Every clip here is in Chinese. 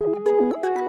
Música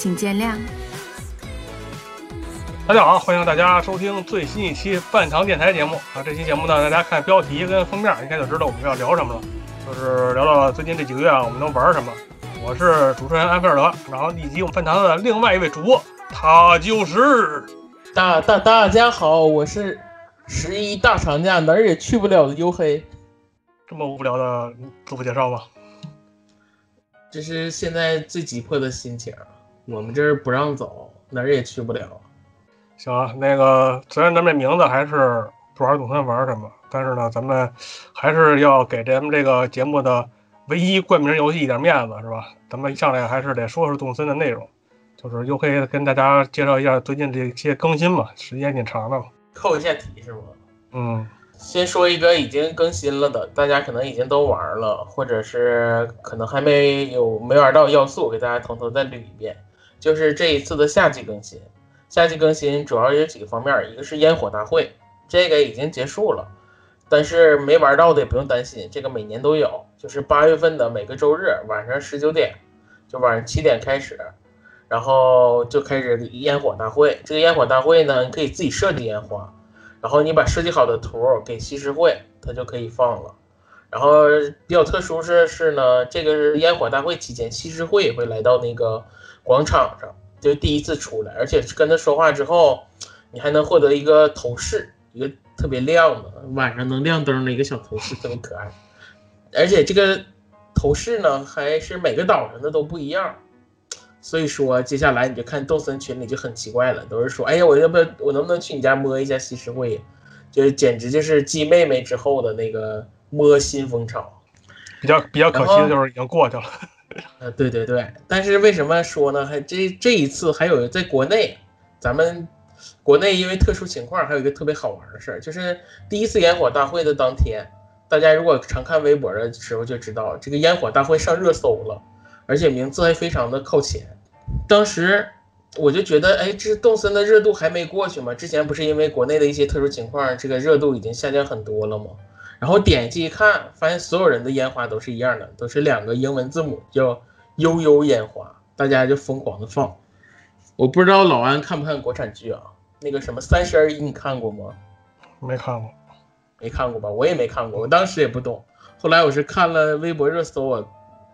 请见谅。大家好，欢迎大家收听最新一期半糖电台节目啊！这期节目呢，大家看标题跟封面，应该就知道我们要聊什么了，就是聊聊最近这几个月啊，我们都玩什么。我是主持人安菲尔德，然后以及我们饭堂的另外一位主播，他就是大大大家好，我是十一大长假哪儿也去不了的黝黑，这么无聊的自我介绍吗？这是现在最急迫的心情。我们这儿不让走，哪儿也去不了。行啊，那个虽然咱们这名字还是不玩动森玩什么，但是呢，咱们还是要给咱们这个节目的唯一冠名游戏一点面子，是吧？咱们一上来还是得说说动森的内容，就是又可以跟大家介绍一下最近这些更新嘛，时间挺长的了。扣一下题是吗？嗯，先说一个已经更新了的，大家可能已经都玩了，或者是可能还没有没玩到要素，给大家从头再捋一遍。就是这一次的夏季更新，夏季更新主要有几个方面，一个是烟火大会，这个已经结束了，但是没玩到的也不用担心，这个每年都有，就是八月份的每个周日晚上十九点，就晚上七点开始，然后就开始烟火大会。这个烟火大会呢，你可以自己设计烟花，然后你把设计好的图给西施会，它就可以放了。然后比较特殊是是呢，这个是烟火大会期间，西施会也会来到那个广场上，就第一次出来，而且跟他说话之后，你还能获得一个头饰，一个特别亮的，晚上能亮灯的一个小头饰，特别可爱。而且这个头饰呢，还是每个岛上的都不一样。所以说，接下来你就看动森群里就很奇怪了，都是说，哎呀，我要不要，我能不能去你家摸一下西施会？就是简直就是继妹妹之后的那个摸新风潮。比较比较可惜的就是已经过去了。呃，对对对，但是为什么说呢？还这这一次还有在国内，咱们国内因为特殊情况，还有一个特别好玩的事儿，就是第一次烟火大会的当天，大家如果常看微博的时候就知道，这个烟火大会上热搜了，而且名字还非常的靠前。当时我就觉得，哎，这动森的热度还没过去吗？之前不是因为国内的一些特殊情况，这个热度已经下降很多了吗？然后点击一看，发现所有人的烟花都是一样的，都是两个英文字母，叫悠悠烟花，大家就疯狂的放。我不知道老安看不看国产剧啊？那个什么《三十而已》，你看过吗？没看过，没看过吧？我也没看过，我当时也不懂。后来我是看了微博热搜，我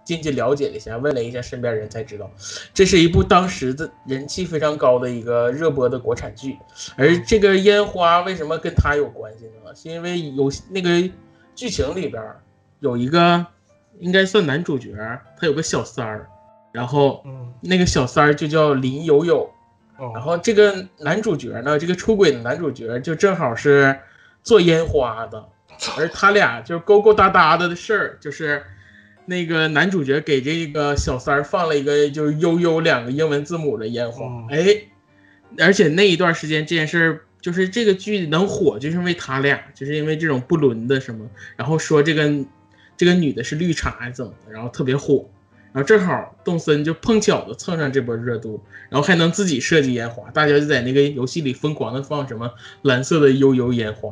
进去了解了一下，问了一下身边人才知道，这是一部当时的人气非常高的一个热播的国产剧。而这个烟花为什么跟它有关系呢？是因为有那个剧情里边有一个应该算男主角，他有个小三儿，然后嗯，那个小三儿就叫林有有。然哦，后这个男主角呢，这个出轨的男主角就正好是做烟花的，而他俩就勾勾搭搭的的事儿，就是那个男主角给这个小三儿放了一个就是悠悠两个英文字母的烟花，嗯哎，而且那一段时间这件事儿，就是这个剧能火，就是因为他俩，就是因为这种不伦的什么，然后说这个这个女的是绿茶还是怎么的，然后特别火，然后正好动森就碰巧的蹭上这波热度，然后还能自己设计烟花，大家就在那个游戏里疯狂的放什么蓝色的悠悠烟花，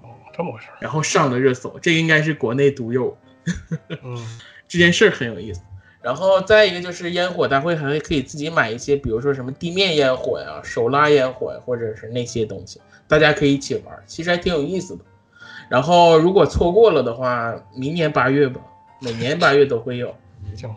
哦，这么回事儿。然后上了热搜，这个应该是国内独有。嗯这件事儿很有意思。然后再一个就是烟火大会还会可以自己买一些，比如说什么地面烟火呀、手拉烟火呀，或者是那些东西，大家可以一起玩，其实还挺有意思的。然后如果错过了的话，明年八月吧，每年八月都会有。行，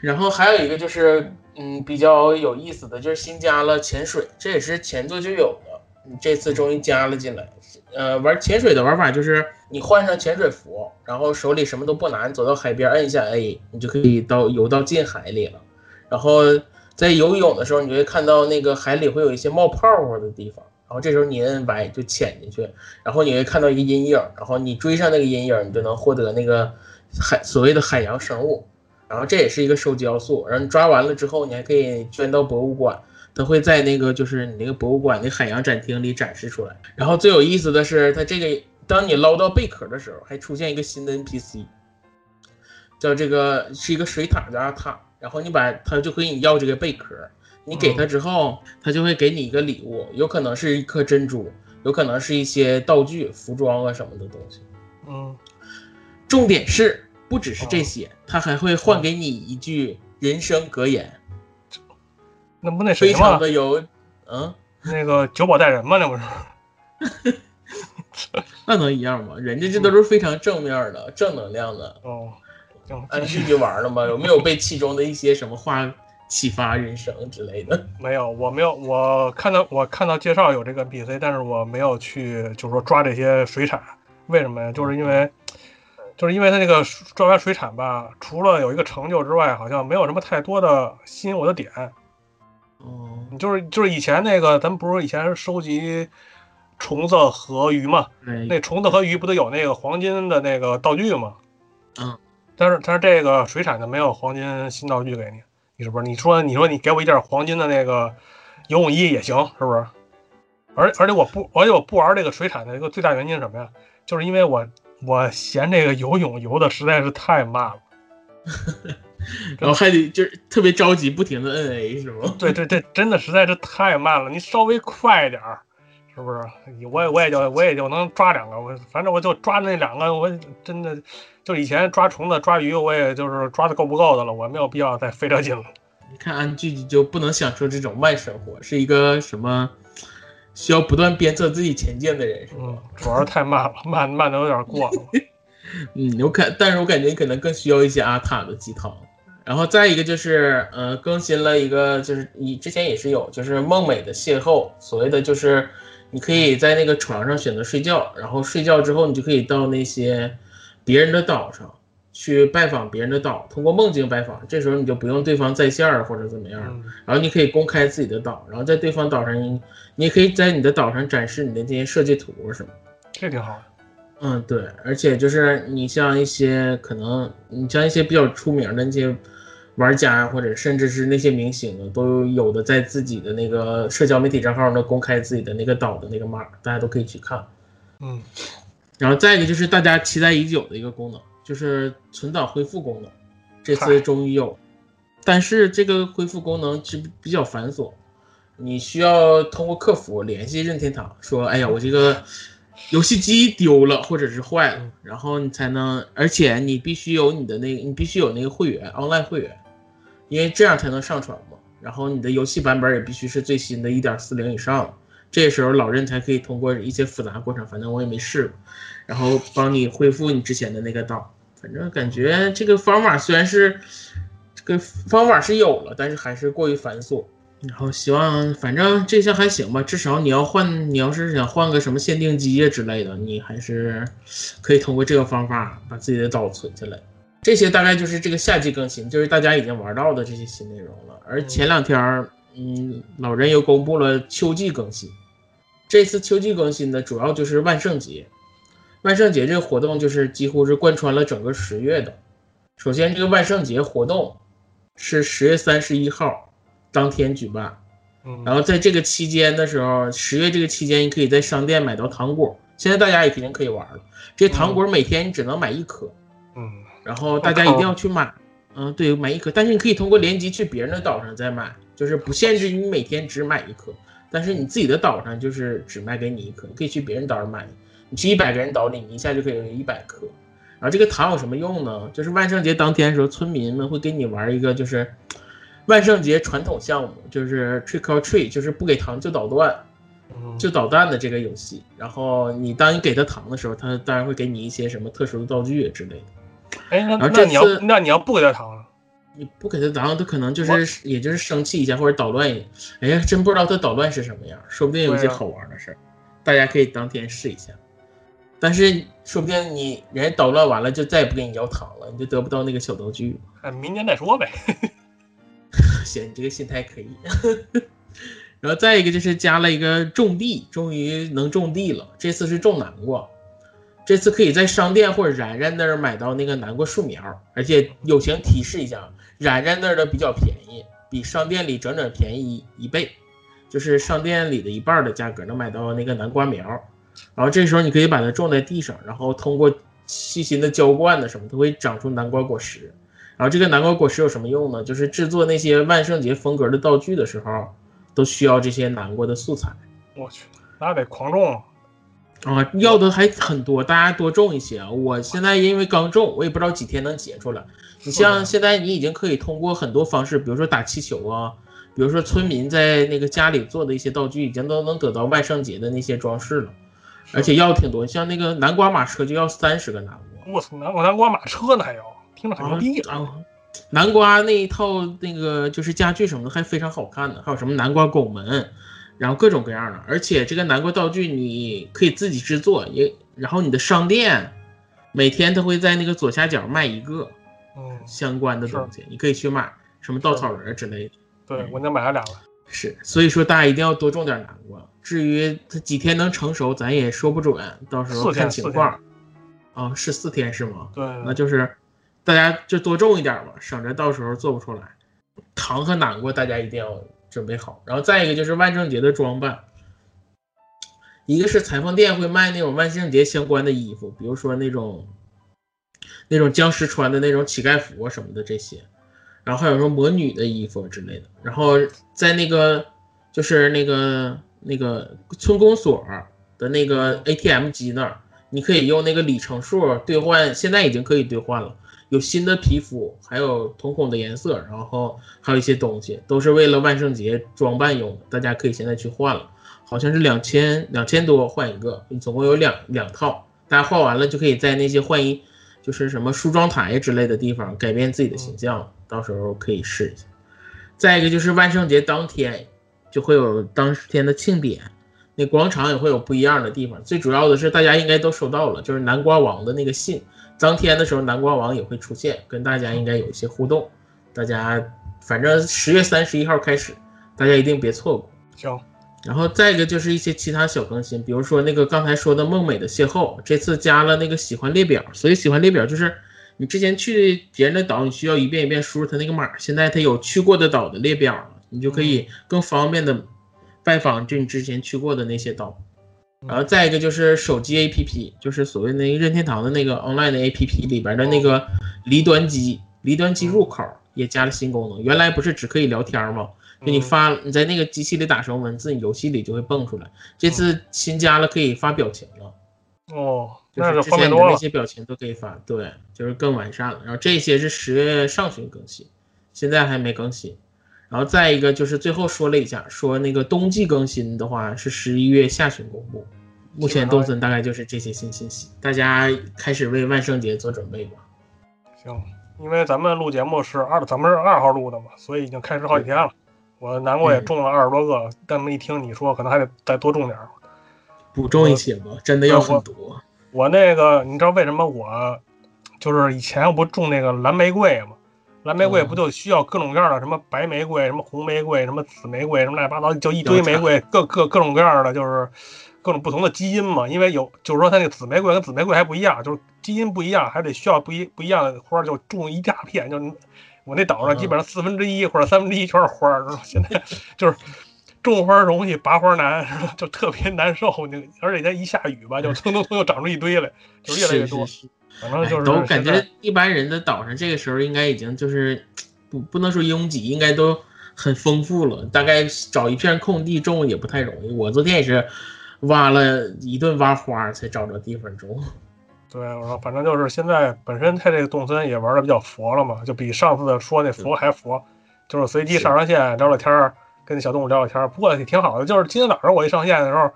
然后还有一个就是，嗯，比较有意思的就是新加了潜水，这也是前作就有的，你这次终于加了进来。呃，玩潜水的玩法就是你换上潜水服，然后手里什么都不拿，走到海边按一下 A，你就可以到游到近海里了。然后在游泳的时候，你就会看到那个海里会有一些冒泡泡的地方，然后这时候你摁 Y 就潜进去，然后你会看到一个阴影，然后你追上那个阴影，你就能获得那个海所谓的海洋生物。然后这也是一个收集要素，然后你抓完了之后，你还可以捐到博物馆，它会在那个就是你那个博物馆的海洋展厅里展示出来。然后最有意思的是，它这个当你捞到贝壳的时候，还出现一个新的 NPC，叫这个是一个水獭叫阿塔，然后你把它就可以你要这个贝壳，你给它之后，它就会给你一个礼物，有可能是一颗珍珠，有可能是一些道具、服装啊什么的东西。嗯，重点是不只是这些，它还会换给你一句人生格言，那不那谁吗？常的有，嗯，那个九保带人吗？那不是？那能一样吗？人家这都是非常正面的、正能量的。哦，行，按继续剧就玩了吗？有没有被其中的一些什么话启发人生之类的？没有，我没有，我看到我看到介绍有这个 NPC，但是我没有去，就是说抓这些水产。为什么呀？就是因为，就是因为他那个抓完水产吧，除了有一个成就之外，好像没有什么太多的吸引我的点。哦，就是就是以前那个，咱们不是以前收集虫子和鱼嘛？对，那虫子和鱼不都有那个黄金的那个道具吗？嗯，但是但是这个水产的没有黄金新道具给你，你是不是？你说你说你给我一件黄金的那个游泳衣也行，是不是？而而且我不而且我不玩这个水产的一个最大原因是什么呀？就是因为我我嫌这个游泳游的实在是太慢了。然后还得就是特别着急，不停的摁 A 是吗？对对对，真的实在是太慢了，你稍微快一点儿，是不是？我也我也就我也就能抓两个，我反正我就抓那两个，我真的就以前抓虫子、抓鱼，我也就是抓的够不够的了，我没有必要再费这劲了。你看安剧就不能享受这种慢生活，是一个什么需要不断鞭策自己前进的人，是嗯？，主要是太慢了，慢慢的有点过了。嗯，我感，但是我感觉你可能更需要一些阿塔的鸡汤。然后再一个就是，呃，更新了一个，就是你之前也是有，就是梦美的邂逅，所谓的就是你可以在那个床上选择睡觉，然后睡觉之后你就可以到那些别人的岛上去拜访别人的岛，通过梦境拜访，这时候你就不用对方在线儿或者怎么样然后你可以公开自己的岛，然后在对方岛上你你也可以在你的岛上展示你的这些设计图什么。这挺好的。嗯，对，而且就是你像一些可能，你像一些比较出名的那些玩家，或者甚至是那些明星呢，都有的在自己的那个社交媒体账号呢公开自己的那个岛的那个码，大家都可以去看。嗯，然后再一个就是大家期待已久的一个功能，就是存档恢复功能，这次终于有，但是这个恢复功能是比较繁琐，你需要通过客服联系任天堂，说，哎呀，我这个游戏机丢了或者是坏了，然后你才能，而且你必须有你的那个，你必须有那个会员，online 会员，因为这样才能上传嘛。然后你的游戏版本也必须是最新的1.40以上，这时候老任才可以通过一些复杂过程，反正我也没试过，然后帮你恢复你之前的那个档。反正感觉这个方法虽然是这个方法是有了，但是还是过于繁琐。然后希望反正这些还行吧，至少你要换，你要是想换个什么限定机啊之类的，你还是可以通过这个方法把自己的岛存下来。这些大概就是这个夏季更新，就是大家已经玩到的这些新内容了。而前两天，嗯，老人又公布了秋季更新。这次秋季更新呢，主要就是万圣节。万圣节这个活动就是几乎是贯穿了整个十月的。首先，这个万圣节活动是十月三十一号当天举办，嗯，然后在这个期间的时候，十月这个期间，你可以在商店买到糖果。现在大家也肯定可以玩了。这糖果每天你只能买一颗，嗯，然后大家一定要去买。嗯，对，买一颗，但是你可以通过联机去别人的岛上再买，就是不限制你每天只买一颗，但是你自己的岛上就是只卖给你一颗，你可以去别人岛上买。你去一百个人岛里，你一下就可以有一百颗。然后这个糖有什么用呢？就是万圣节当天的时候，村民们会给你玩一个就是万圣节传统项目，就是 trick or treat，就是不给糖就捣乱。嗯就捣蛋的这个游戏，然后你当你给他糖的时候，他当然会给你一些什么特殊的道具之类的。哎，那那你要那你要不给他糖了？你不给他糖，他可能就是也就是生气一下或者捣乱一。哎呀，真不知道他捣乱是什么样，说不定有一些好玩的事儿，大家可以当天试一下。但是说不定你人家捣乱完了就再也不给你要糖了，你就得不到那个小道具。哎，明年再说呗。行，你这个心态可以。然后再一个就是加了一个种地，终于能种地了。这次是种南瓜，这次可以在商店或者然然那儿买到那个南瓜树苗，而且友情提示一下，然然那儿的比较便宜，比商店里整整便宜一倍，就是商店里的一半的价格能买到那个南瓜苗。然后这时候你可以把它种在地上，然后通过细心的浇灌的什么，它会长出南瓜果实。然后这个南瓜果实有什么用呢？就是制作那些万圣节风格的道具的时候，都需要这些南瓜的素材我去，那得狂种啊。啊，要的还很多，大家多种一些啊。我现在因为刚种，我也不知道几天能结出来。你像现在你已经可以通过很多方式，比如说打气球啊，比如说村民在那个家里做的一些道具，已经都能得到万圣节的那些装饰了，而且要挺多。像那个南瓜马车就要三十个南瓜。我操，南瓜南瓜马车呢还有，听着很牛逼。啊！南瓜那一套那个就是家具什么的还非常好看呢，还有什么南瓜拱门，然后各种各样的，而且这个南瓜道具你可以自己制作，也然后你的商店每天它会在那个左下角卖一个嗯，相关的东西，你可以去买什么稻草人之类的。对我已经买了俩了。是，所以说大家一定要多种点南瓜。至于它几天能成熟，咱也说不准，到时候看情况。啊，是四天是吗？对，那就是大家就多种一点吧，省着到时候做不出来。糖和南瓜大家一定要准备好，然后再一个就是万圣节的装扮，一个是裁缝店会卖那种万圣节相关的衣服，比如说那种那种僵尸穿的那种乞丐服啊什么的这些，然后还有说魔女的衣服之类的，然后在那个就是那个那个村公所的那个 ATM 机那儿。你可以用那个里程数兑换，现在已经可以兑换了。有新的皮肤，还有瞳孔的颜色，然后还有一些东西，都是为了万圣节装扮用的。大家可以现在去换了，好像是两千两千多换一个，总共有两两套。大家换完了就可以在那些换衣，就是什么梳妆台之类的地方改变自己的形象，到时候可以试一下。再一个就是万圣节当天就会有当天的庆典。那广场也会有不一样的地方，最主要的是大家应该都收到了，就是南瓜王的那个信。当天的时候，南瓜王也会出现，跟大家应该有一些互动。大家反正十月三十一号开始，大家一定别错过。行，然后再一个就是一些其他小更新，比如说那个刚才说的梦美的邂逅，这次加了那个喜欢列表。所以喜欢列表就是你之前去别人的岛，你需要一遍一遍输入他那个码，现在他有去过的岛的列表了，你就可以更方便的。拜访就你之前去过的那些岛，然后再一个就是手机 APP，就是所谓那个任天堂的那个 online 的 APP 里边的那个离端机，离端机入口也加了新功能。原来不是只可以聊天吗？就你发你在那个机器里打什么文字，你游戏里就会蹦出来。这次新加了可以发表情了，哦，就是之前你的那。些表情都可以发，对，就是更完善了。然后这些是十月上旬更新，现在还没更新。然后再一个就是最后说了一下，说那个冬季更新的话是十一月下旬公布。目前动森大概就是这些新信息，大家开始为万圣节做准备吧。行，因为咱们录节目是二，咱们是二号录的嘛，所以已经开始好几天了。我南瓜也种了二十多个，但没一听你说，可能还得再多种点儿。补种一些吧，真的要很多。我那个，你知道为什么我就是以前我不种那个蓝玫瑰吗？蓝玫瑰不就需要各种各样的什么白玫瑰、什么红玫瑰、什么紫玫瑰、什么乱七八糟，就一堆玫瑰，各各各种各样的，就是各种不同的基因嘛。因为有就是说它那个紫玫瑰跟紫玫瑰还不一样，就是基因不一样，还得需要不一不一样的花，就种一大片。就我那岛上基本上四分之一或者三分之一全是花儿，现在就是种花容易拔花难，是吧？就特别难受。那而且它一下雨吧，就蹭蹭蹭又长出一堆来，就越来越多。是是是反正就是哎都感觉一般人的岛上这个时候应该已经就是不不能说拥挤，应该都很丰富了。大概找一片空地种也不太容易。我昨天也是挖了一顿挖花才找着地方种。对，我说反正就是现在本身他这个动森也玩的比较佛了嘛，就比上次说那佛还佛，就是随机上上线聊聊天儿，跟那小动物聊聊天儿。不过也挺好的，就是今天早上我一上线的时候，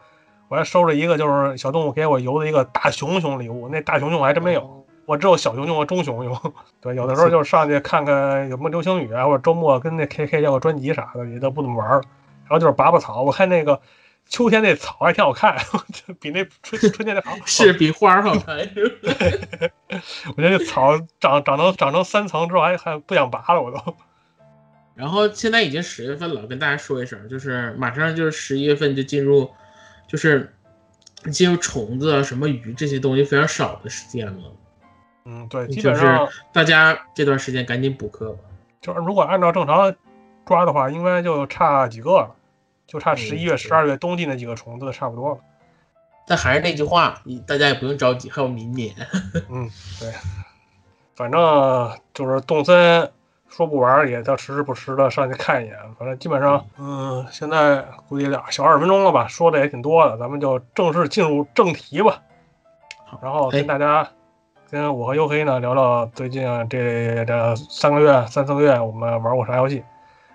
我还收了一个就是小动物给我邮的一个大熊熊礼物，那大熊熊我还真没有，我只有小熊熊和中熊熊。对，有的时候就是上去看看有什么流星雨啊，或者周末跟那 KK 要个专辑啥的，也都不怎么玩儿。然后就是拔拔草，我看那个秋天那草还挺好看，比那春春天那好。是比花儿好看，我觉得这草长长成长成三层之后还还不想拔了，我都。然后现在已经十月份了，跟大家说一声，就是马上就是十一月份就进入，就是进入虫子啊、什么鱼这些东西非常少的时间了。嗯，对，基就是本上大家这段时间赶紧补课吧。就是如果按照正常抓的话，应该就差几个了，就差嗯十一月、十二月冬季那几个虫子差不多了。但还是那句话，你大家也不用着急，还有明年。嗯，对，反正就是动森说不玩儿也要时时不时的上去看一眼。反正基本上，嗯，现在估计俩小二十分钟了吧，说的也挺多的，咱们就正式进入正题吧。然后跟哎大家，跟我和黝黑呢聊聊最近这这三个月、三四个月我们玩过啥游戏，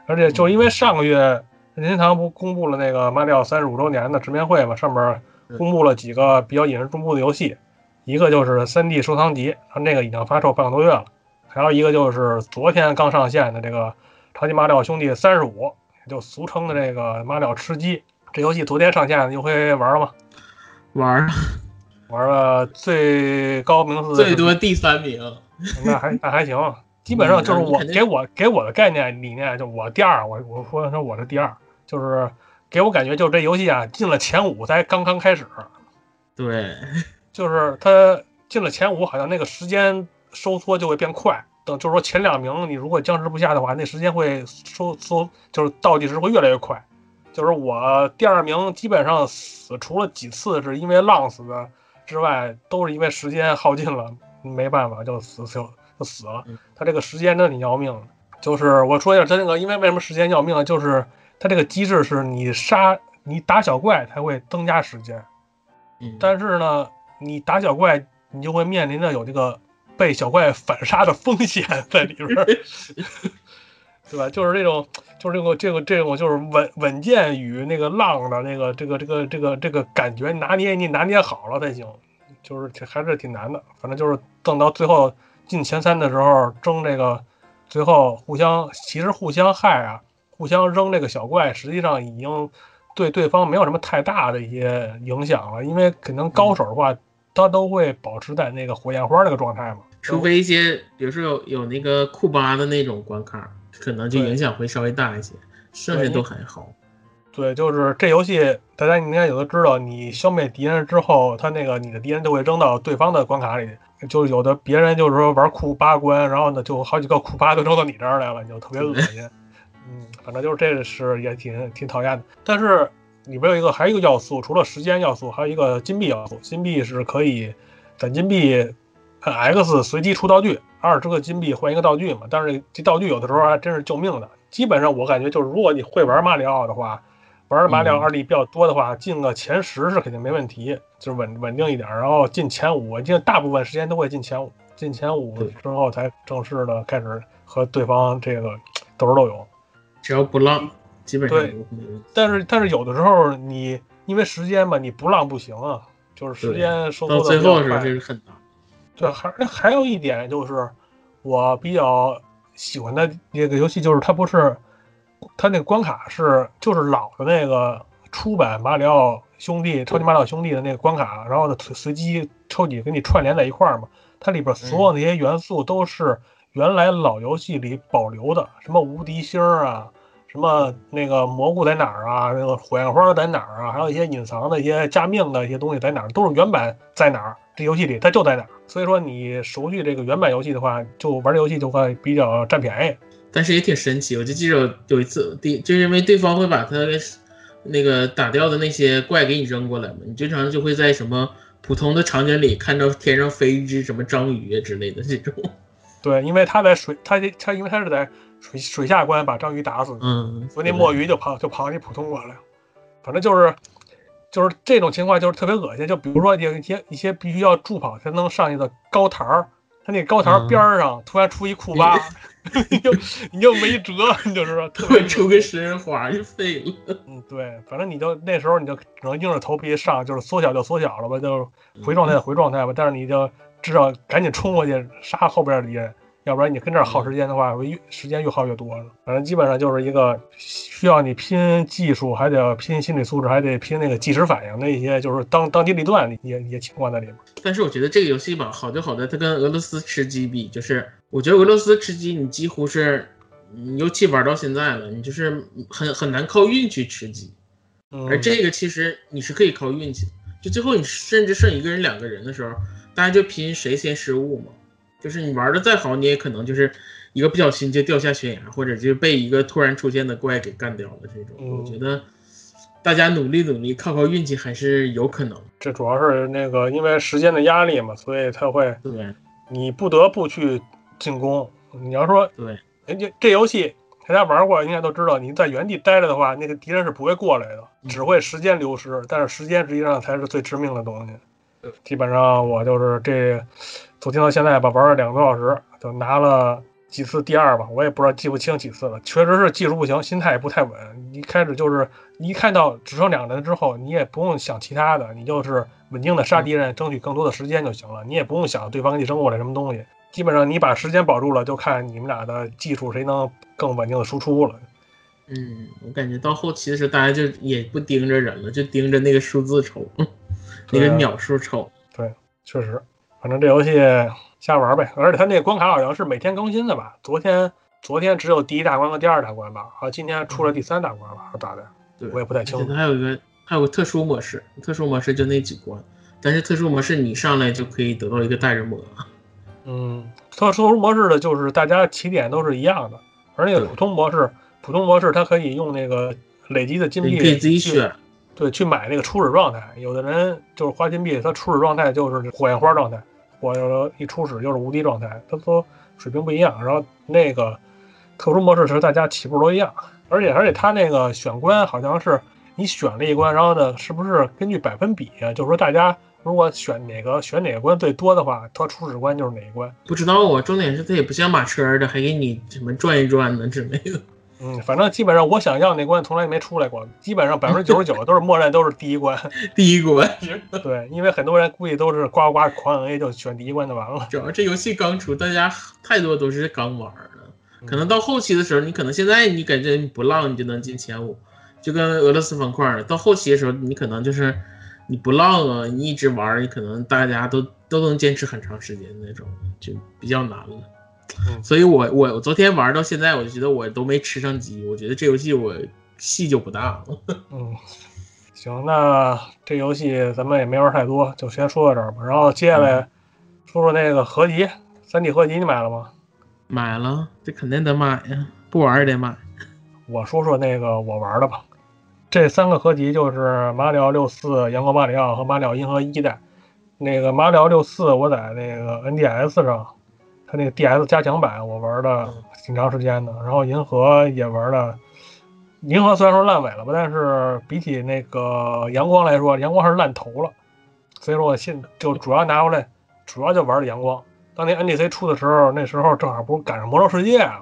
而且就因为上个月任天堂不公布了那个马里奥三十五周年的直面会嘛，上面公布了几个比较引人注目的游戏，一个就是三 D 收藏集，它那个已经发售半个多月了，还有一个就是昨天刚上线的这个超级马里奥兄弟三十五，就俗称的这个马里奥吃鸡。这游戏昨天上线，你会玩了吗？玩儿玩了最高名次最多第三名，那还那还行，基本上就是我给我给我的概念理念，就我第二，我我说说我是第二，就是给我感觉就是这游戏啊进了前五才刚刚开始，对，就是它进了前五，好像那个时间收缩就会变快。等就是说前两名你如果僵持不下的话，那时间会收缩，就是倒计时会越来越快。就是我第二名基本上死，除了几次是因为浪死的之外，都是因为时间耗尽了，没办法就死就就死了他。这个时间真的挺要命的。就是我说一下他那个，因为为什么时间要命啊？就是他这个机制是你杀你打小怪才会增加时间，嗯，但是呢，你打小怪，你就会面临着有这个被小怪反杀的风险在里边儿，对吧？就是这种，就是这个这个这种，就是稳稳健与那个浪的那个这个这个这个这个感觉拿捏，你拿捏好了才行，就是挺还是挺难的。反正就是等到最后进前三的时候，争这个最后互相其实互相害啊，互相扔这个小怪，实际上已经对对方没有什么太大的一些影响了，因为可能高手的话，他都会保持在那个火焰花那个状态嘛。除非一些，比如说有有那个库巴的那种关卡，可能就影响会稍微大一些，剩下都还好。对，就是这游戏，大家应该有的知道，你消灭敌人之后，他那个你的敌人就会扔到对方的关卡里，就有的别人就是说玩库巴关，然后呢就好几个库巴都扔到你这儿来了，你就特别恶心。嗯，反正就是这是也挺挺讨厌的。但是里边有一个还有一个要素，除了时间要素，还有一个金币要素。金币是可以攒金币按 X 随机出道具，二十个金币换一个道具嘛。但是这道具有的时候还真是救命的。基本上我感觉就是，如果你会玩马里奥的话，玩马里奥嗯二 D 比较多的话，进个前十是肯定没问题，就是稳稳定一点。然后进前五，我记得大部分时间都会进前五，进前五之后才正式的开始和对方这个斗智斗勇。只要不浪，基本上对。但是但是有的时候你因为时间嘛，你不浪不行啊，就是时间收到缩的最后是比较快。是很难。对，还还有一点就是，我比较喜欢的那个游戏就是它不是，它那个关卡是就是老的那个初版马里奥兄弟、超级马里奥兄弟的那个关卡，然后呢随随机抽几个给你串联在一块儿嘛。它里边所有那些元素都是原来老游戏里保留的，什么无敌星儿啊，什么那个蘑菇在哪儿啊，那个火焰花在哪儿啊，还有一些隐藏的一些加命的一些东西在哪儿，都是原版在哪儿，这游戏里它就在那儿。所以说你熟悉这个原版游戏的话，就玩这游戏就会比较占便宜。但是也挺神奇，我就记着有有一次，第就是因为对方会把它给那个打掉的那些怪给你扔过来嘛，你经常就会在什么普通的场景里看到天上飞一只什么章鱼啊之类的这种。对，因为他在水，他他因为他是在水水下关把章鱼打死，嗯，所以那墨鱼就跑就跑你普通关了。反正就是就是这种情况就是特别恶心。就比如说有一些一些必须要助跑才能上去的高台儿，他那高台儿嗯边儿上突然出一库巴，你就你就没辙，你就是说特别 出个食人花就废了。嗯，对，反正你就那时候你就只能硬着头皮上，就是缩小就缩小了吧，就是回状态就回状态吧。但是你就至少赶紧冲过去杀后边的敌人，要不然你跟这儿耗时间的话，会越时间越耗越多了。反正基本上就是一个需要你拼技术，还得拼心理素质，还得拼那个即时反应的一些，就是当当机立断的一些一些情况在里面。但是我觉得这个游戏吧，好就好在它跟俄罗斯吃鸡比，就是我觉得俄罗斯吃鸡，你几乎是，嗯尤其玩到现在了，你就是很很难靠运气吃鸡。嗯，而这个其实你是可以靠运气的，就最后你甚至剩一个人、两个人的时候，大家就拼谁先失误嘛。就是你玩的再好，你也可能就是一个不小心就掉下悬崖，或者就被一个突然出现的怪给干掉了。这种，嗯我觉得大家努力努力，靠靠运气还是有可能。这主要是那个因为时间的压力嘛，所以他会对你不得不去进攻。你要说对，人家这游戏大家玩过，应该都知道，你在原地待着的话，那个敌人是不会过来的，嗯只会时间流失。但是时间实际上才是最致命的东西对。基本上我就是这从听到现在吧，玩了两个多小时，就拿了几次第二吧，我也不知道记不清几次了。确实是技术不行，心态也不太稳。一开始就是你一看到只剩两人之后，你也不用想其他的，你就是稳定的杀敌人，争取更多的时间就行了。你也不用想对方给你扔过来什么东西。基本上你把时间保住了，就看你们俩的技术谁能更稳定的输出了。嗯，我感觉到后期的时候，大家就也不盯着人了，就盯着那个数字抽，那个秒数抽。确实，反正这游戏瞎玩呗。而且它那个关卡好像是每天更新的吧？昨天昨天只有第一大关和第二大关吧？啊，今天出了第三大关了，大概对，我也不太清楚它还有一个还有个特殊模式，特殊模式就那几关，但是特殊模式你上来就可以得到一个大人魔。嗯，特殊模式的就是大家起点都是一样的，而那个普通模式，普通模式它可以用那个累积的金币你可以自己选。对，去买那个初始状态。有的人就是花金币，他初始状态就是火焰花状态，火一初始就是无敌状态，他都水平不一样。然后那个特殊模式是大家起步都一样，而且而且他那个选关好像是你选了一关，然后呢，是不是根据百分比？就是说大家如果选哪个选哪个关最多的话，他初始关就是哪一关。不知道啊，重点是他也不像马车的，还给你什么转一转呢之类的。嗯，反正基本上我想要那关从来没出来过，基本上百分之九十九都是默认都是第一关。第一关，对，因为很多人估计都是呱呱狂摁 A 就选第一关就完了。主要这游戏刚出，大家太多都是刚玩的，嗯可能到后期的时候，你可能现在你感觉你不浪，你就能进前五，就跟俄罗斯方块儿，到后期的时候，你可能就是你不浪啊，你一直玩儿，你可能大家都都能坚持很长时间那种，就比较难了。嗯所以我我我昨天玩到现在，我就觉得我都没吃上鸡，我觉得这游戏我戏就不大了。嗯，行，那这游戏咱们也没玩太多，就先说到这儿吧。然后接下来说说那个合集，三 D 合集你买了吗？买了，这肯定得买呀，不玩也得买。我说说那个我玩的吧。这三个合集就是马里奥六四、阳光马里奥和马里奥银河一代。那个马里奥六四我在那个 NDS 上，它那个 DS 加强版我玩的挺长时间的。然后银河也玩了，银河虽然说烂尾了吧，但是比起那个阳光来说，阳光还是烂头了。所以说我现就主要拿回来，主要就玩的阳光。当年 NDC 出的时候，那时候正好不是赶上魔兽世界嘛，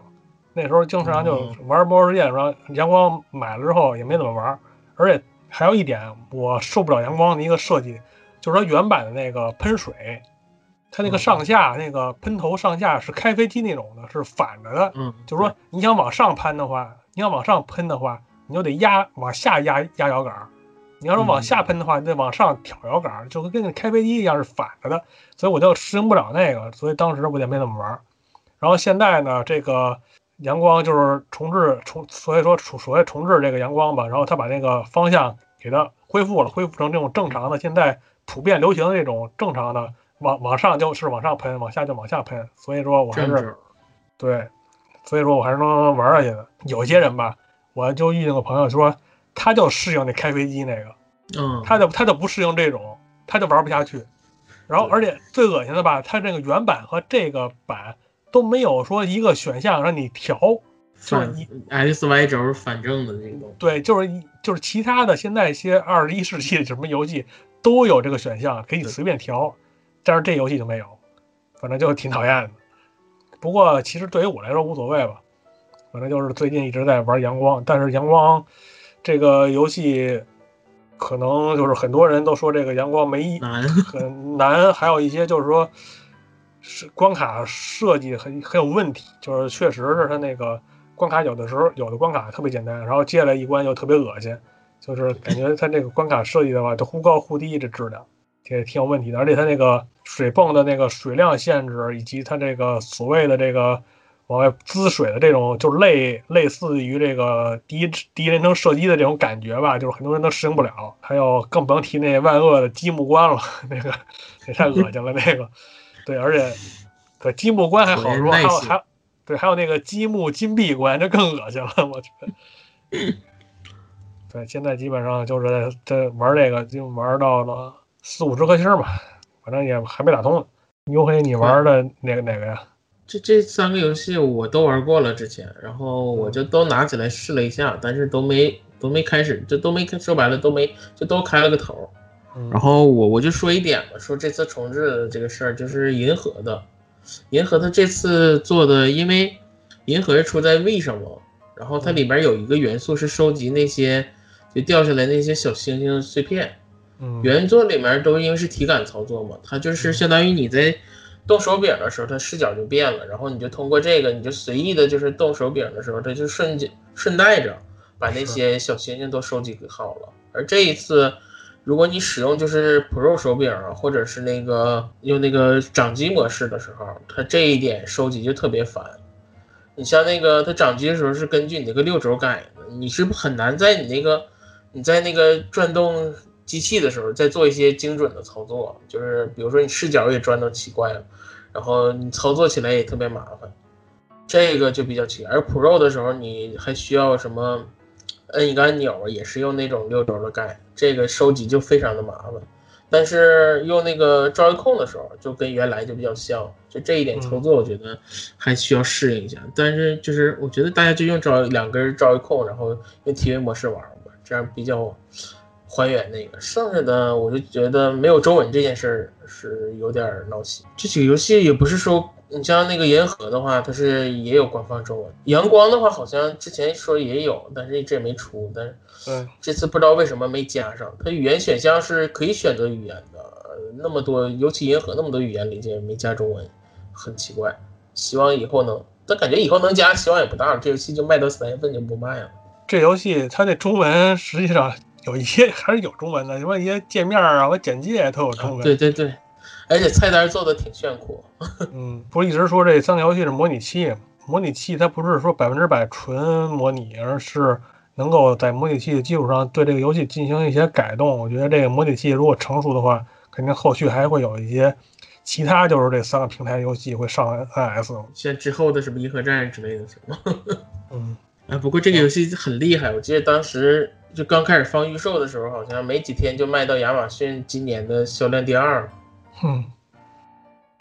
那时候经常就玩魔兽世界，然后阳光买了之后也没怎么玩，而且还有一点我受不了阳光的一个设计，就是它原版的那个喷水，它那个上下那个喷头上下是开飞机那种的，是反着的，嗯，就是说你想往上攀的话，你要往上喷的话，你就得压往下压压摇杆；你要是往下喷的话，你得往上挑摇杆，就跟那开飞机一样是反着的。所以我就适应不了那个，所以当时我就没怎么玩。然后现在呢，这个阳光就是重置重，所以说重所谓重置这个阳光吧，然后他把那个方向给它恢复了，恢复成这种正常的，现在普遍流行的这种正常的，往往上就是往上喷，往下就往下喷。所以说我还是。对，所以说我还是能玩下去的。有些人吧，我就遇见个朋友说，他就适应那开飞机那个，嗯，他就他就不适应这种，他就玩不下去。然后，而且最恶心的吧，他这个原版和这个版都没有说一个选项让你调，就是一 X Y 轴反正的那种，对，就是一就是其他的现在一些二十一世纪什么游戏都有这个选项，可以随便调，但是这游戏就没有，反正就挺讨厌的。不过其实对于我来说无所谓吧，反正就是最近一直在玩阳光，但是阳光这个游戏可能就是很多人都说这个阳光没意难。很难，还有一些就是说是关卡设计很很有问题，就是确实是它那个关卡有的时候有的关卡特别简单，然后接下来一关又特别恶心，就是感觉它这个关卡设计的话，它忽高忽低这质量也挺有问题的，而且它那个水泵的那个水量限制，以及它这个所谓的这个。往外滋水的这种，就是类类似于这个第一第一人称射击的这种感觉吧，就是很多人都适应不了。还有更不用提那万恶的积木关了，那个也太恶心了。那个，对，而且对积木关还好说，还有还对，还有那个积木金币关，这更恶心了，我觉得。对，现在基本上就是这玩这个，就玩到了四五十颗星吧，反正也还没打通呢。牛黑，你玩的哪个哪个呀？这这三个游戏我都玩过了之前，然后我就都拿起来试了一下，但是都没都没开始，就都没说白了都没就都开了个头。嗯然后我我就说一点吧，说这次重置的这个事儿，就是银河的，银河它这次做的，因为银河是出在 V 上嘛，然后它里边有一个元素是收集那些就掉下来那些小星星碎片，嗯，原作里面都因为是体感操作嘛，它就是相当于你在动手柄的时候，它视角就变了，然后你就通过这个，你就随意的，就是动手柄的时候，它就顺着顺带着把那些小星星都收集好了。而这一次，如果你使用就是 Pro 手柄啊，或者是那个用那个掌机模式的时候，它这一点收集就特别烦。你像那个它掌机的时候是根据你那个六轴改的，你是很难在你那个你在那个转动机器的时候再做一些精准的操作，就是比如说你视角也转到奇怪了，然后你操作起来也特别麻烦，这个就比较奇怪。而 Pro 的时候你还需要什么摁一个按钮，也是用那种六轴的盖，这个收集就非常的麻烦。但是用那个照控控的时候，就跟原来就比较像，就这一点操作，我觉得还需要适应一下。但是就是我觉得大家就用照两根照控，然后用 TV 模式玩吧，这样比较还原那个。剩下的我就觉得没有中文这件事儿是有点儿闹心。这几个游戏也不是说你像那个银河的话，它是也有官方中文；阳光的话，好像之前说也有，但是一直也没出。但是对，这次不知道为什么没加上，它语言选项是可以选择语言的，呃那么多，尤其银河那么多语言里面没加中文，很奇怪。希望以后能，但感觉以后能加，希望也不大了。这游戏就卖到三月份就不卖了。这游戏它那中文实际上有一些还是有中文的，什么一些界面啊和简介都有中文。对对对，而且菜单做的挺炫酷。嗯，不是一直说这三个游戏是模拟器吗？模拟器它不是说百分之百纯模拟，而是能够在模拟器的基础上对这个游戏进行一些改动。我觉得这个模拟器如果成熟的话，肯定后续还会有一些其他就是这三个平台游戏会上 NS。像之后的什么银河战士之类的，是吗？嗯，啊，不过这个游戏很厉害，我记得当时就刚开始放预售的时候，好像没几天就卖到亚马逊今年的销量第二了。哼，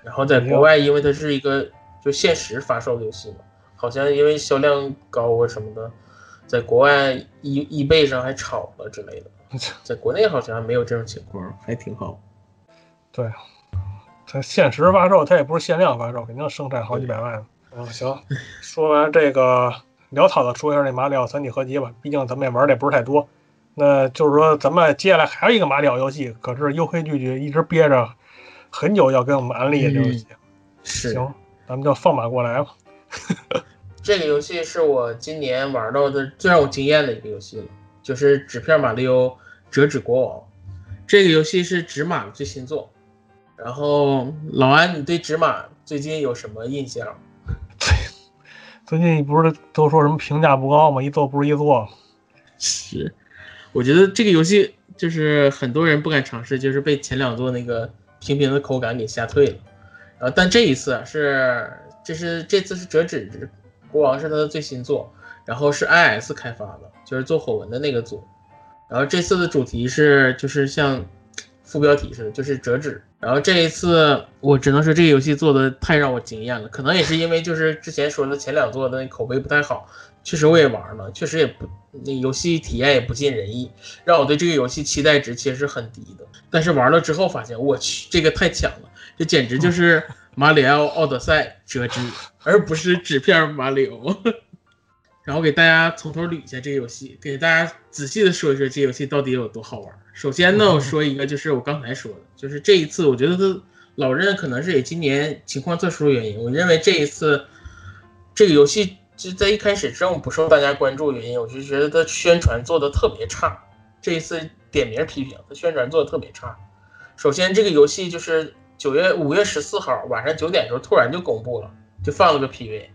然后在国外，因为它是一个就限时发售的游戏嘛，好像因为销量高啊什么的，在国外易易贝上还炒了之类的。在国内好像没有这种情况，还挺好。对，它限时发售，它也不是限量发售，肯定生产好几百万。嗯，行，说完这个潦草的说一下这马里奥三 D 合集吧，毕竟咱们也玩的也不是太多。那就是说，咱们接下来还有一个马里奥游戏，可是优黑拒绝一直憋着很久要给我们安利这游戏。是，行，咱们就放马过来吧。这个游戏是我今年玩到的最让我惊艳的一个游戏了，就是纸片马里奥折纸国王。这个游戏是纸马的最新作。然后老安，你对纸马最近有什么印象？最近不是都说什么评价不高吗？一做不如一做。是，我觉得这个游戏就是很多人不敢尝试，就是被前两座那个平平的口感给吓退了。然后，但这一次，是这是这次是折纸国王是他的最新作，然后是 IS 开发的，就是做火纹的那个组。然后这次的主题是就是像副标题似的，就是折纸。然后这一次我只能说这个游戏做的太让我惊艳了，可能也是因为就是之前说的前两座的那口碑不太好，确实我也玩了，确实也不那游戏体验也不尽人意，让我对这个游戏期待值其实是很低的。但是玩了之后发现，我去，这个太强了，这简直就是马里奥奥德赛折纸，而不是纸片马里奥。然后给大家从头捋一下这个游戏，给大家仔细的说一说这游戏到底有多好玩。首先呢，我说一个，就是我刚才说的，就是这一次，我觉得他老任可能是也今年情况特殊的原因，我认为这一次这个游戏就在一开始这么不受大家关注原因，我就觉得他宣传做的特别差。这一次点名批评，他宣传做的特别差。首先，这个游戏就是九月五月十四号晚上九点的时候突然就公布了，就放了个 PV，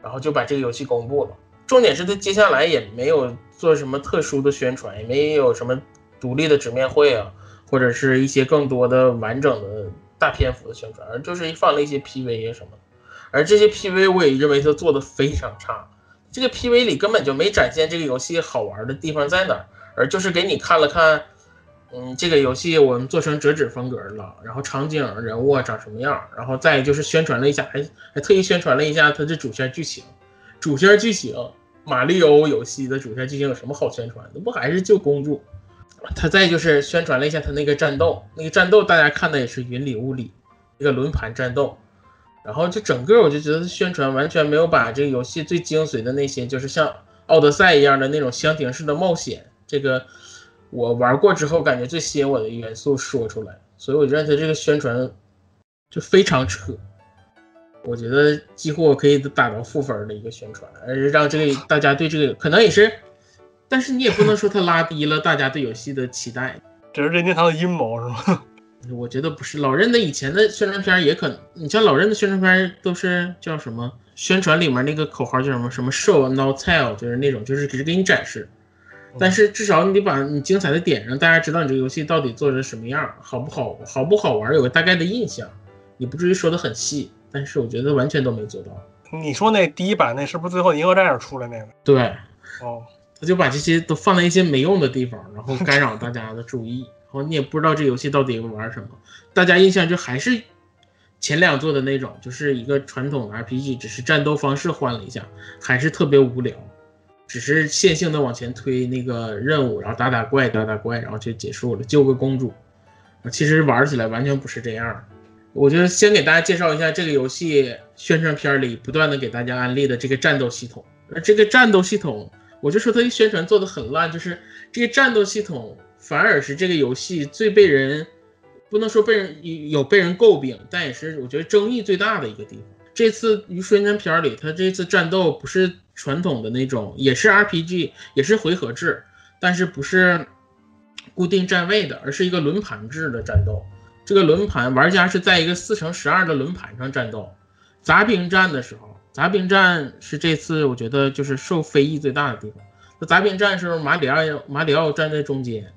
然后就把这个游戏公布了。重点是他接下来也没有做什么特殊的宣传，也没有什么独立的直面会啊，或者是一些更多的完整的大篇幅的宣传，而就是放了一些 PV 啊什么的。而这些 PV 我也认为他做的非常差，这个 PV 里根本就没展现这个游戏好玩的地方在哪儿，而就是给你看了看，嗯，这个游戏我们做成折纸风格了，然后场景、人物长什么样，然后再就是宣传了一下，还还特意宣传了一下它的主线剧情。主线剧情，马里欧游戏的主线剧情有什么好宣传的？不还是救公主？他再就是宣传了一下他那个战斗，那个战斗大家看的也是云里雾里，一个轮盘战斗。然后就整个我就觉得宣传完全没有把这个游戏最精髓的那些，就是像奥德赛一样的那种箱庭式的冒险，这个我玩过之后感觉最吸引我的元素说出来。所以我觉得他这个宣传就非常扯。我觉得几乎可以打到负分的一个宣传，而让这个大家对这个可能也是，但是你也不能说它拉低了大家对游戏的期待。这是任天堂的阴谋是吗？我觉得不是，老任的以前的宣传片也可能，你像老任的宣传片都是叫什么？宣传里面那个口号叫什么？什么 show not tell，就是那种就是只是给你展示，但是至少你得把你精彩的点让大家知道你这个游戏到底做成什么样，好不好，好不好玩，有个大概的印象，你不至于说的很细。但是我觉得完全都没做到。你说那第一版那是不是最后银河战士出来那个？对，哦，他就把这些都放在一些没用的地方，然后干扰大家的注意，然后你也不知道这游戏到底玩什么。大家印象就还是前两座的那种，就是一个传统的 RPG，只是战斗方式换了一下，还是特别无聊，只是线性的往前推那个任务，然后打打怪，打打怪，然后就结束了，救个公主。其实玩起来完全不是这样。我就先给大家介绍一下这个游戏宣传片里不断的给大家安利的这个战斗系统。而这个战斗系统，我就说它宣传做的很烂，就是这个战斗系统反而是这个游戏最被人，不能说被人有被人诟病，但也是我觉得争议最大的一个地方。这次于宣传片里，它这次战斗不是传统的那种，也是 RPG，也是回合制，但是不是固定站位的，而是一个轮盘制的战斗。这个轮盘，玩家是在一个四乘十二的轮盘上战斗。杂兵战的时候，杂兵战是这次我觉得就是受非议最大的地方。那杂兵战时候，马里奥马里奥站在中间，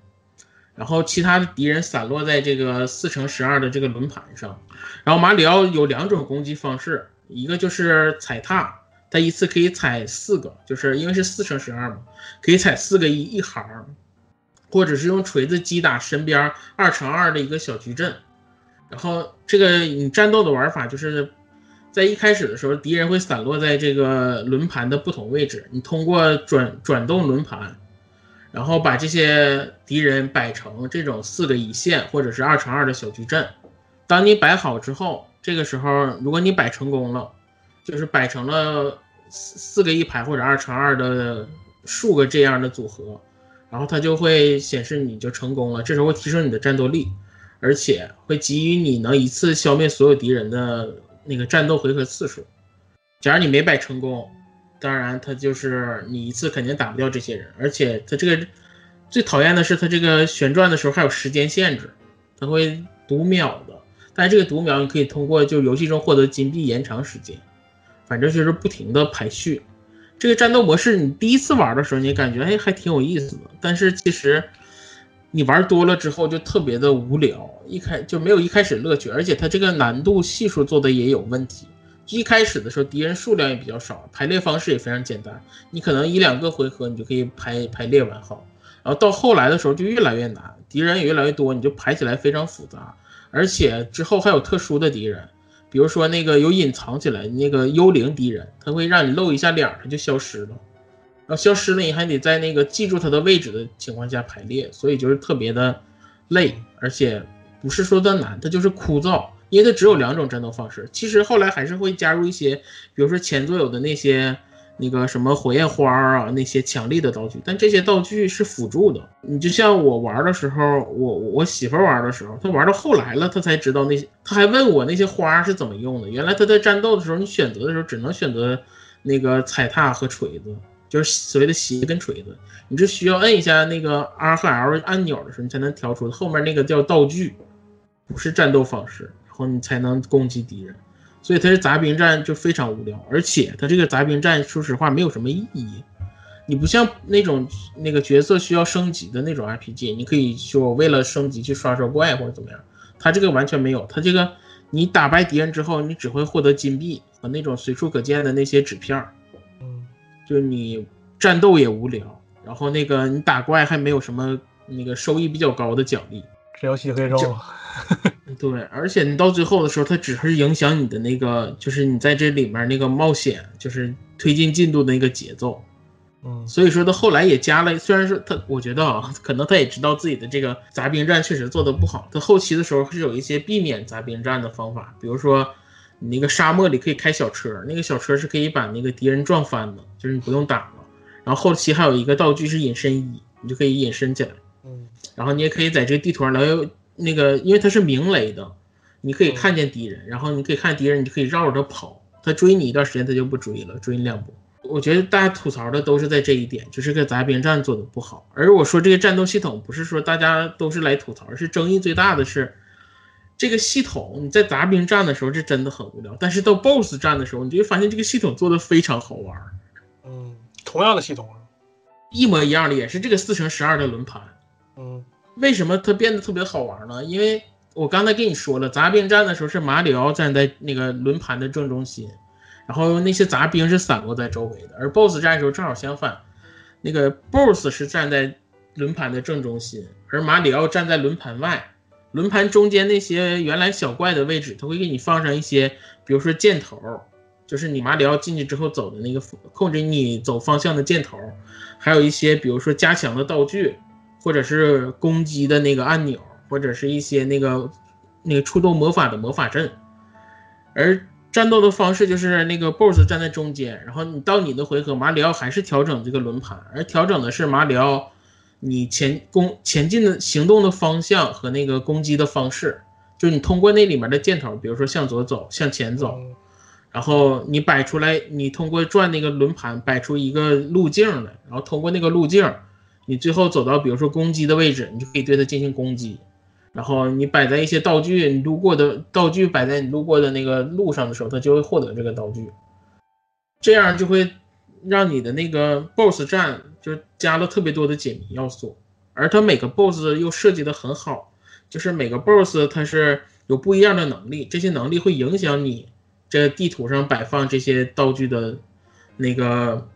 然后其他的敌人散落在这个四乘十二的这个轮盘上。然后马里奥有两种攻击方式，一个就是踩踏，他一次可以踩四个，就是因为是四乘十二嘛，可以踩四个一一行。或者是用锤子击打身边二乘二的一个小矩阵，然后这个你战斗的玩法就是在一开始的时候，敌人会散落在这个轮盘的不同位置，你通过转转动轮盘，然后把这些敌人摆成这种四个一线或者是二乘二的小矩阵。当你摆好之后，这个时候如果你摆成功了，就是摆成了四四个一排或者二乘二的数个这样的组合。然后它就会显示你就成功了，这时候会提升你的战斗力，而且会给予你能一次消灭所有敌人的那个战斗回合次数。假如你没摆成功，当然它就是你一次肯定打不掉这些人，而且它这个最讨厌的是它这个旋转的时候还有时间限制，它会读秒的。但是这个读秒你可以通过就游戏中获得金币延长时间，反正就是不停的排序。这个战斗模式，你第一次玩的时候，你感觉哎还挺有意思的，但是其实你玩多了之后就特别的无聊，一开就没有一开始乐趣，而且它这个难度系数做的也有问题。一开始的时候敌人数量也比较少，排列方式也非常简单，你可能一两个回合你就可以排排列完好，然后到后来的时候就越来越难，敌人也越来越多，你就排起来非常复杂，而且之后还有特殊的敌人，比如说那个有隐藏起来那个幽灵敌人，他会让你露一下脸，他就消失了，然后消失了你还得在那个记住他的位置的情况下排列，所以就是特别的累，而且不是说它难，它就是枯燥，因为它只有两种战斗方式。其实后来还是会加入一些，比如说前作有的那些那个什么火焰花啊，那些强力的道具，但这些道具是辅助的。你就像我玩的时候，我我媳妇玩的时候，她玩到后来了，她才知道那些，她还问我那些花是怎么用的。原来她在战斗的时候，你选择的时候只能选择那个踩踏和锤子，就是所谓的鞋跟锤子。你是需要摁一下那个 R 和 L 按钮的时候，你才能调出后面那个叫道具，不是战斗方式，然后你才能攻击敌人。所以它是杂兵战就非常无聊，而且它这个杂兵战说实话没有什么意义。你不像那种那个角色需要升级的那种 RPG，你可以说为了升级去刷刷怪或者怎么样，它这个完全没有。它这个你打败敌人之后，你只会获得金币和那种随处可见的那些纸片儿，嗯，就是你战斗也无聊，然后那个你打怪还没有什么那个收益比较高的奖励。这游戏可以扔了。对，而且你到最后的时候，它只是影响你的那个，就是你在这里面那个冒险，就是推进进度的那个节奏。嗯所以说他后来也加了，虽然说他，我觉得啊，可能他也知道自己的这个杂兵战确实做的不好，他后期的时候是有一些避免杂兵战的方法，比如说你那个沙漠里可以开小车，那个小车是可以把那个敌人撞翻的，就是你不用打了。然后后期还有一个道具是隐身衣，你就可以隐身起来。嗯然后你也可以在这个地图上来那个，因为它是明雷的，你可以嗯看见敌人，然后你可以看敌人，你就可以绕着他跑，他追你一段时间他就不追了，追你两步。我觉得大家吐槽的都是在这一点，就是个杂兵战做的不好。而我说这个战斗系统不是说大家都是来吐槽，是争议最大的是这个系统。你在杂兵战的时候这真的很无聊，但是到 BOSS 战的时候，你就会发现这个系统做的非常好玩，嗯，同样的系统啊。一模一样的，也是这个四乘十二的轮盘。嗯为什么它变得特别好玩呢？因为我刚才跟你说了，杂兵站的时候是马里奥站在那个轮盘的正中心，然后那些杂兵是散落在周围的，而 BOSS 站的时候正好相反，那个 BOSS 是站在轮盘的正中心，而马里奥站在轮盘外。轮盘中间那些原来小怪的位置，它会给你放上一些，比如说箭头，就是你马里奥进去之后走的那个控制你走方向的箭头，还有一些比如说加强的道具，或者是攻击的那个按钮，或者是一些那个那个触动魔法的魔法阵。而战斗的方式就是那个 BOSS 站在中间，然后你到你的回合，马里奥还是调整这个轮盘，而调整的是马里奥你前攻前进的行动的方向和那个攻击的方式，就是你通过那里面的箭头，比如说向左走、向前走，嗯然后你摆出来，你通过转那个轮盘摆出一个路径来，然后通过那个路径，你最后走到比如说攻击的位置，你就可以对它进行攻击。然后你摆在一些道具，你路过的道具摆在你路过的那个路上的时候，它就会获得这个道具。这样就会让你的那个 BOSS 战就加了特别多的解谜要素，而它每个 BOSS 又设计的很好，就是每个 BOSS 它是有不一样的能力，这些能力会影响你这地图上摆放这些道具的那个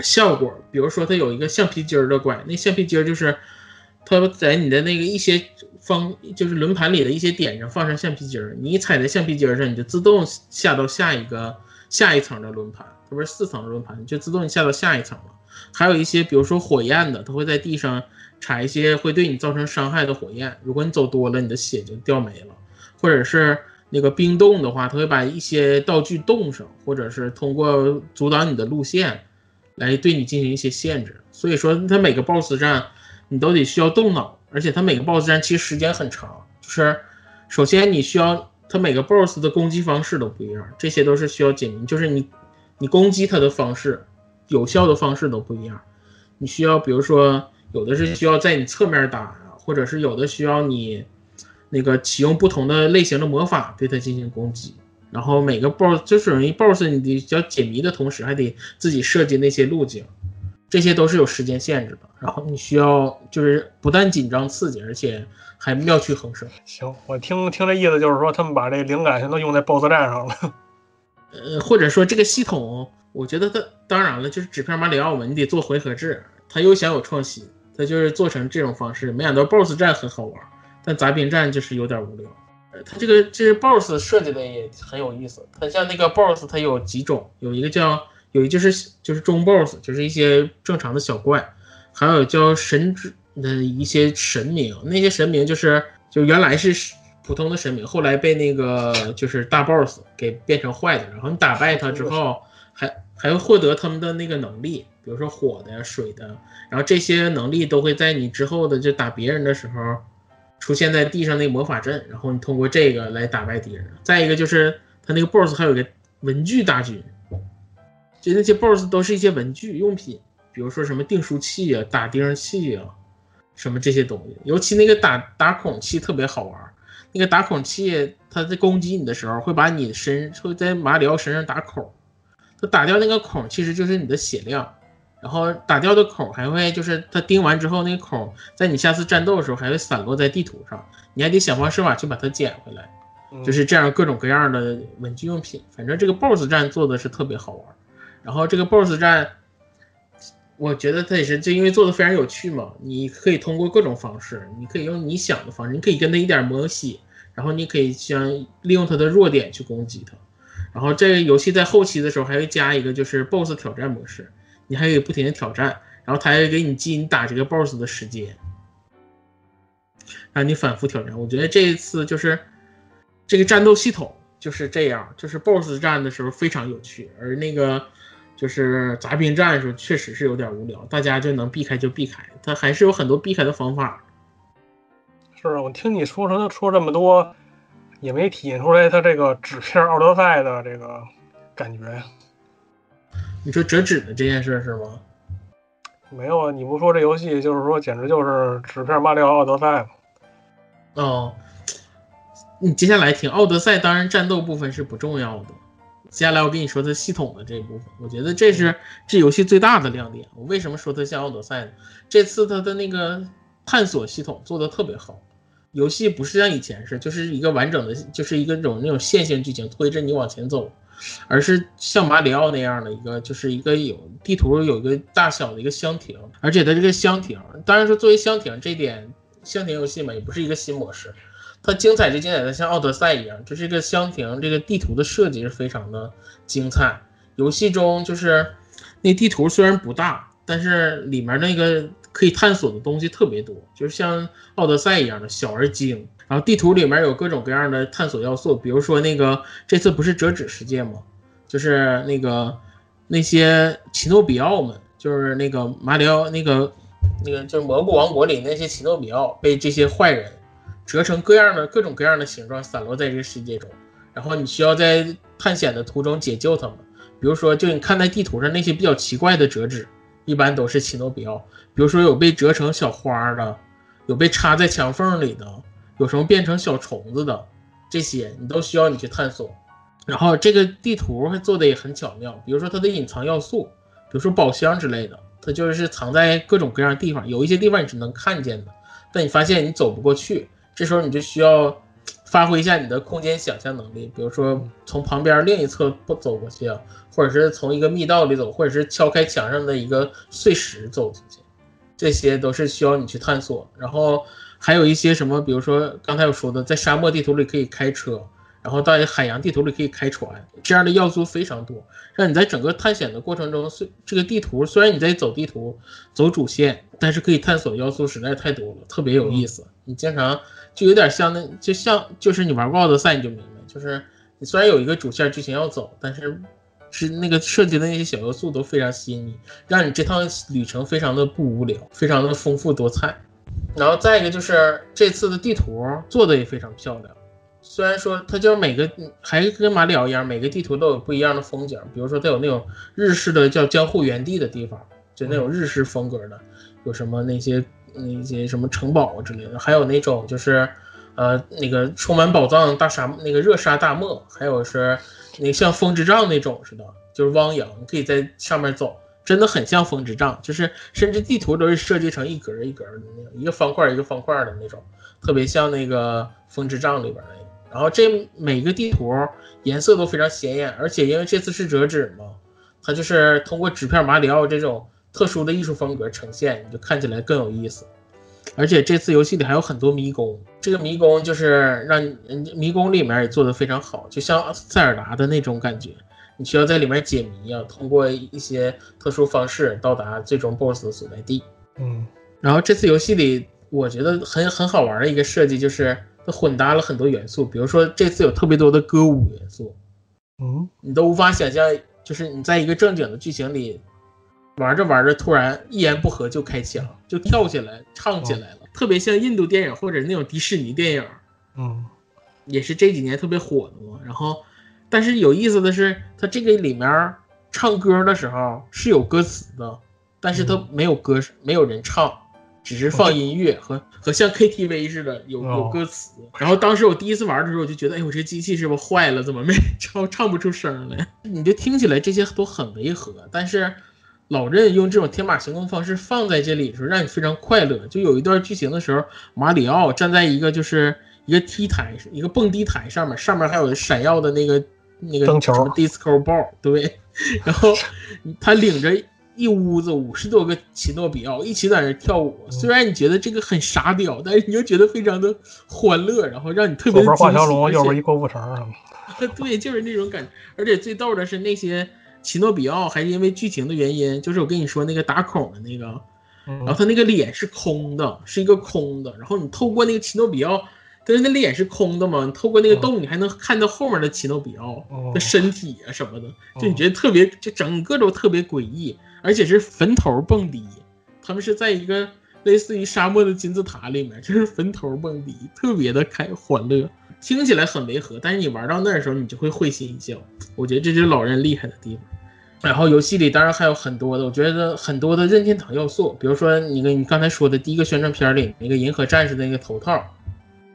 效果。比如说，它有一个橡皮筋儿的怪，那橡皮筋儿就是它在你的那个一些方，就是轮盘里的一些点上放上橡皮筋儿，你踩在橡皮筋儿上，你就自动下到下一个下一层的轮盘，它不是四层的轮盘，就自动下到下一层了。还有一些，比如说火焰的，它会在地上踩一些会对你造成伤害的火焰，如果你走多了，你的血就掉没了，或者是。那个冰冻的话，它会把一些道具冻上，或者是通过阻挡你的路线来对你进行一些限制。所以说，它每个 BOSS 战你都得需要动脑，而且它每个 BOSS 战其实时间很长。就是首先你需要它每个 BOSS 的攻击方式都不一样，这些都是需要解谜。就是你你攻击它的方式，有效的方式都不一样。你需要比如说有的是需要在你侧面打，或者是有的需要你。那个启用不同的类型的魔法对它进行攻击，然后每个 BOSS 就是等于 BOSS 你得要解谜的同时，还得自己设计那些路径，这些都是有时间限制的。然后你需要就是不但紧张刺激，而且还妙趣横生。行，我听听这意思就是说，他们把这灵感全都用在 BOSS 战上了。呃，或者说这个系统，我觉得它当然了，就是纸片马里奥嘛，你得做回合制，它又想有创新，它就是做成这种方式。没想到 BOSS 战很好玩，但杂兵战就是有点无聊。它这个这是 BOSS 设计的也很有意思。它像那个 BOSS，它有几种，有一个叫有一就是就是中 BOSS，就是一些正常的小怪，还有叫神之的一些神明，那些神明就是就原来是普通的神明，后来被那个就是大 BOSS 给变成坏的，然后你打败他之后，还还会获得他们的那个能力，比如说火的呀、水的，然后这些能力都会在你之后的就打别人的时候出现在地上那个魔法阵，然后你通过这个来打败敌人。再一个就是他那个 BOSS 还有一个文具大军，就那些 BOSS 都是一些文具用品，比如说什么订书器啊、打钉器啊，什么这些东西。尤其那个打打孔器特别好玩，那个打孔器它在攻击你的时候会把你身会在马里奥身上打孔，它打掉那个孔其实就是你的血量。然后打掉的孔还会就是它钉完之后，那个孔在你下次战斗的时候还会散落在地图上，你还得想方设法去把它捡回来。嗯就是这样各种各样的文具用品。反正这个 BOSS 战做的是特别好玩，然后这个 BOSS 战，我觉得它也是就因为做的非常有趣嘛，你可以通过各种方式，你可以用你想的方式，你可以跟他一点磨洗，然后你可以像利用他的弱点去攻击他。然后这个游戏在后期的时候还会加一个就是 BOSS 挑战模式，你还可以不停的挑战，然后他还给你记你打这个 BOSS 的时间，让你反复挑战。我觉得这一次就是这个战斗系统就是这样，就是 BOSS 战的时候非常有趣，而那个就是杂兵战的时候确实是有点无聊，大家就能避开就避开，它还是有很多避开的方法。是我听你说说说这么多，也没体现出来它这个纸片奥德赛的这个感觉呀。你说折纸的这件事是吗？没有啊，你不说这游戏就是说简直就是纸片马里奥奥德赛吗？哦，你接下来听奥德赛，当然战斗部分是不重要的。接下来我跟你说它系统的这一部分，我觉得这是这游戏最大的亮点。我为什么说它像奥德赛呢？这次它的那个探索系统做的特别好，游戏不是像以前是就是一个完整的，就是一个这种那种线性剧情推着你往前走，而是像马里奥那样的一个，就是一个有地图有一个大小的一个箱庭，而且它这个箱庭，当然说作为箱庭这点，箱庭游戏嘛也不是一个新模式，它精彩就精彩的像奥德赛一样，就是这个箱庭这个地图的设计是非常的精彩。游戏中就是那地图虽然不大，但是里面那个可以探索的东西特别多，就是像奥德赛一样的小而精。然后地图里面有各种各样的探索要素，比如说那个这次不是折纸世界吗？就是那个那些奇诺比奥们，就是那个马里奥那个那个就是蘑菇王国里那些奇诺比奥被这些坏人折成各样的各种各样的形状，散落在这个世界中。然后你需要在探险的途中解救他们。比如说，就你看在地图上那些比较奇怪的折纸，一般都是奇诺比奥。比如说有被折成小花的，有被插在墙缝里的，有什么变成小虫子的，这些你都需要你去探索。然后这个地图还做的也很巧妙，比如说它的隐藏要素，比如说宝箱之类的，它就是藏在各种各样的地方，有一些地方你是能看见的，但你发现你走不过去，这时候你就需要发挥一下你的空间想象能力，比如说从旁边另一侧不走过去啊，或者是从一个密道里走，或者是敲开墙上的一个碎石走进去，这些都是需要你去探索。然后还有一些什么，比如说刚才我说的，在沙漠地图里可以开车，然后在海洋地图里可以开船，这样的要素非常多，让你在整个探险的过程中，虽这个地图虽然你在走地图走主线，但是可以探索的要素实在太多了，特别有意思。你经常就有点像那，就像就是你玩过奥德赛你就明白，就是你虽然有一个主线剧情要走，但是是那个设计的那些小要素都非常吸引你，让你这趟旅程非常的不无聊，非常的丰富多彩。然后再一个就是这次的地图做的也非常漂亮，虽然说它就是每个还跟马里奥一样，每个地图都有不一样的风景，比如说它有那种日式的叫交互原地的地方，就那种日式风格的，有什么那些那些什么城堡啊之类的，还有那种就是呃那个充满宝藏大沙那个热沙大漠，还有是那像风之杖那种似的，就是汪洋，你可以在上面走。真的很像风之杖，就是甚至地图都是设计成一格一格的那种，一个方块一个方块的那种，特别像那个风之杖里边那个。然后这每个地图颜色都非常鲜艳，而且因为这次是折纸嘛，它就是通过纸片马里奥这种特殊的艺术风格呈现，你就看起来更有意思。而且这次游戏里还有很多迷宫，这个迷宫就是让嗯迷宫里面也做得非常好，就像塞尔达的那种感觉。你需要在里面解谜啊，通过一些特殊方式到达最终 BOSS 的所在地。嗯然后这次游戏里，我觉得很很好玩的一个设计就是它混搭了很多元素，比如说这次有特别多的歌舞元素，嗯你都无法想象，就是你在一个正经的剧情里玩着玩着，突然一言不合就开枪，就跳起来唱起来了，特别像印度电影或者那种迪士尼电影，嗯也是这几年特别火的嘛。然后，但是有意思的是，它这个里面唱歌的时候是有歌词的，但是它没有歌，没有人唱，只是放音乐和和像 KTV 似的有有哦歌词。然后当时我第一次玩的时候，我就觉得，哎，我这机器是不是坏了？怎么没 唱唱不出声来？你就听起来这些都很违和，但是。老任用这种天马行空方式放在这里的时候，让你非常快乐。就有一段剧情的时候，马里奥站在一个就是一个 T 台，一个蹦迪台上面，上面还有闪耀的那个那个什么 disco ball，对。然后他领着一屋子五十多个奇诺比奥一起在那跳舞。虽然你觉得这个很傻屌，但是你又觉得非常的欢乐，然后让你特别的左边画条龙，右而且边一郭富城对，就是那种感觉。而且最逗的是那些奇诺比奥还是因为剧情的原因，就是我跟你说那个打孔的那个，然后嗯他那个脸是空的，是一个空的，然后你透过那个奇诺比奥，但是那脸是空的嘛，你透过那个洞，你还能看到后面的奇诺比奥哦。的身体啊什么的，就你觉得特别，就整个都特别诡异，而且是坟头蹦迪，他们是在一个类似于沙漠的金字塔里面，就是坟头蹦迪，特别的开欢乐，听起来很违和，但是你玩到那儿的时候，你就会会心一笑，我觉得这就是老人厉害的地方。然后游戏里当然还有很多的，我觉得很多的任天堂要素，比如说你跟你刚才说的第一个宣传片里那个银河战士的那个头套，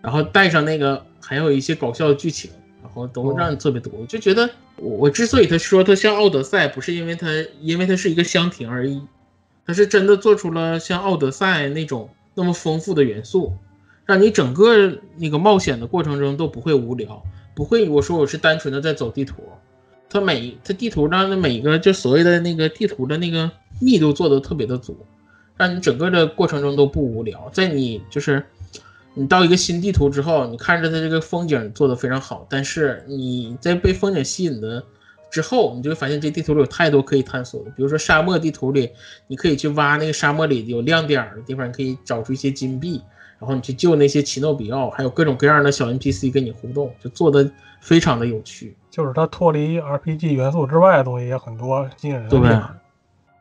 然后戴上那个，还有一些搞笑的剧情，然后都让你特别多。我就觉得我我之所以他说他像奥德赛，不是因为他因为他是一个箱庭而已，他是真的做出了像奥德赛那种那么丰富的元素，让你整个那个冒险的过程中都不会无聊，不会我说我是单纯的在走地图。它每它地图上的每一个就所谓的那个地图的那个密度做的特别的足，让你整个的过程中都不无聊。在你就是你到一个新地图之后，你看着它这个风景做的非常好，但是你在被风景吸引的之后，你就会发现这地图里有太多可以探索的。比如说沙漠地图里，你可以去挖那个沙漠里有亮点的地方，你可以找出一些金币，然后你去救那些奇诺比奥，还有各种各样的小 NPC 跟你互动，就做的非常的有趣。就是它脱离 RPG 元素之外的东西也很多，吸引人的对地方。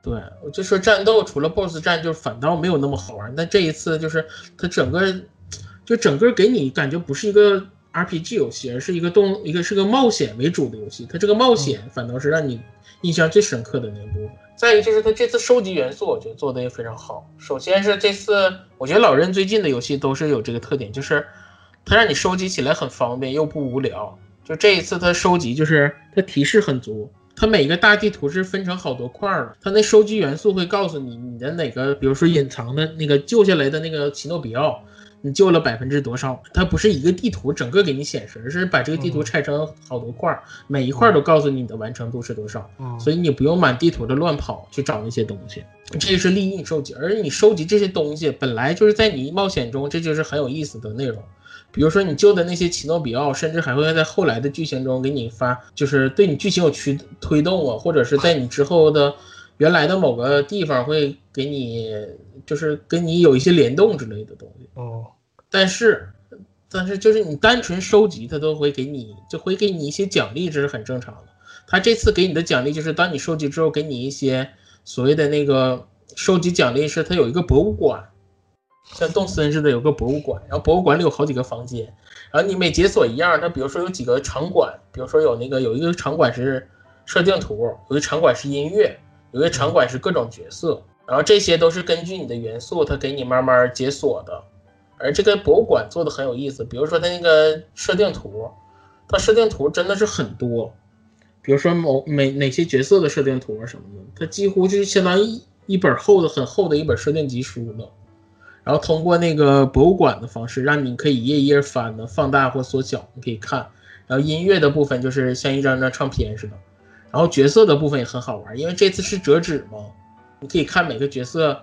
对，我就说战斗除了 BOSS 战，就反倒没有那么好玩。但这一次就是它整个，就整个给你感觉不是一个 RPG 游戏，而是一个动一个是个冒险为主的游戏。它这个冒险反倒是让你印象最深刻的那部分。再一个就是它这次收集元素，我觉得做的也非常好。首先是这次，我觉得老任最近的游戏都是有这个特点，就是它让你收集起来很方便又不无聊。就这一次它收集就是它提示很足，它每个大地图是分成好多块儿的，它那收集元素会告诉你你的哪个，比如说隐藏的那个救下来的那个奇诺比奥，你救了百分之多少？它不是一个地图整个给你显示，而是把这个地图拆成好多块儿，每一块儿都告诉你你的完成度是多少，嗯，所以你不用满地图的乱跑去找那些东西，这就是利益你收集。而你收集这些东西本来就是在你冒险中，这就是很有意思的内容。比如说你救的那些奇诺比奥，甚至还会在后来的剧情中给你发，就是对你剧情有驱推动啊，或者是在你之后的原来的某个地方会给你，就是跟你有一些联动之类的东西。哦，但是，但是就是你单纯收集，它都会给你，就会给你一些奖励，这是很正常的。他这次给你的奖励就是，当你收集之后，给你一些所谓的那个收集奖励，是它有一个博物馆，像动森似的有个博物馆，然后博物馆里有好几个房间，然后你每解锁一样，它比如说有几个场馆，比如说有那个有一个场馆是设定图，有一个场馆是音乐，有些场馆是各种角色，然后这些都是根据你的元素，它给你慢慢解锁的。而这个博物馆做的很有意思，比如说它那个设定图，它设定图真的是很多，比如说某每哪些角色的设定图什么的，它几乎就是相当于一一本厚的很厚的一本设定集书了。然后通过那个博物馆的方式，让你可以一页一页翻的，放大或缩小，你可以看。然后音乐的部分就是像一张张唱片似的，然后角色的部分也很好玩，因为这次是折纸嘛，你可以看每个角色，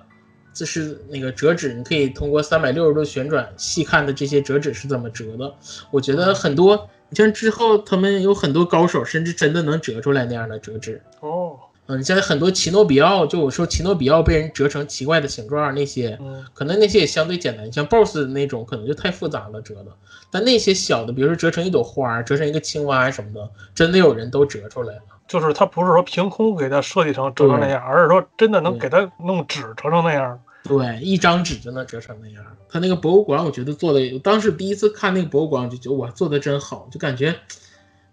这是那个折纸，你可以通过三百六十度旋转细看的这些折纸是怎么折的。我觉得很多，你像之后他们有很多高手，甚至真的能折出来那样的折纸。哦，嗯，你像很多奇诺比奥，就我说奇诺比奥被人折成奇怪的形状那些，嗯可能那些也相对简单，像 BOSS 那种可能就太复杂了折的。但那些小的，比如说折成一朵花，折成一个青蛙什么的，真的有人都折出来了。就是他不是说凭空给他设计成折成那样，而是说真的能给他弄纸折成那样。对，一张纸就能折成那样。他那个博物馆，我觉得做的，当时第一次看那个博物馆，我就觉得哇，做的真好，就感觉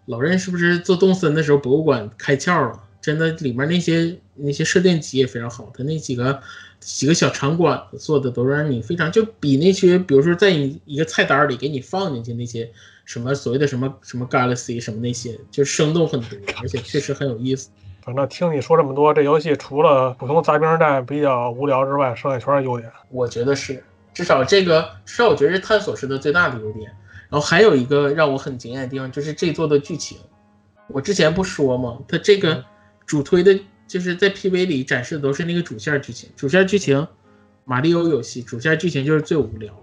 老任是不是做动森的时候博物馆开窍了？真的，里面那些那些设定集也非常好，他那几个几个小场馆做的都让你非常，就比那些比如说在你一个菜单里给你放进去那些什么所谓的什么什么 Galaxy 什么那些，就生动很多，而且确实很有意思。反正听你说这么多，这游戏除了普通杂兵战比较无聊之外，剩下全是优点。我觉得是，至少这个，至少我觉得是探索式的最大的优点。然后还有一个让我很惊艳的地方，就是这座的剧情。我之前不说吗？它这个主推的，就是在 PV 里展示的都是那个主线剧情。主线剧情，马里奥游戏主线剧情就是最无聊的。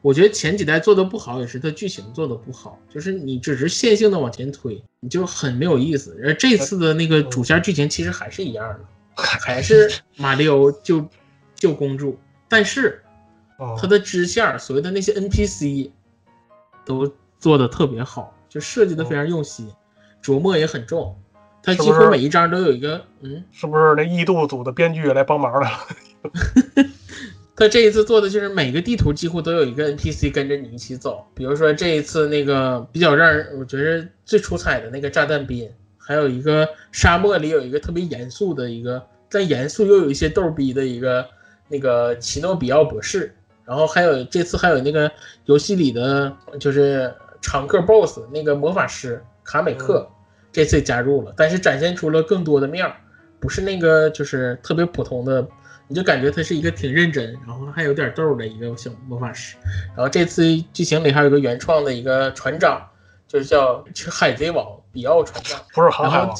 我觉得前几代做的不好，也是它剧情做的不好，就是你只是线性的往前推，你就很没有意思。而这次的那个主线剧情其实还是一样的，还是马里奥救救公主，但是哦它的支线儿，所谓的那些 NPC 都做的特别好，就设计的非常用心，琢磨也很重。它几乎每一章都有一个，嗯，是不是那异度组的编剧来帮忙来了？他这一次做的就是每个地图几乎都有一个 NPC 跟着你一起走。比如说这一次那个比较让人我觉得最出彩的那个炸弹兵，还有一个沙漠里有一个特别严肃的一个，但严肃又有一些逗逼的一个那个奇诺比奥博士。然后还有这次还有那个游戏里的就是常客 BOSS 那个魔法师卡美克，这次也加入了，但是展现出了更多的面儿，不是那个就是特别普通的你就感觉他是一个挺认真，然后还有点逗的一个小魔法师。然后这次剧情里还有一个原创的一个船长，就是叫就是海贼王比奥船长。不是航海王吗？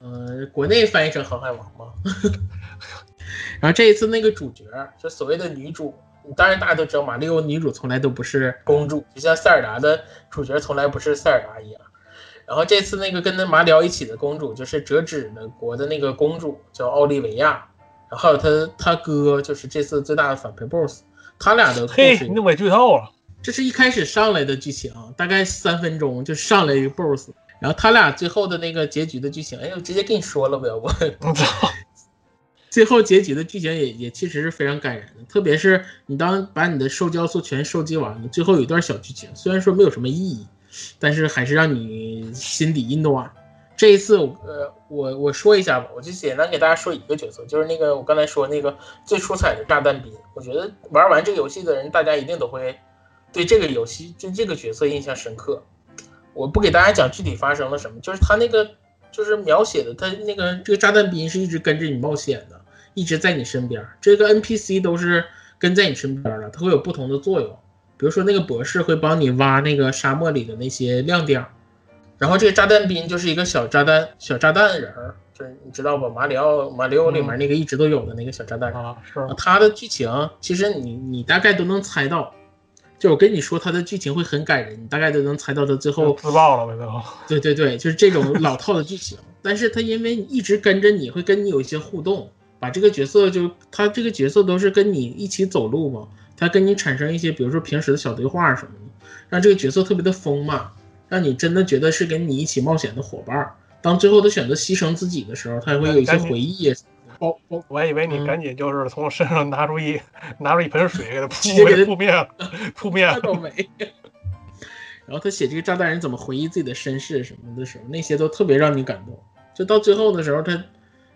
呃，国内翻译成航海王嘛。然后这一次那个主角，就所谓的女主，当然大家都知道，马里奥女主从来都不是公主，就像塞尔达的主角从来不是塞尔达一样。然后这次那个跟那马里奥一起的公主，就是折纸的国的那个公主，叫奥利维亚。然后还有他他哥，就是这次最大的反派 BOSS，他俩的故嘿，事你怎么给剧透了？这是一开始上来的剧情，大概三分钟就上来一个 BOSS，然后他俩最后的那个结局的剧情，哎，我直接跟你说了吧，要不？我操！最后结局的剧情也也其实是非常感人的，特别是你当把你的受教素全收集完了，最后有一段小剧情，虽然说没有什么意义，但是还是让你心底一暖。这一次我呃我我说一下吧，我就简单给大家说一个角色，就是那个我刚才说那个最出彩的炸弹兵。我觉得玩完这个游戏的人，大家一定都会对这个游戏对这个角色印象深刻。我不给大家讲具体发生了什么，就是他那个就是描写的他那个这个炸弹兵是一直跟着你冒险的。一直在你身边。这个 NPC 都是跟在你身边的，它会有不同的作用。比如说那个博士会帮你挖那个沙漠里的那些亮点儿，然后这个炸弹兵就是一个小炸弹小炸弹人儿，就是你知道吧？马里奥马里奥里面那个一直都有的那个小炸弹人。啊，是他，的剧情其实你你大概都能猜到，就我跟你说他的剧情会很感人，你大概都能猜到他最后自爆了呗，最后。对对对，就是这种老套的剧情。但是他因为一直跟着你，会跟你有一些互动，把这个角色就他这个角色都是跟你一起走路嘛，他跟你产生一些，比如说平时的小对话什么的，让这个角色特别的丰满，让你真的觉得是跟你一起冒险的伙伴儿。当最后他选择牺牲自己的时候，他还会有一些回忆。包包我还以为你嗯赶紧就是从我身上拿出一拿出一盆水给他扑扑灭了，扑灭了。那倒没。然后他写这个炸弹人怎么回忆自己的身世什么的时候，那些都特别让你感动。就到最后的时候，他，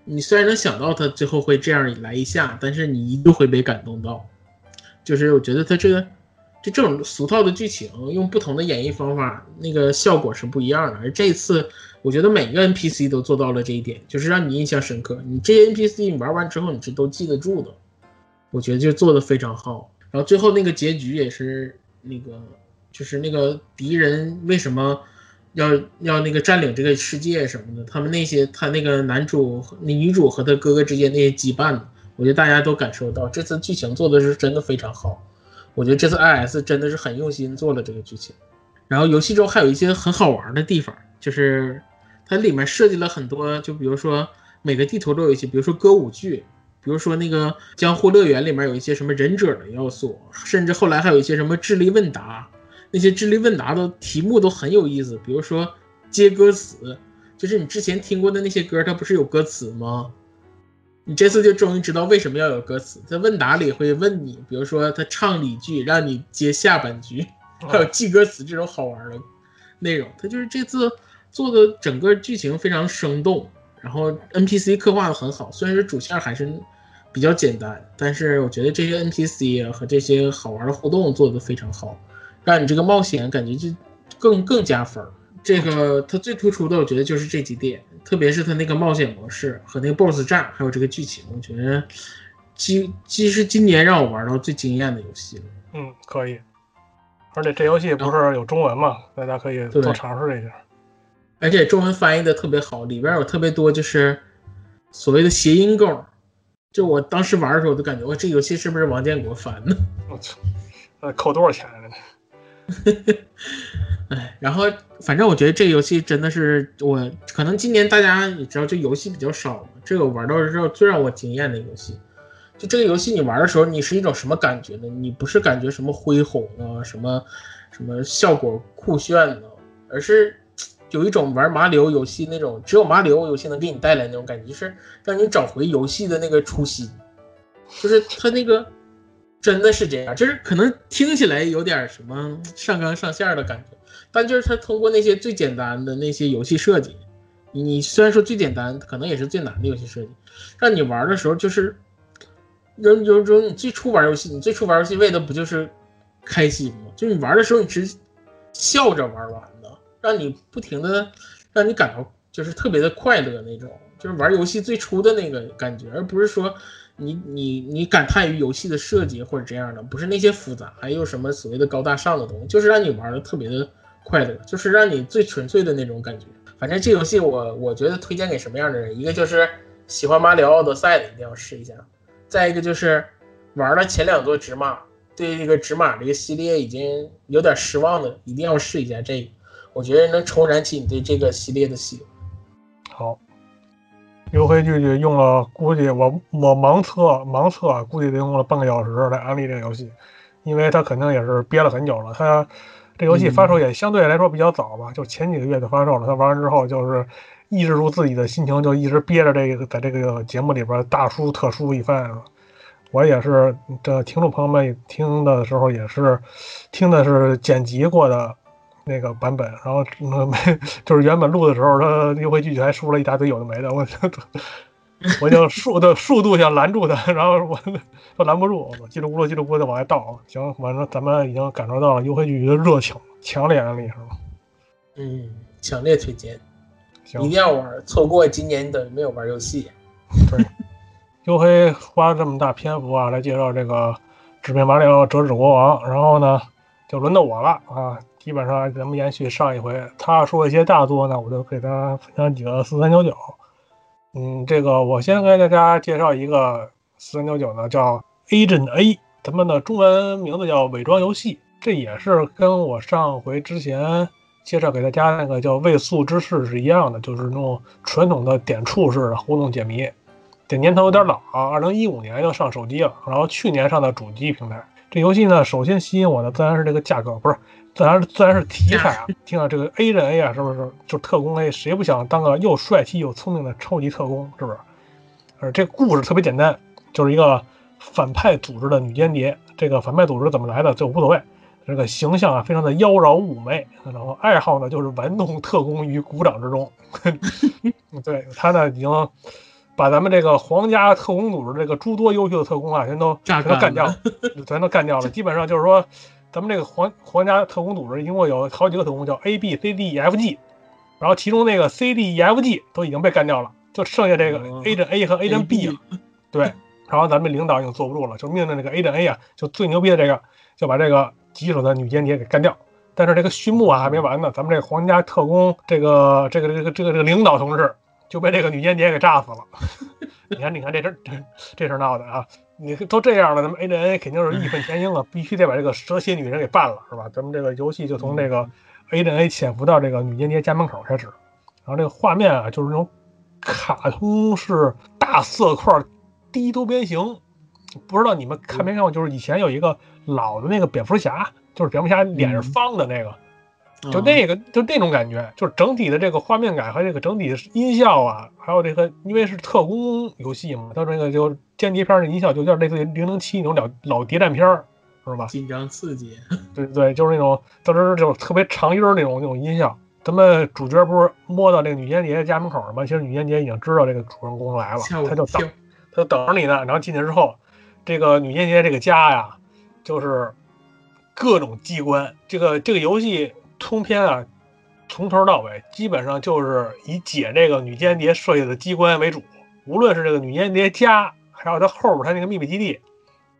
你虽然能想到他最后会这样来一下，但是你一定会被感动到。就是我觉得他这个，就这种俗套的剧情，用不同的演绎方法，那个效果是不一样的。而这次，我觉得每个 NPC 都做到了这一点，就是让你印象深刻。你这些 NPC 你玩完之后，你是都记得住的。我觉得就做的非常好。然后最后那个结局也是那个，就是那个敌人为什么要要那个占领这个世界什么的，他们那些他那个男主、那女主和他哥哥之间那些羁绊，我觉得大家都感受到。这次剧情做的是真的非常好，我觉得这次 IS 真的是很用心做了这个剧情。然后游戏中还有一些很好玩的地方，就是它里面设计了很多，就比如说每个地图都有一些，比如说歌舞剧，比如说那个江户乐园里面有一些什么忍者的要素，甚至后来还有一些什么智力问答，那些智力问答的题目都很有意思，比如说接歌词，就是你之前听过的那些歌，它不是有歌词吗？你这次就终于知道为什么要有歌词，在问答里会问你，比如说他唱几句，让你接下半句。还有记歌词这种好玩的内容，他就是这次做的整个剧情非常生动，然后 NPC 刻画的很好。虽然是主线还是比较简单，但是我觉得这些 NPC 啊和这些好玩的互动做的非常好，让你这个冒险感觉就更更加分儿。这个它最突出的，我觉得就是这几点，特别是它那个冒险模式和那个 BOSS 战，还有这个剧情，我觉得几几是今年让我玩到最惊艳的游戏了。嗯，可以。而且这游戏不是有中文嘛，大家可以多尝试一下。而且中文翻译的特别好，里边有特别多就是所谓的谐音梗。就我当时玩的时候，我就感觉，我，这游戏是不是王建国翻的？我操，那扣多少钱呢？哎，然后反正我觉得这个游戏真的是我可能今年大家也知道，这游戏比较少，这个玩到之后最让我惊艳的游戏。就这个游戏，你玩的时候，你是一种什么感觉呢？你不是感觉什么恢宏啊，什么什么效果酷炫呢？而是有一种玩马里游戏那种，只有马里游戏能给你带来那种感觉，就是让你找回游戏的那个初心。就是它那个真的是这样，就是可能听起来有点什么上纲上线的感觉，但就是他通过那些最简单的那些游戏设计，你虽然说最简单，可能也是最难的游戏设计，让你玩的时候就是。有有种你最初玩游戏，你最初玩游戏为的不就是开心吗？就你玩的时候，你是笑着玩完的，让你不停的让你感到就是特别的快乐那种，就是玩游戏最初的那个感觉，而不是说你你你感叹于游戏的设计或者这样的，不是那些复杂还有什么所谓的高大上的东西，就是让你玩的特别的快乐，就是让你最纯粹的那种感觉。反正这游戏我我觉得推荐给什么样的人，一个就是喜欢马里奥奥德赛的，一定要试一下。再一个就是玩了前两座纸马，对这个纸马这个系列已经有点失望的，一定要试一下这个，我觉得能重燃起你对这个系列的喜。好，优惠剧剧用了，估计我我盲测盲测，估计得用了半个小时来安利这个游戏，因为他肯定也是憋了很久了。他这游戏发售也相对来说比较早吧，就前几个月就发售了。他玩完之后就是。抑制住自己的心情，就一直憋着这个，在这个节目里边大输特输一番。我也是，这听众朋友们听的时候也是听的是剪辑过的那个版本，然后没 就是原本录的时候，他优惠剧剧还说了一大堆有的没的，我就我就 速的速度想拦住他，然后我都拦不住，叽里咕噜叽里咕噜的往外倒。行，反正咱们已经感受到了优惠剧剧的热情，强烈安利是吧？嗯，强烈推荐。一定要玩，错过今年等于没有玩游戏。对，优黑花这么大篇幅啊来介绍这个《纸片马里奥折纸国王》，然后呢就轮到我了啊。基本上咱们延续上一回，他说一些大作呢，我就给大家分享几个四三九九。嗯，这个我先给大家介绍一个四三九九呢，叫 Agent A，咱们的中文名字叫伪装游戏。这也是跟我上回之前。介绍给大家那个叫未速之士是一样的，就是那种传统的点触式的互动解谜。这年头有点老啊，二零一五年就上手机了，然后去年上的主机平台。这游戏呢，首先吸引我的自然是这个价格，不是自然自然是题材啊。听到这个 A 人 A 啊，是不是就特工 A？谁不想当个又帅气又聪明的超级特工？是不是？而这个故事特别简单，就是一个反派组织的女间谍。这个反派组织怎么来的就无所谓。这个形象啊，非常的妖娆妩媚，然后爱好呢就是玩弄特工于股掌之中。对他呢，已经把咱们这个皇家特工组织这个诸多优秀的特工啊，全都全都干掉了，全都干掉了。基本上就是说，咱们这个皇皇家特工组织一共有好几个特工，叫 A B C D E F G，然后其中那个 C D E F G 都已经被干掉了，就剩下这个 A 的 A 和 A 的 B 了。对，然后咱们领导已经坐不住了，就命令那个 A 的 A 啊，就最牛逼的这个，就把这个。棘手的女间谍给干掉，但是这个序幕啊还没完呢，咱们这个皇家特工这个这个这个这个这个领导同志就被这个女间谍给炸死了。你看，你看这事这这事闹的啊！你都这样了，咱们 A.N.A 肯定是义愤填膺了，必须得把这个蛇蝎女人给办了，是吧？咱们这个游戏就从这个 A.N.A 潜伏到这个女间谍家门口开始，然后这个画面啊，就是那种卡通式大色块低多边形。不知道你们看没看过，就是以前有一个老的那个蝙蝠侠，就是蝙蝠侠脸是方的那个，就那个就那种感觉，就是整体的这个画面感和这个整体的音效啊，还有这个因为是特工游戏嘛，它这个就间谍片的音效就有点类似于零零七那种老老谍战片儿，知道吧？紧张刺激，对对对，就是那种当时就是特别长音儿那种那种音效。咱们主角不是摸到这个女间谍家门口了吗？其实女间谍已经知道这个主人公来了，他就等跳。他就等着你呢。然后进去之后，这个女间谍这个家呀，就是各种机关。这个这个游戏通篇啊，从头到尾基本上就是以解这个女间谍设计的机关为主。无论是这个女间谍家，还有她后边她那个秘密基地，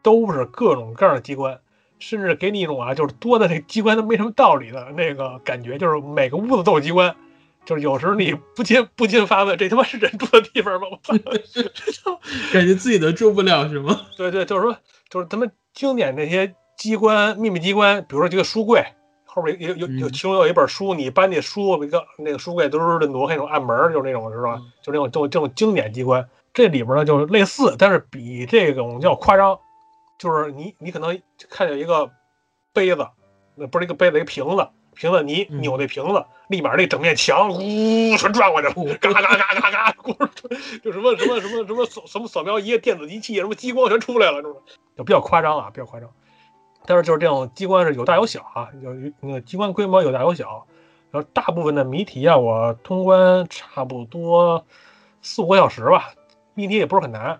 都是各种各样的机关。甚至给你一种啊，就是多的这机关都没什么道理的那个感觉，就是每个屋子都有机关，就是有时候你不禁不禁发问，这他妈是人住的地方吗？我操！感觉自己都住不了是吗？对对，就是说，就是他们经典那些机关、秘密机关，比如说这个书柜后边有有有其中有一本书，你搬那书一个那个书柜都是挪开那种暗门，就是那种是吧嗯？就那种这种这种经典机关，这里边呢就是类似，但是比这种要夸张，就是你你可能看见一个杯子，那不是一个杯子，一个瓶子。瓶子，你嗯扭那瓶子，立马那整面墙呜全转过去了，嘎嘎嘎嘎嘎，咕就什么什么什么什么扫什么扫描仪、电子仪器、什么激光全出来了，是吧？就比较夸张啊，比较夸张。但是就是这种机关是有大有小啊，有那个机关规模有大有小。然后大部分的谜题啊，我通关差不多四五个小时吧，谜题也不是很难。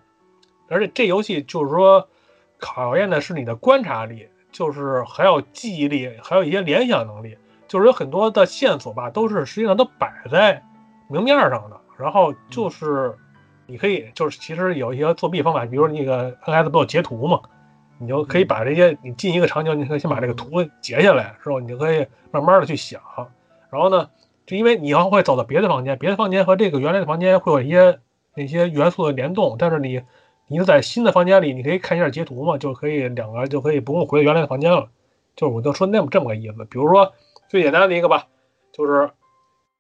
而且这游戏就是说考验的是你的观察力，就是还有记忆力，还有一些联想能力。就是有很多的线索吧，都是实际上都摆在明面上的。然后就是你可以，就是其实有一些作弊方法，比如那个 NS 不有截图嘛，你就可以把这些你进一个场景，你可以先把这个图截下来，之后你就可以慢慢的去想。然后呢，就因为你要会走到别的房间，别的房间和这个原来的房间会有一些那些元素的联动，但是你你在新的房间里，你可以看一下截图嘛，就可以两个就可以不用回原来的房间了。就是我就说那么这么个意思。比如说最简单的一个吧，就是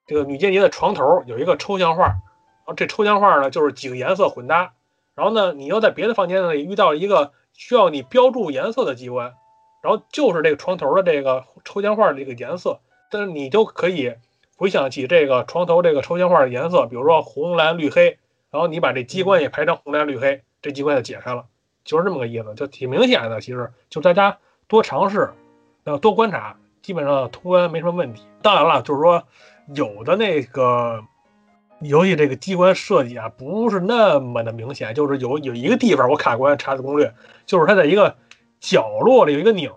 这个女间谍的床头有一个抽象画，然后这抽象画呢就是几个颜色混搭，然后呢你又在别的房间里遇到一个需要你标注颜色的机关，然后就是这个床头的这个抽象画的这个颜色，但是你就可以回想起这个床头这个抽象画的颜色，比如说红蓝绿黑，然后你把这机关也排成红蓝绿黑，这机关就解开了，就是这么个意思，就挺明显的。其实就大家多尝试，要多观察，基本上通关没什么问题。当然了，就是说有的那个游戏这个机关设计啊，不是那么的明显，就是有有一个地方我卡关查的攻略，就是它在一个角落里有一个钮，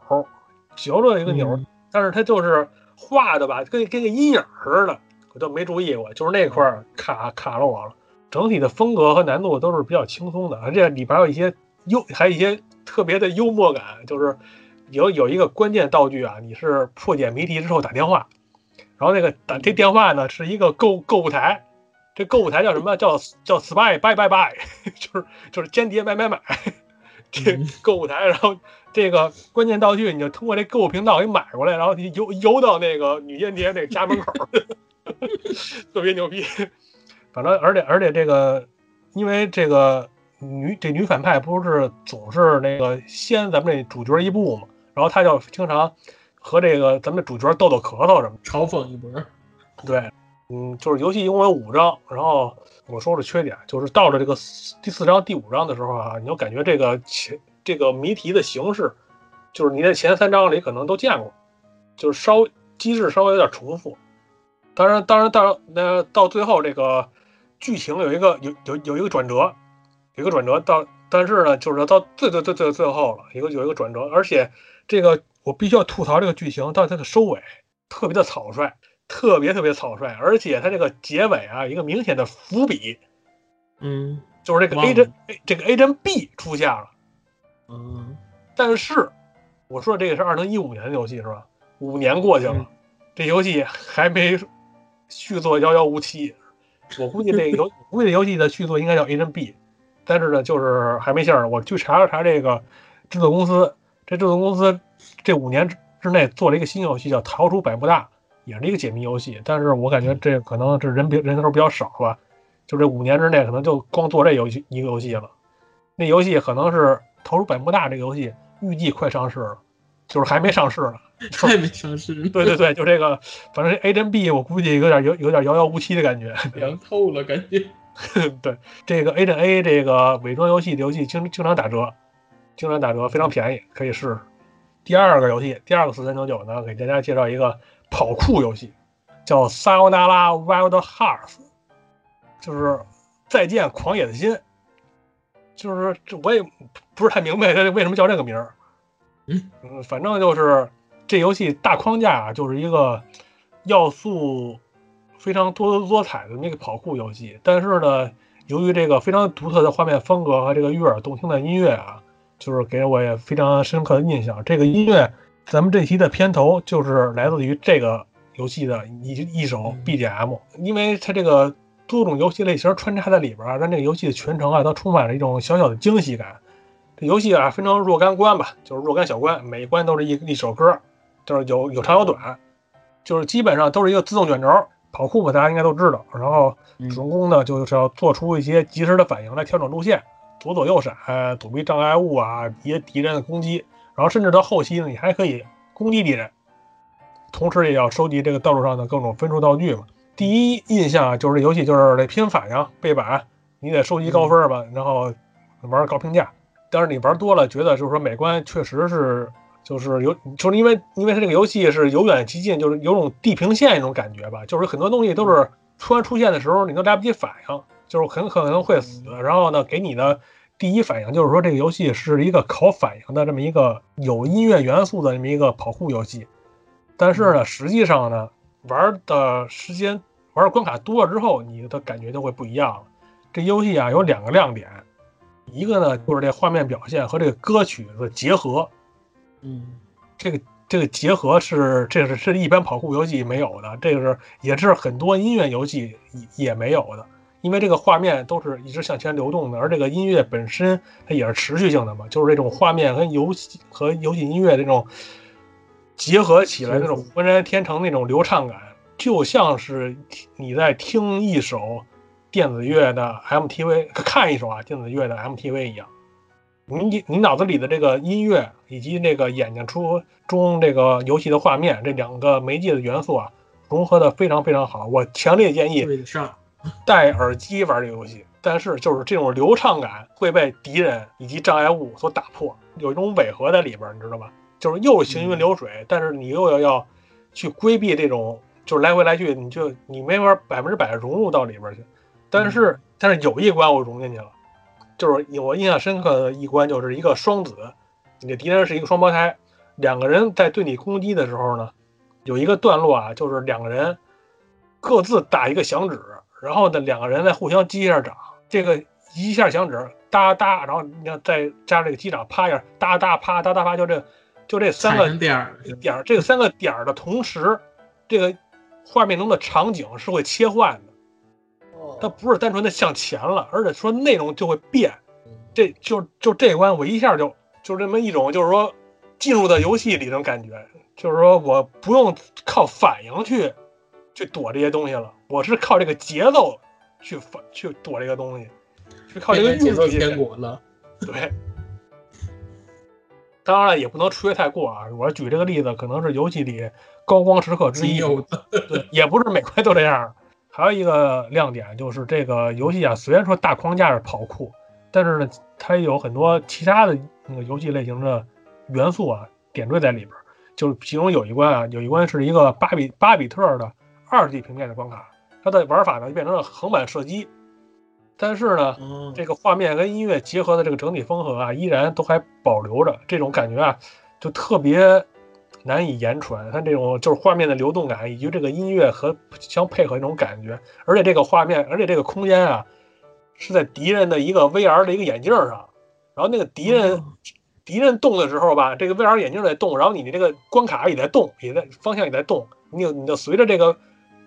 角落有一个钮，嗯。但是它就是画的吧，跟跟个阴影似的，我都没注意过，就是那块儿卡卡了我了。整体的风格和难度都是比较轻松的，而且里边有一些幽，还有一些特别的幽默感，就是有有一个关键道具啊，你是破解谜题之后打电话，然后那个打这电话呢是一个购购物台，这购物台叫什么？叫叫 spy buy buy buy，就是就是间谍买买买，这嗯购物台，然后这个关键道具你就通过这购物频道给买过来，然后你邮邮到那个女间谍那家门口，特别牛逼。反正而且而且这个，因为这个女这女反派不是总是那个先咱们这主角一步嘛，然后她就经常和这个咱们主角斗斗咳嗽什么的。嘲讽一波。对，嗯，就是游戏一共有五章，然后我说说缺点，就是到了这个第四章、第五章的时候啊，你就感觉这个前这个谜题的形式，就是你在前三章里可能都见过，就是稍机制稍微有点重复。当然，当然，到，那到最后这个剧情有一个有有有一个转折，有一个转折到，但是呢，就是到最最最最最后了，一个有一个转折，而且这个我必须要吐槽这个剧情到它的收尾特别的草率，特别特别草率，而且它这个结尾啊，一个明显的伏笔，嗯就是这个 A 针 A 这个 A 针 B 出现了。嗯但是我说的这个是二零一五年的游戏是吧？五年过去了，嗯这游戏还没续作遥遥无期。我估计这游，我估计这游戏的续作应该叫 Agent B，但是呢，就是还没信儿。我去查了查这个制作公司，这制作公司这五年之之内做了一个新游戏叫《逃出百慕大》，也是一个解谜游戏。但是我感觉这可能这人比人头比较少吧，就这五年之内可能就光做这游戏一个游戏了。那游戏可能是《投入百慕大》这个游戏预计快上市了，就是还没上市呢。还没上市，对对对，就这个，反正 A 跟 B 我估计有点有有点遥遥无期的感觉。凉透了，感觉。对，这个 A 阵 A 这个伪装游戏的游戏经经常打折，经常打折，非常便宜，可以试试。第二个游戏，第二个四三九九呢，给大家介绍一个跑酷游戏，叫《萨尤那拉 Wild Hearts》，就是再见狂野的心。就是这我也不是太明白它为什么叫这个名儿。嗯嗯，反正就是这游戏大框架啊就是一个要素非常多姿多彩的那个跑酷游戏，但是呢，由于这个非常独特的画面风格和这个悦耳动听的音乐啊，就是给我也非常深刻的印象。这个音乐，咱们这期的片头就是来自于这个游戏的一一首 BGM，因为它这个多种游戏类型穿插在里边让这个游戏的全程啊都充满了一种小小的惊喜感。这游戏啊分成若干关吧，就是若干小关，每一关都是一一首歌，就是有有长有短，就是基本上都是一个自动卷轴。跑酷吧，大家应该都知道。然后主人公呢，就是要做出一些及时的反应来调整路线，左左右闪，躲避障碍物啊，一些敌人的攻击。然后甚至到后期呢，你还可以攻击敌人，同时也要收集这个道路上的各种分数道具嘛。第一印象啊，就是这游戏就是得拼反应、背板，你得收集高分吧，然后玩高评价。但是你玩多了，觉得就是说美观确实是就是有，就是因为因为它这个游戏是由远及近，就是有种地平线那种感觉吧，就是很多东西都是突然出现的时候，你都来不及反应，就是很可能会死。然后呢，给你的第一反应就是说这个游戏是一个考反应的这么一个有音乐元素的这么一个跑酷游戏。但是呢，实际上呢，玩的时间玩的关卡多了之后，你的感觉就会不一样了。这游戏啊有两个亮点，一个呢就是这画面表现和这个歌曲的结合。嗯，这个这个结合是这是是一般跑酷游戏没有的，这个是也是很多音乐游戏也也没有的，因为这个画面都是一直向前流动的，而这个音乐本身它也是持续性的嘛，就是这种画面跟游戏和游戏音乐这种结合起来那种浑然天成那种流畅感，就像是你在听一首电子乐的 MTV，看一首啊电子乐的 MTV 一样。你你脑子里的这个音乐以及那个眼睛出中这个游戏的画面这两个媒介的元素啊，融合的非常非常好。我强烈建议对上。戴耳机玩这个游戏，但是就是这种流畅感会被敌人以及障碍物所打破，有一种违和在里边，你知道吧？就是又行云流水，但是你又要要去规避这种，就是来回来去，你就你没法百分之百融入到里边去。但是但是有一关我融进去了。就是我印象深刻的一关，就是一个双子，你的敌人是一个双胞胎，两个人在对你攻击的时候呢，有一个段落啊，就是两个人各自打一个响指，然后呢两个人再互相击一下掌，这个一下响指哒哒，然后你要再加这个击掌啪一下哒哒啪哒哒啪，就这就这三个点儿，点儿，这个三个点儿的同时，这个画面中的场景是会切换的。它不是单纯的向前了，而且说内容就会变。这就就这关，我一下就就这么一种，就是说进入到游戏里那种感觉，就是说我不用靠反应去去躲这些东西了，我是靠这个节奏去反去躲这个东西，去靠这个节奏运气天国了。对，当然了也不能吹太过啊。我举这个例子，可能是游戏里高光时刻之一。对，也不是每关都这样。还有一个亮点就是这个游戏啊，虽然说大框架是跑酷，但是呢，它有很多其他的那个游戏类型的元素啊点缀在里边。就是其中有一关啊，有一关是一个巴比巴比特的二 D 平面的关卡，它的玩法呢就变成了横版射击，但是呢，嗯，这个画面跟音乐结合的这个整体风格啊，依然都还保留着这种感觉啊，就特别难以言传。它这种就是画面的流动感，以及这个音乐和相配合那种感觉，而且这个画面，而且这个空间啊，是在敌人的一个 VR 的一个眼镜上，然后那个敌人敌人动的时候吧，这个 VR 眼镜在动，然后你的这个关卡也在动，也在方向也在动，你有你就随着这个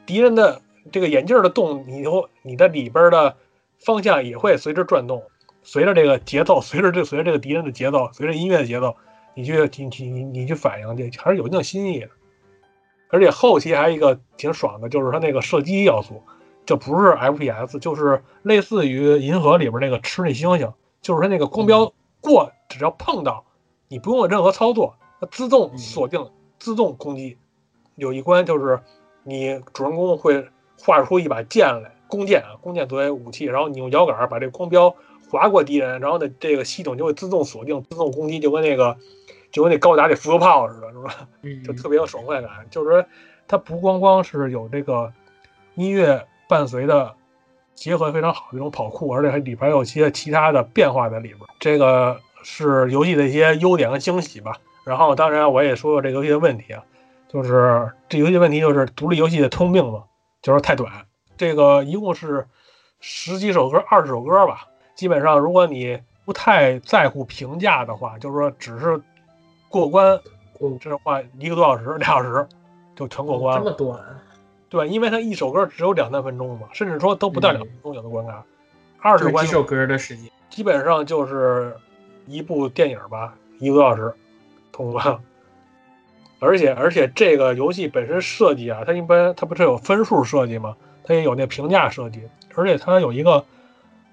敌人的这个眼镜的动，你以后你的里边的方向也会随之转动，随着这个节奏，随着这随着这个敌人的节奏，随着音乐的节奏，你去你你你你去反应，这还是有一定新意的。而且后期还有一个挺爽的，就是它那个射击要素，就不是 FPS，就是类似于银河里边那个吃那星星，就是它那个光标过，只要碰到，你不用任何操作，它自动锁定、自动攻击。有一关就是你主人公会画出一把剑来，弓箭啊，弓箭作为武器，然后你用摇杆把这个光标划过敌人，然后呢，这个系统就会自动锁定、自动攻击，就跟那个就跟那高达那浮游炮似的，是吧？嗯就特别有爽快感。就是说，它不光光是有这个音乐伴随的结合非常好的这种跑酷，而且还里边有些其他的变化在里边。这个是游戏的一些优点和惊喜吧。然后，当然我也说说这个游戏的问题啊，就是这游戏问题就是独立游戏的通病嘛，就是太短。这个一共是十几首歌、二十首歌吧。基本上，如果你不太在乎评价的话，就是说只是过关过这话一个多小时、俩小时就全过关了，这么短，对，因为它一首歌只有两三分钟嘛，甚至说都不到嗯两分钟有的关卡，二十关就几首歌的时间。基本上就是一部电影吧，一个多小时通关了。而且而且这个游戏本身设计啊，它一般它不是有分数设计吗？它也有那评价设计，而且它有一个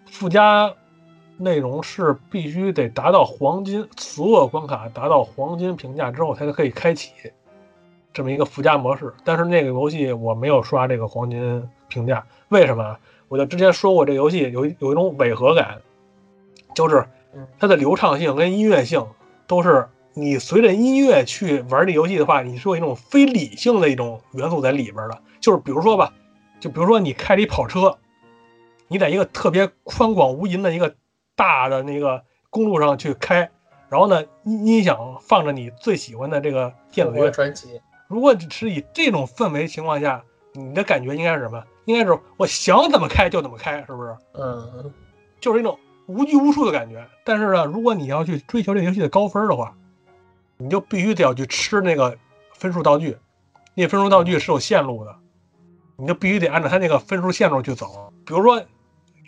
附加内容是必须得达到黄金，所有关卡达到黄金评价之后才可以开启这么一个附加模式。但是那个游戏我没有刷这个黄金评价，为什么啊？我就之前说过，这游戏有有一种违和感，就是它的流畅性跟音乐性都是你随着音乐去玩这游戏的话，你是有一种非理性的一种元素在里边的。就是比如说吧，就比如说你开了一跑车，你在一个特别宽广无垠的一个大的那个公路上去开，然后呢音音响放着你最喜欢的这个电子乐，专辑，如果是以这种氛围情况下，你的感觉应该是什么？应该是我想怎么开就怎么开，是不是？嗯，就是一种无拘无束的感觉。但是呢，如果你要去追求这个游戏的高分的话，你就必须得要去吃那个分数道具，那分数道具是有线路的，你就必须得按照它那个分数线路去走。比如说，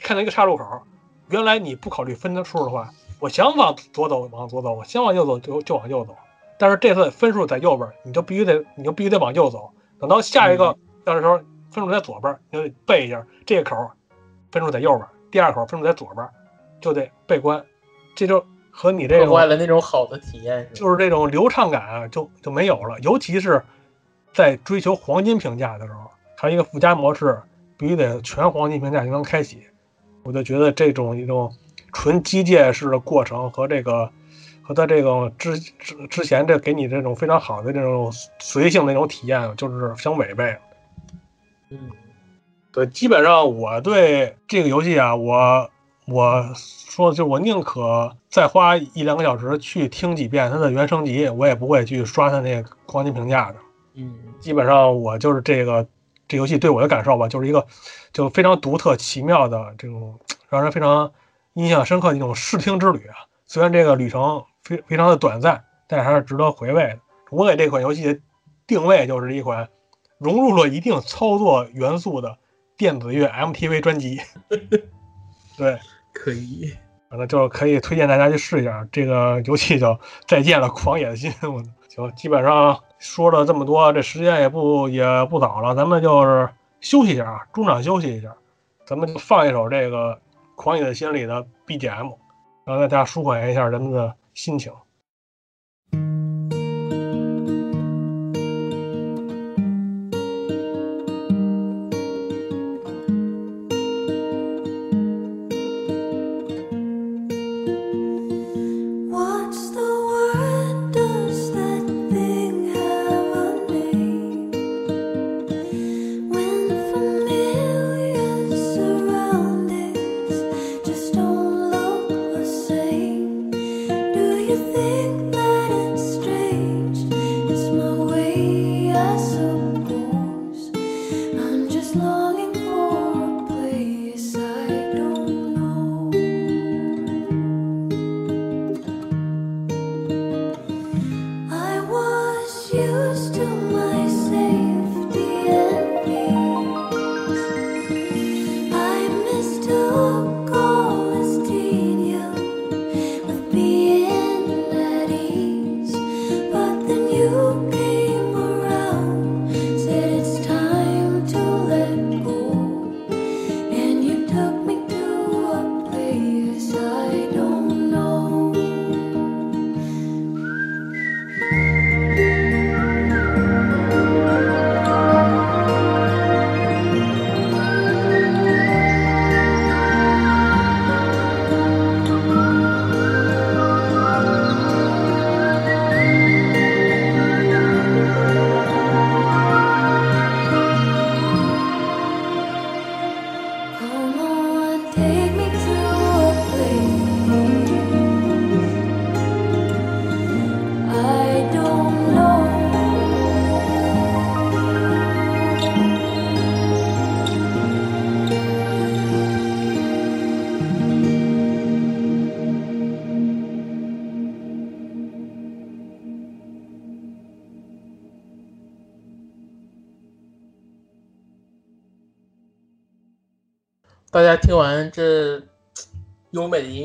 看到一个岔路口，原来你不考虑分数的话，我想往左走往左走，我想往右走就就往右走。但是这次分数在右边，你就必须得你就必须得往右走。等到下一个要是时候分数在左边，你就得背一下这个口分数在右边，第二口分数在左边，就得背关。这就和你这个破坏了那种好的体验，就是这种流畅感啊，就就没有了。尤其是在追求黄金评价的时候，还有一个附加模式，必须得全黄金评价才能开启。我就觉得这种一种纯机械式的过程和这个和它这种之之之前这给你这种非常好的这种随性的那种体验，就是相违背。嗯，对，基本上我对这个游戏啊，我我说的就是我宁可再花一两个小时去听几遍它的原声集，我也不会去刷它那个黄金评价的。嗯，基本上我就是这个这游戏对我的感受吧，就是一个就非常独特、奇妙的这种让人非常印象深刻的一种视听之旅啊。虽然这个旅程非非常的短暂，但是还是值得回味的。我给这款游戏的定位就是一款融入了一定操作元素的电子乐 MTV 专辑。对，可以，反正就可以推荐大家去试一下这个游戏叫《再见了，狂野的心》。我行，基本上说了这么多，这时间也不也不早了，咱们就是休息一下啊，中场休息一下，咱们就放一首这个《狂野的心》里的 BGM，让大家舒缓一下人们的心情。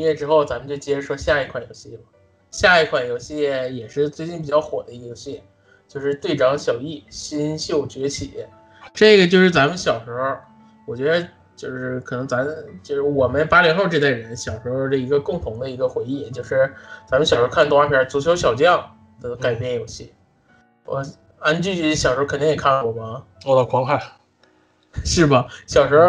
乐之后，咱们就接着说下一款游戏吧。下一款游戏也是最近比较火的一个游戏，就是《队长小艺：新秀崛起》。这个就是咱们小时候，我觉得就是可能咱就是我们八零后这代人小时候的一个共同的一个回忆，就是咱们小时候看动画片《足球小将》的改编游戏。我安居小时候肯定也看过吧？我的狂看，是吧？小时候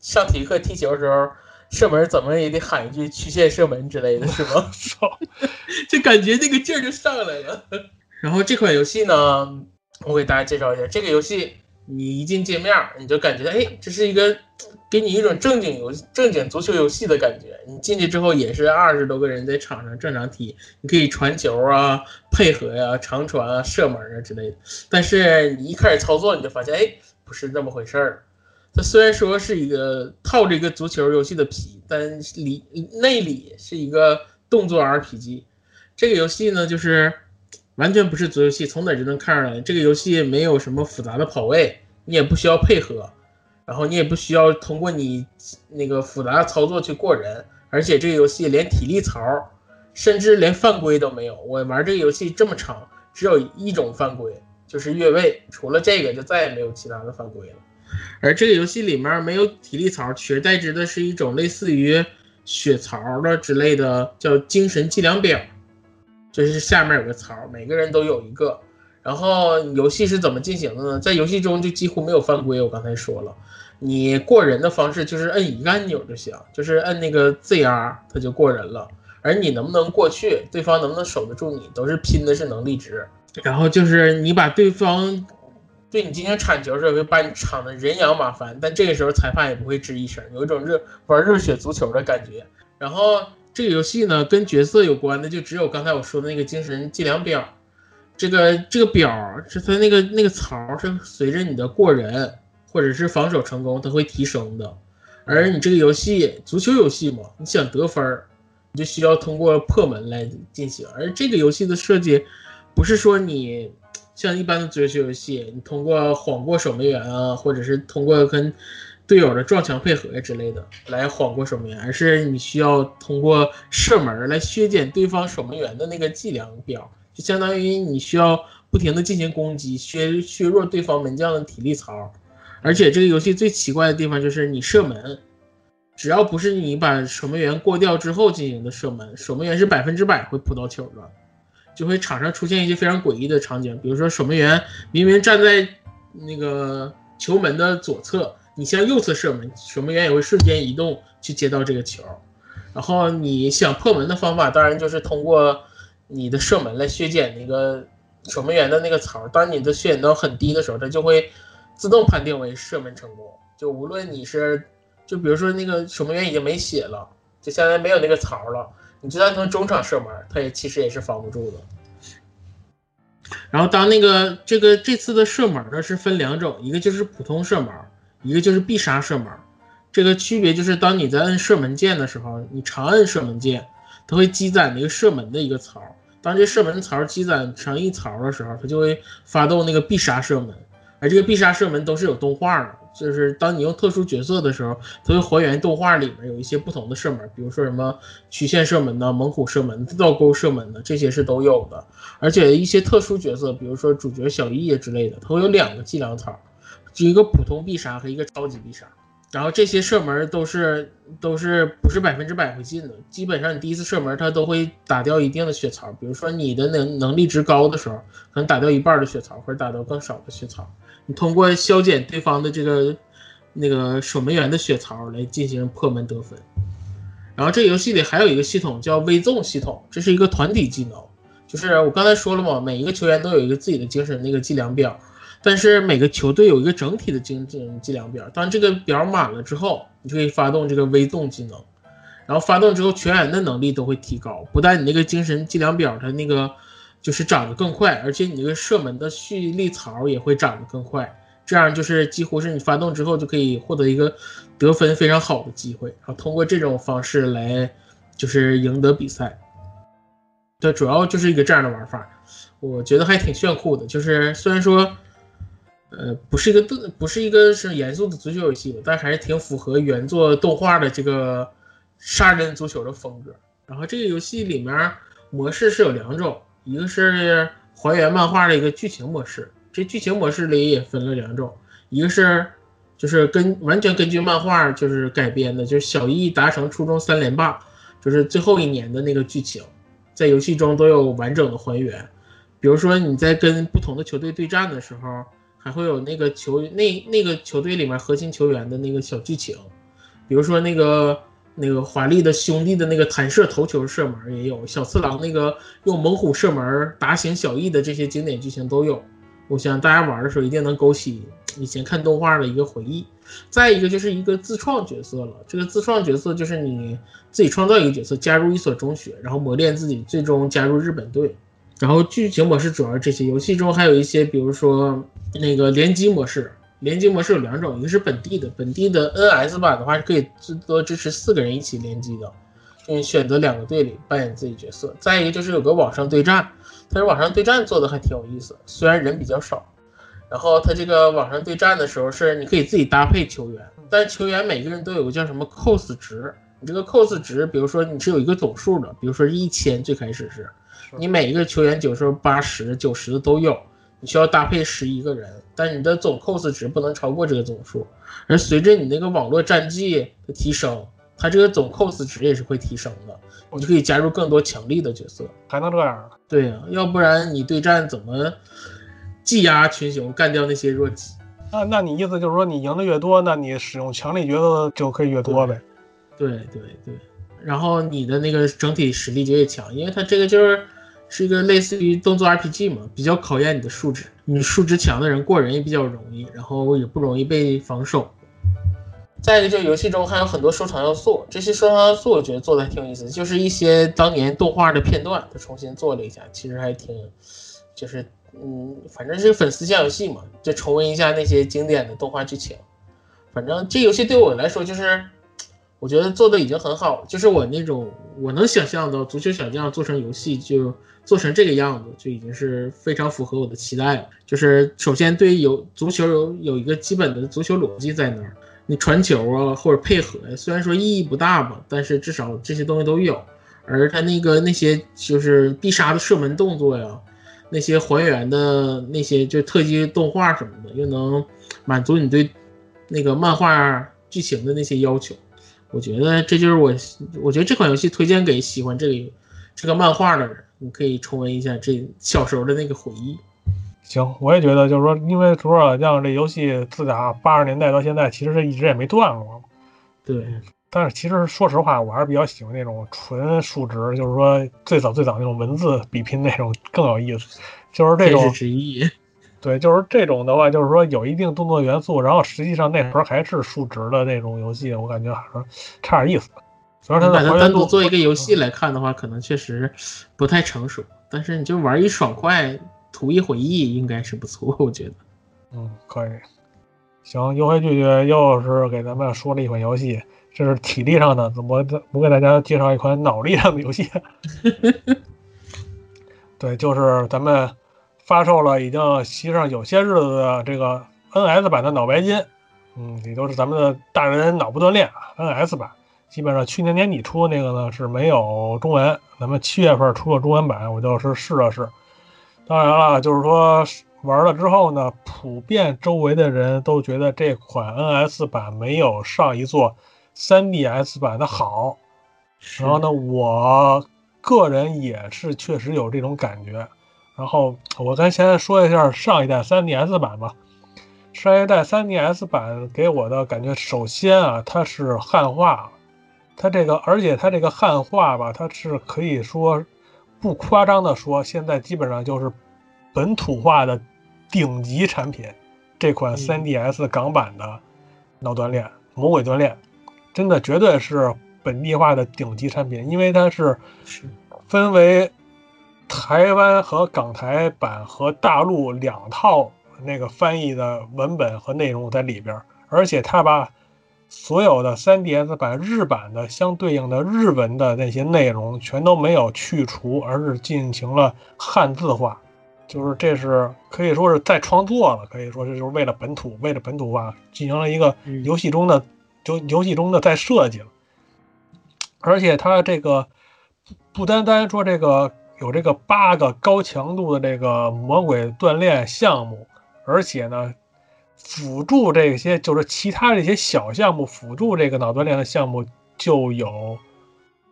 上体育课踢球的时候，射门怎么也得喊一句“曲线射门”之类的，是吧？操！就感觉那个劲儿就上来了。然后这款游戏呢，我给大家介绍一下。这个游戏你一进界面，你就感觉哎，这是一个给你一种正经游正经足球游戏的感觉。你进去之后也是二十多个人在场上正常踢，你可以传球啊、配合呀、长传啊、射门啊之类的。但是你一开始操作，你就发现哎，不是那么回事儿。它虽然说是一个套着一个足球游戏的皮，但里内里是一个动作 RPG。这个游戏呢，就是完全不是足球游戏，从哪就能看出来。这个游戏没有什么复杂的跑位，你也不需要配合，然后你也不需要通过你那个复杂的操作去过人，而且这个游戏连体力槽，甚至连犯规都没有。我玩这个游戏这么长，只有一种犯规，就是越位，除了这个就再也没有其他的犯规了。而这个游戏里面没有体力槽，取而代之的是一种类似于血槽的之类的，叫精神计量表。就是下面有个槽，每个人都有一个。然后游戏是怎么进行的呢？在游戏中就几乎没有犯规。我刚才说了，你过人的方式就是摁一个按钮就行，就是摁那个 ZR，它就过人了。而你能不能过去，对方能不能守得住你，都是拼的是能力值。然后就是你把对方对你进行铲球的时候，会把你铲得人仰马翻，但这个时候裁判也不会吱一声，有一种热玩热血足球的感觉。然后这个游戏呢，跟角色有关的就只有刚才我说的那个精神计量表。这个这个表是它那个那个槽是随着你的过人或者是防守成功，它会提升的。而你这个游戏足球游戏嘛，你想得分，你就需要通过破门来进行。而这个游戏的设计，不是说你像一般的足球游戏，你通过晃过守门员啊，或者是通过跟队友的撞墙配合之类的来晃过守门员，而是你需要通过射门来削减对方守门员的那个计量表，就相当于你需要不停的进行攻击，削削弱对方门将的体力槽。而且这个游戏最奇怪的地方就是你射门，只要不是你把守门员过掉之后进行的射门，守门员是百分之百会扑到球的，就会场上出现一些非常诡异的场景，比如说守门员明明站在那个球门的左侧，你向右侧射门，守门员也会瞬间移动去接到这个球。然后你想破门的方法，当然就是通过你的射门来削减那个守门员的那个槽。当你的削减到很低的时候，它就会自动判定为射门成功。就无论你是，就比如说那个守门员已经没血了，就相当于没有那个槽了，你就算从中场射门，他也其实也是防不住的。然后当那个这个这次的射门呢是分两种，一个就是普通射门，一个就是必杀射门。这个区别就是当你在摁射门键的时候，你长摁射门键，它会积攒那个射门的一个槽。当这射门槽积攒成一槽的时候，它就会发动那个必杀射门。而这个必杀射门都是有动画的，就是当你用特殊角色的时候，它会还原动画里面有一些不同的射门，比如说什么曲线射门呐、猛虎射门、倒钩射门的，这些是都有的。而且一些特殊角色，比如说主角小易之类的，它会有两个计量槽，就一个普通必杀和一个超级必杀。然后这些射门都是都是不是百分之百会进的，基本上你第一次射门它都会打掉一定的血槽，比如说你的能能力值高的时候，可能打掉一半的血槽，或者打掉更少的血槽。你通过削减对方的这个那个守门员的血槽来进行破门得分。然后这游戏里还有一个系统叫微纵系统，这是一个团体技能，就是我刚才说了嘛，每一个球员都有一个自己的精神那个计量表。但是每个球队有一个整体的精神计量表，当这个表满了之后，你就可以发动这个微动技能，然后发动之后全员的能力都会提高，不但你那个精神计量表它那个就是长得更快，而且你这个射门的蓄力槽也会长得更快，这样就是几乎是你发动之后就可以获得一个得分非常好的机会，然后通过这种方式来就是赢得比赛。对，主要就是一个这样的玩法，我觉得还挺炫酷的，就是虽然说。呃，不是一个，不是一个是严肃的足球游戏，但还是挺符合原作动画的这个杀人足球的风格。然后这个游戏里面模式是有两种，一个是还原漫画的一个剧情模式，这剧情模式里也分了两种，一个是就是根完全根据漫画就是改编的，就是小艺达成初中三连霸，就是最后一年的那个剧情，在游戏中都有完整的还原。比如说你在跟不同的球队对战的时候，还会有那个球那那个球队里面核心球员的那个小剧情，比如说那个那个华丽的兄弟的那个弹射头球射门也有，小次郎那个用猛虎射门打醒小艺的这些经典剧情都有。我想大家玩的时候一定能勾起以前看动画的一个回忆。再一个就是一个自创角色了，这个自创角色就是你自己创造一个角色，加入一所中学，然后磨练自己，最终加入日本队。然后剧情模式主要是这些，游戏中还有一些，比如说那个联机模式。联机模式有两种，一个是本地的，本地的 NS 版的话是可以最多支持四个人一起联机的，你选择两个队里扮演自己角色。再一个就是有个网上对战，但是网上对战做的还挺有意思，虽然人比较少。然后它这个网上对战的时候是你可以自己搭配球员，但是球员每个人都有个叫什么 cos 值，你这个 cos 值，比如说你是有一个总数的，比如说是一千，最开始是。你每一个球员九十、八十、九十的都有，你需要搭配十一个人，但你的总 cos 值不能超过这个总数。而随着你那个网络战绩的提升，它这个总 cos 值也是会提升的，你就可以加入更多强力的角色。还能这样？对呀，要不然你对战怎么技压群雄，干掉那些弱鸡？那那你意思就是说，你赢的越多，那你使用强力角色就可以越多呗？对对对，然后你的那个整体实力就越强，因为它这个就是是一个类似于动作 RPG 嘛，比较考验你的数值。你数值强的人过人也比较容易，然后也不容易被防守。再一个，就是游戏中还有很多收藏要素，这些收藏要素我觉得做的还挺有意思，就是一些当年动画的片段，他重新做了一下，其实还挺，就是嗯，反正是粉丝向游戏嘛，就重温一下那些经典的动画剧情。反正这游戏对我来说就是。我觉得做的已经很好，就是我那种我能想象到足球小将做成游戏就做成这个样子，就已经是非常符合我的期待了。就是首先对有足球有有一个基本的足球逻辑在那儿，你传球啊或者配合，虽然说意义不大吧，但是至少这些东西都有。而他那个那些就是必杀的射门动作呀，那些还原的那些就特技动画什么的，又能满足你对那个漫画剧情的那些要求。我觉得这就是我，我觉得这款游戏推荐给喜欢这个这个漫画的人，你可以重温一下这小时候的那个回忆。行，我也觉得就是说，因为《足球小将》这游戏自打八十年代到现在，其实是一直也没断过。对，但是其实说实话，我还是比较喜欢那种纯数值，就是说最早最早那种文字比拼那种更有意思，就是这种。对，就是这种的话，就是说有一定动作元素，然后实际上那时候还是数值的那种游戏，我感觉还是差点意思。主要它把它单独做一个游戏来看的话，可能确实不太成熟。但是你就玩一爽快，图一回忆，应该是不错，我觉得。嗯，可以。行，优惠拒绝又是给咱们说了一款游戏，这是体力上的，怎么我给大家介绍一款脑力上的游戏。对，就是咱们发售了已经实上有些日子的这个 NS 版的脑白金，嗯，也都是咱们的大人脑部锻炼啊，NS 版。基本上去年年底出的那个呢是没有中文，咱们七月份出了中文版，我就是试了试。当然了，就是说玩了之后呢，普遍周围的人都觉得这款 NS 版没有上一座 3DS 版的好。然后呢，我个人也是确实有这种感觉。然后我咱先说一下上一代 3DS 版吧。上一代 3DS 版给我的感觉，首先啊，它是汉化，它这个，而且它这个汉化吧，它是可以说不夸张的说，现在基本上就是本土化的顶级产品。这款嗯 3DS 港版的脑锻炼、魔鬼锻炼，真的绝对是本地化的顶级产品，因为它是是分为台湾和港台版和大陆两套那个翻译的文本和内容在里边，而且他把所有的 3DS 版日版的相对应的日文的那些内容全都没有去除，而是进行了汉字化。就是这是可以说是再创作了，可以说这就是为了本土，为了本土化进行了一个嗯游戏中的就游戏中的再设计了，而且它这个不不单单说这个有这个八个高强度的这个魔鬼锻炼项目，而且呢，辅助这些就是其他这些小项目辅助这个脑锻炼的项目就有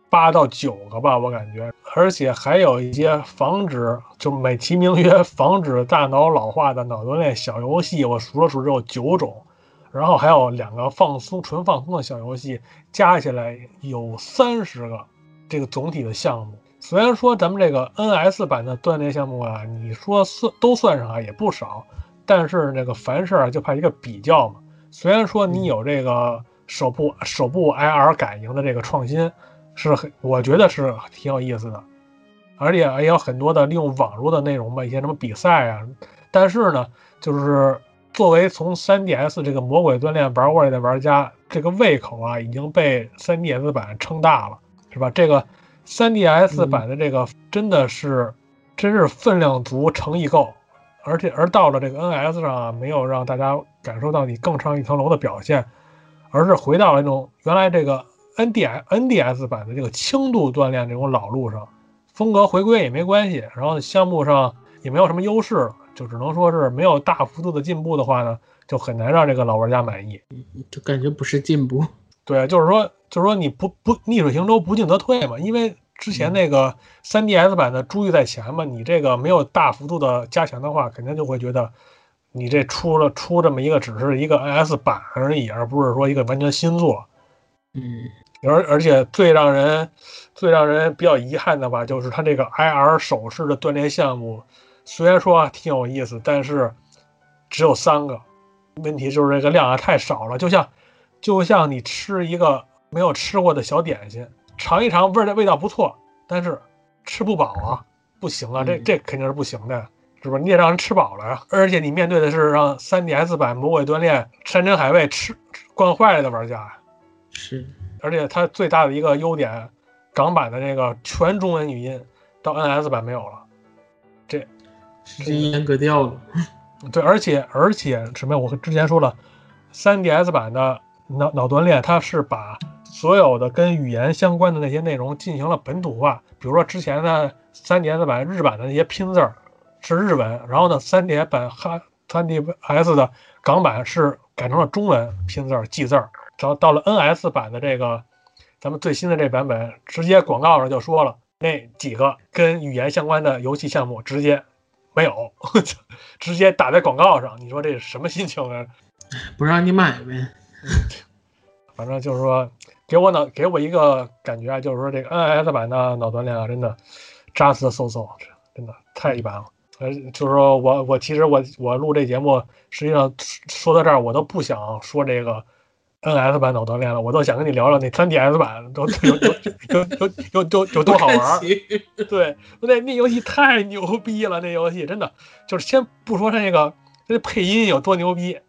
八到九个吧，我感觉，而且还有一些防止就美其名曰防止大脑老化的脑锻炼小游戏，我数了数只有九种。然后还有两个放松、纯放松的小游戏，加起来有三十个，这个总体的项目。虽然说咱们这个 NS 版的锻炼项目啊，你说算都算上啊也不少，但是这个凡事啊就怕一个比较嘛。虽然说你有这个手部手部 IR 感应的这个创新，是很我觉得是挺有意思的，而且也有很多的利用网络的内容吧，一些什么比赛啊。但是呢，就是作为从 3DS 这个魔鬼锻炼玩过来的玩家，这个胃口啊已经被 3DS 版撑大了，是吧？这个 3DS 嗯版的这个真的是，真是分量足，诚意够，而且而到了这个 NS 上啊，没有让大家感受到你更上一层楼的表现，而是回到了那种原来这个 NDS NDS 版的这个轻度锻炼这种老路上，风格回归也没关系，然后项目上也没有什么优势了，就只能说是没有大幅度的进步的话呢，就很难让这个老玩家满意。就感觉不是进步。对，就是说，就是说你不不逆水行舟，不进则退嘛。因为之前那个 3DS 版的珠玉在前嘛，你这个没有大幅度的加强的话，肯定就会觉得你这出了出这么一个只是一个 NS 版而已，而不是说一个完全新作。嗯，而而且最让人最让人比较遗憾的吧，就是它这个 IR 手势的锻炼项目，虽然说挺有意思，但是只有三个。问题就是这个量啊太少了，就像就像你吃一个没有吃过的小点心，尝一尝味儿的味道不错，但是吃不饱啊，不行啊，这嗯这肯定是不行的，是不是？你得让人吃饱了呀。而且你面对的是让 3DS 版魔鬼锻炼山珍海味吃惯坏了的玩家呀。是，而且它最大的一个优点，港版的那个全中文语音到 NS 版没有了。时间阉割掉了。对，而且而且什么呀？我之前说了，3DS 版的脑脑锻炼，它是把所有的跟语言相关的那些内容进行了本土化。比如说之前的 3DS 版日版的那些拼字儿是日文，然后呢，3DS 版哈 3DS 的港版是改成了中文拼字儿记字儿。然后到了 NS 版的这个咱们最新的这版本，直接广告上就说了，那几个跟语言相关的游戏项目直接没有，直接打在广告上。你说这是什么心情啊？不让你买呗。反正就是说，给我脑给我一个感觉啊，就是说这个 NS 版的脑锻炼啊，真的扎实嗖嗖，真的太一般了。呃，就是说我我其实我我录这节目，实际上说到这儿，我都不想说这个 NS 版脑锻炼了，我都想跟你聊聊那 3DS 版都有有有有有有有多好玩儿。对，那那游戏太牛逼了，那游戏真的就是先不说它那个那配音有多牛逼，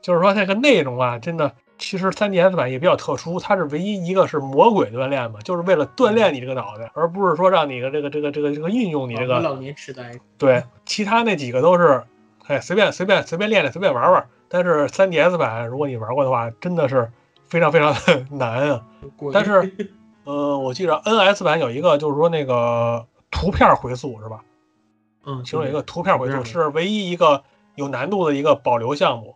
就是说那个内容啊，真的其实 3DS 版也比较特殊，它是唯一一个是魔鬼锻炼嘛，就是为了锻炼你这个脑袋，而不是说让你的这个这个这个这个运用你这个老年痴呆。对，其他那几个都是，哎，随便随便随便练练，随便玩玩。但是 3DS 版，如果你玩过的话，真的是非常非常的 难啊。但是，呃，我记得 NS 版有一个，就是说那个图片回溯是吧？嗯，其中有一个图片回溯是唯一一个有难度的一个保留项目。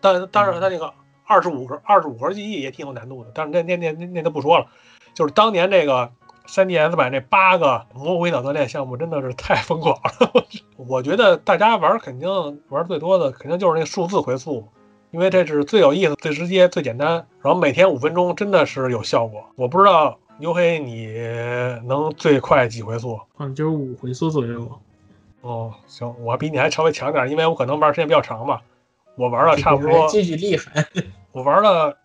但但是，它那个二十五格二十五格记忆也挺有难度的，但是那那那那那都不说了。就是当年这个 3DS 版那八个魔鬼脑锻炼项目真的是太疯狂了。我觉得大家玩肯定玩最多的肯定就是那数字回溯，因为这是最有意思、最直接、最简单，然后每天五分钟真的是有效果。我不知道牛黑你能最快几回溯？嗯就是五回速左右。哦，行，我比你还稍微强点，因为我可能玩时间比较长吧。我玩了差不多，继续厉害。我玩了，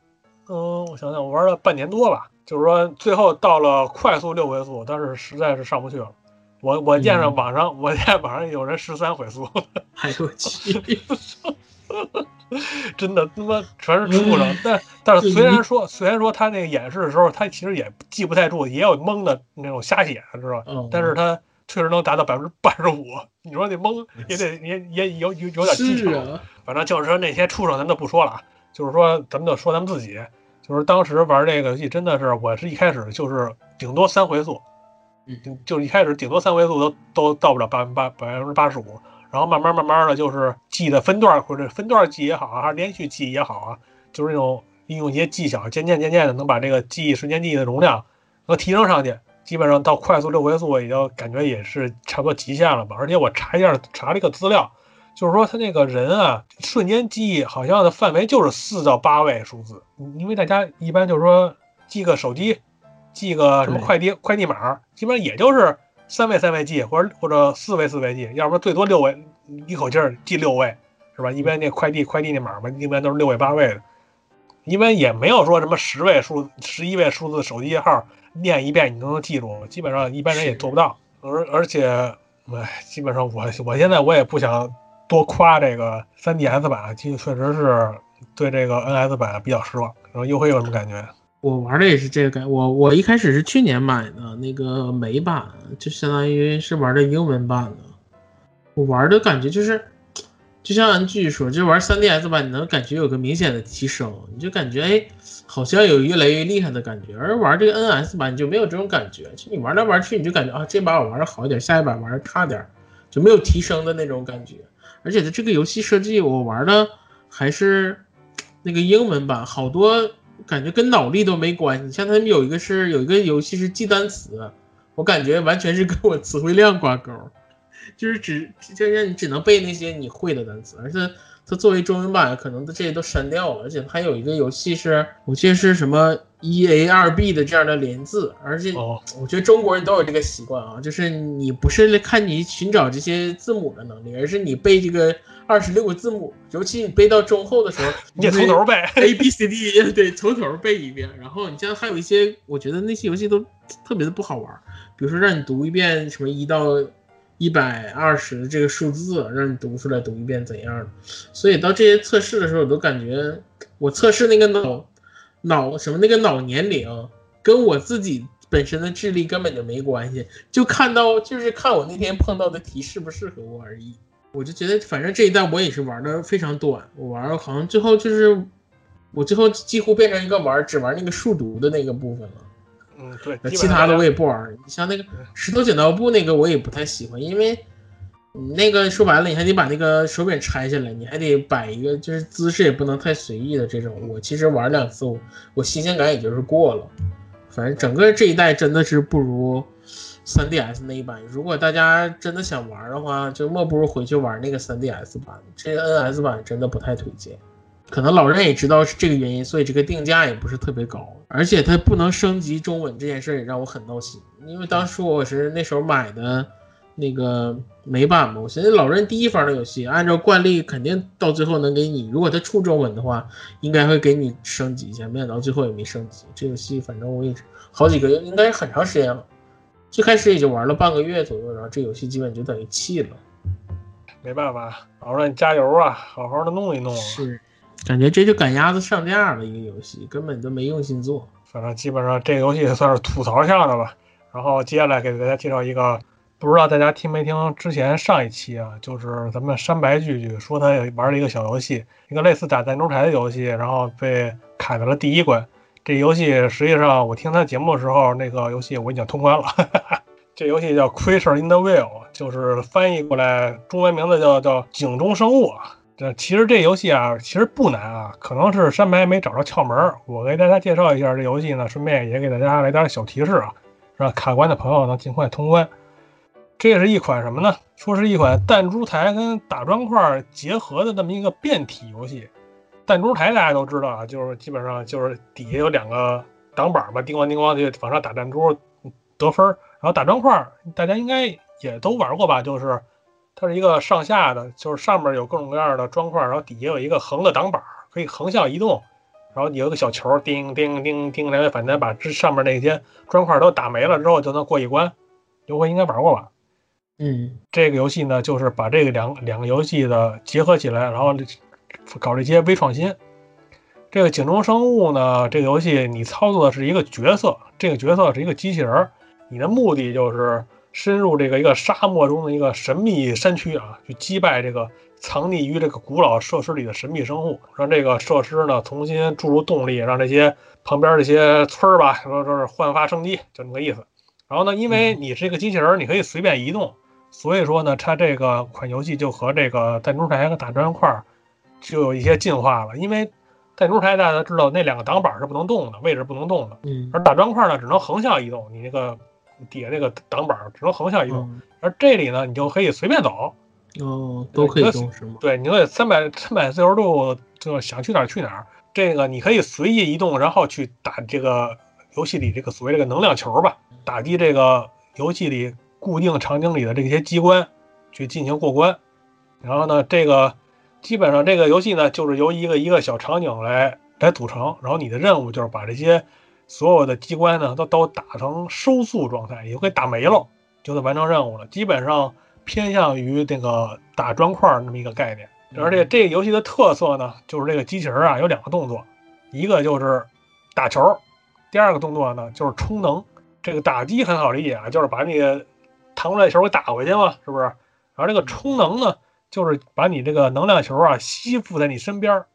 嗯，我想想，我玩了半年多吧。就是说，最后到了快速六回速，但是实在是上不去了。我我见着嗯网上，我见网上有人十三回速，哎呦我去！真的他妈全是畜生。但但是虽然说虽然说他那个演示的时候，他其实也记不太住，也有蒙的那种瞎写，知道吧？嗯，但是他确实能达到百分之八十五。你说那蒙也得也也有有有点技巧。啊，反正就是说那些畜生咱都不说了，啊，就是说咱们就说咱们自己，就是当时玩这个游戏真的是，我是一开始就是顶多三回速，就是一开始顶多三回速都都到不了百分八百分之八十五，然后慢慢慢慢的就是记的分段或者分段记也好啊，还是连续记也好啊，就是那种利用一些技巧，渐渐渐渐的能把这个记忆瞬间记忆的容量能提升上去。基本上到快速六回速也就感觉也是差不多极限了吧。而且我查一下查了一个资料，就是说他那个人啊，瞬间记忆好像的范围就是四到八位数字，因为大家一般就是说记个手机，记个什么快递快递码，基本上也就是三位三位记，或者或者四位四位记，要不然最多六位，一口气儿记六位，是吧？一般那快递快递那码嘛，一般都是六位八位的，一般也没有说什么十位数、十一位数字手机号念一遍你都能记住，基本上一般人也做不到。而而且，哎，基本上我我现在我也不想多夸这个 3DS 版，其实确实是对这个 NS 版比较失望。然后优辉有什么感觉？我玩的也是这个感，我我一开始是去年买的那个美版，就相当于是玩的英文版的。我玩的感觉就是，就像安剧说，就玩 3DS 版，你能感觉有个明显的提升，你就感觉哎，好像有越来越厉害的感觉。而玩这个 NS 版，你就没有这种感觉，就你玩来玩去，你就感觉啊，这把我玩的好一点，下一把玩的差点，就没有提升的那种感觉。而且它这个游戏设计，我玩的还是那个英文版，好多感觉跟脑力都没关系。像他们有一个是有一个游戏是记单词，我感觉完全是跟我词汇量挂钩，就是只就让你只能背那些你会的单词，而且它作为中文版，可能这些都删掉了，而且还有一个游戏是我记得是什么一 A 二 B 的这样的连字，而且哦，我觉得中国人都有这个习惯啊，就是你不是看你寻找这些字母的能力，而是你背这个二十六个字母，尤其你背到中后的时候，你得从头背。A B C D 对，从头背一遍。然后你像还有一些，我觉得那些游戏都特别的不好玩，比如说让你读一遍什么一到一百二十这个数字，让你读出来读一遍怎样。所以到这些测试的时候，我都感觉我测试那个脑脑什么那个脑年龄，跟我自己本身的智力根本就没关系，就看到就是看我那天碰到的题适不适合我而已。我就觉得，反正这一代我也是玩的非常短，我玩好像最后就是，我最后几乎变成一个玩只玩那个数独的那个部分了，嗯，对，其他的我也不玩儿。你像那个石头剪刀布那个我也不太喜欢，因为你那个说白了你还得把那个手柄拆下来，你还得摆一个，就是姿势也不能太随意的这种。我其实玩两次，我我新鲜感也就是过了。反正整个这一代真的是不如 3DS 那一版。如果大家真的想玩的话，就莫不如回去玩那个 3DS 版，这个 NS 版真的不太推荐。可能老任也知道是这个原因，所以这个定价也不是特别高，而且它不能升级中文这件事也让我很闹心。因为当初我是那时候买的那个美版嘛，我寻思老任第一方的游戏，按照惯例肯定到最后能给你，如果它出中文的话，应该会给你升级一下，没想到最后也没升级。这游戏反正我也是好几个月，应该是很长时间了，最开始也就玩了半个月左右，然后这游戏基本就等于弃了。没办法，老任加油啊，好好的弄一弄。是，感觉这就赶鸭子上架了一个游戏，根本就没用心做。反正基本上这个游戏算是吐槽下的吧。然后接下来给大家介绍一个，不知道大家听没听之前上一期啊，就是咱们山白聚聚说他玩了一个小游戏，一个类似打弹珠台的游戏，然后被砍在了第一关。这游戏实际上我听他节目的时候，那个游戏我已经通关了。这游戏叫《Creature in the Wild》，就是翻译过来中文名字叫叫井中生物啊。这其实这游戏啊，其实不难啊，可能是山白没找着窍门儿。我给大家介绍一下这游戏呢，顺便也给大家来点小提示啊，让卡关的朋友能尽快通关。这是一款什么呢？说是一款弹珠台跟打砖块结合的这么一个变体游戏。弹珠台大家都知道啊，就是基本上就是底下有两个挡板嘛，叮咣叮咣就往上打弹珠得分儿。然后打砖块大家应该也都玩过吧？就是它是一个上下的，就是上面有各种各样的砖块，然后底下有一个横的挡板，可以横向移动。然后有一个小球，叮叮叮叮来回反弹，把这上面那些砖块都打没了之后，就能过一关。刘辉应该玩过吧？嗯，这个游戏呢，就是把这个两两个游戏的结合起来，然后搞这些微创新。这个井中生物呢，这个游戏你操作的是一个角色，这个角色是一个机器人儿，你的目的就是深入这个一个沙漠中的一个神秘山区啊，去击败这个藏匿于这个古老设施里的神秘生物，让这个设施呢重新注入动力，让这些旁边这些村儿吧，说说是焕发生机，就这么个意思。然后呢，因为你是一个机器人儿，你可以随便移动，所以说呢，它这个款游戏就和这个弹珠台和打砖块儿就有一些进化了。因为弹珠台大家知道那两个挡板是不能动的，位置不能动的，嗯而打砖块呢只能横向移动，你那个底下那个挡板只能横向移动。嗯而这里呢，你就可以随便走，哦，都可以动是吗？对，你可以三百三百自由度，就想去哪儿去哪儿。这个你可以随意移动，然后去打这个游戏里这个所谓这个能量球吧，打击这个游戏里固定场景里的这些机关，去进行过关。然后呢，这个基本上这个游戏呢，就是由一个一个小场景来来组成，然后你的任务就是把这些所有的机关呢都都打成收束状态，也就可以打没了，就得完成任务了。基本上偏向于这个打砖块儿那么一个概念。而且这个游戏的特色呢，就是这个机器人啊有两个动作，一个就是打球，第二个动作呢就是充能。这个打击很好理解啊，就是把你弹出来的球给打回去嘛，是不是？然后这个充能呢，就是把你这个能量球啊吸附在你身边儿，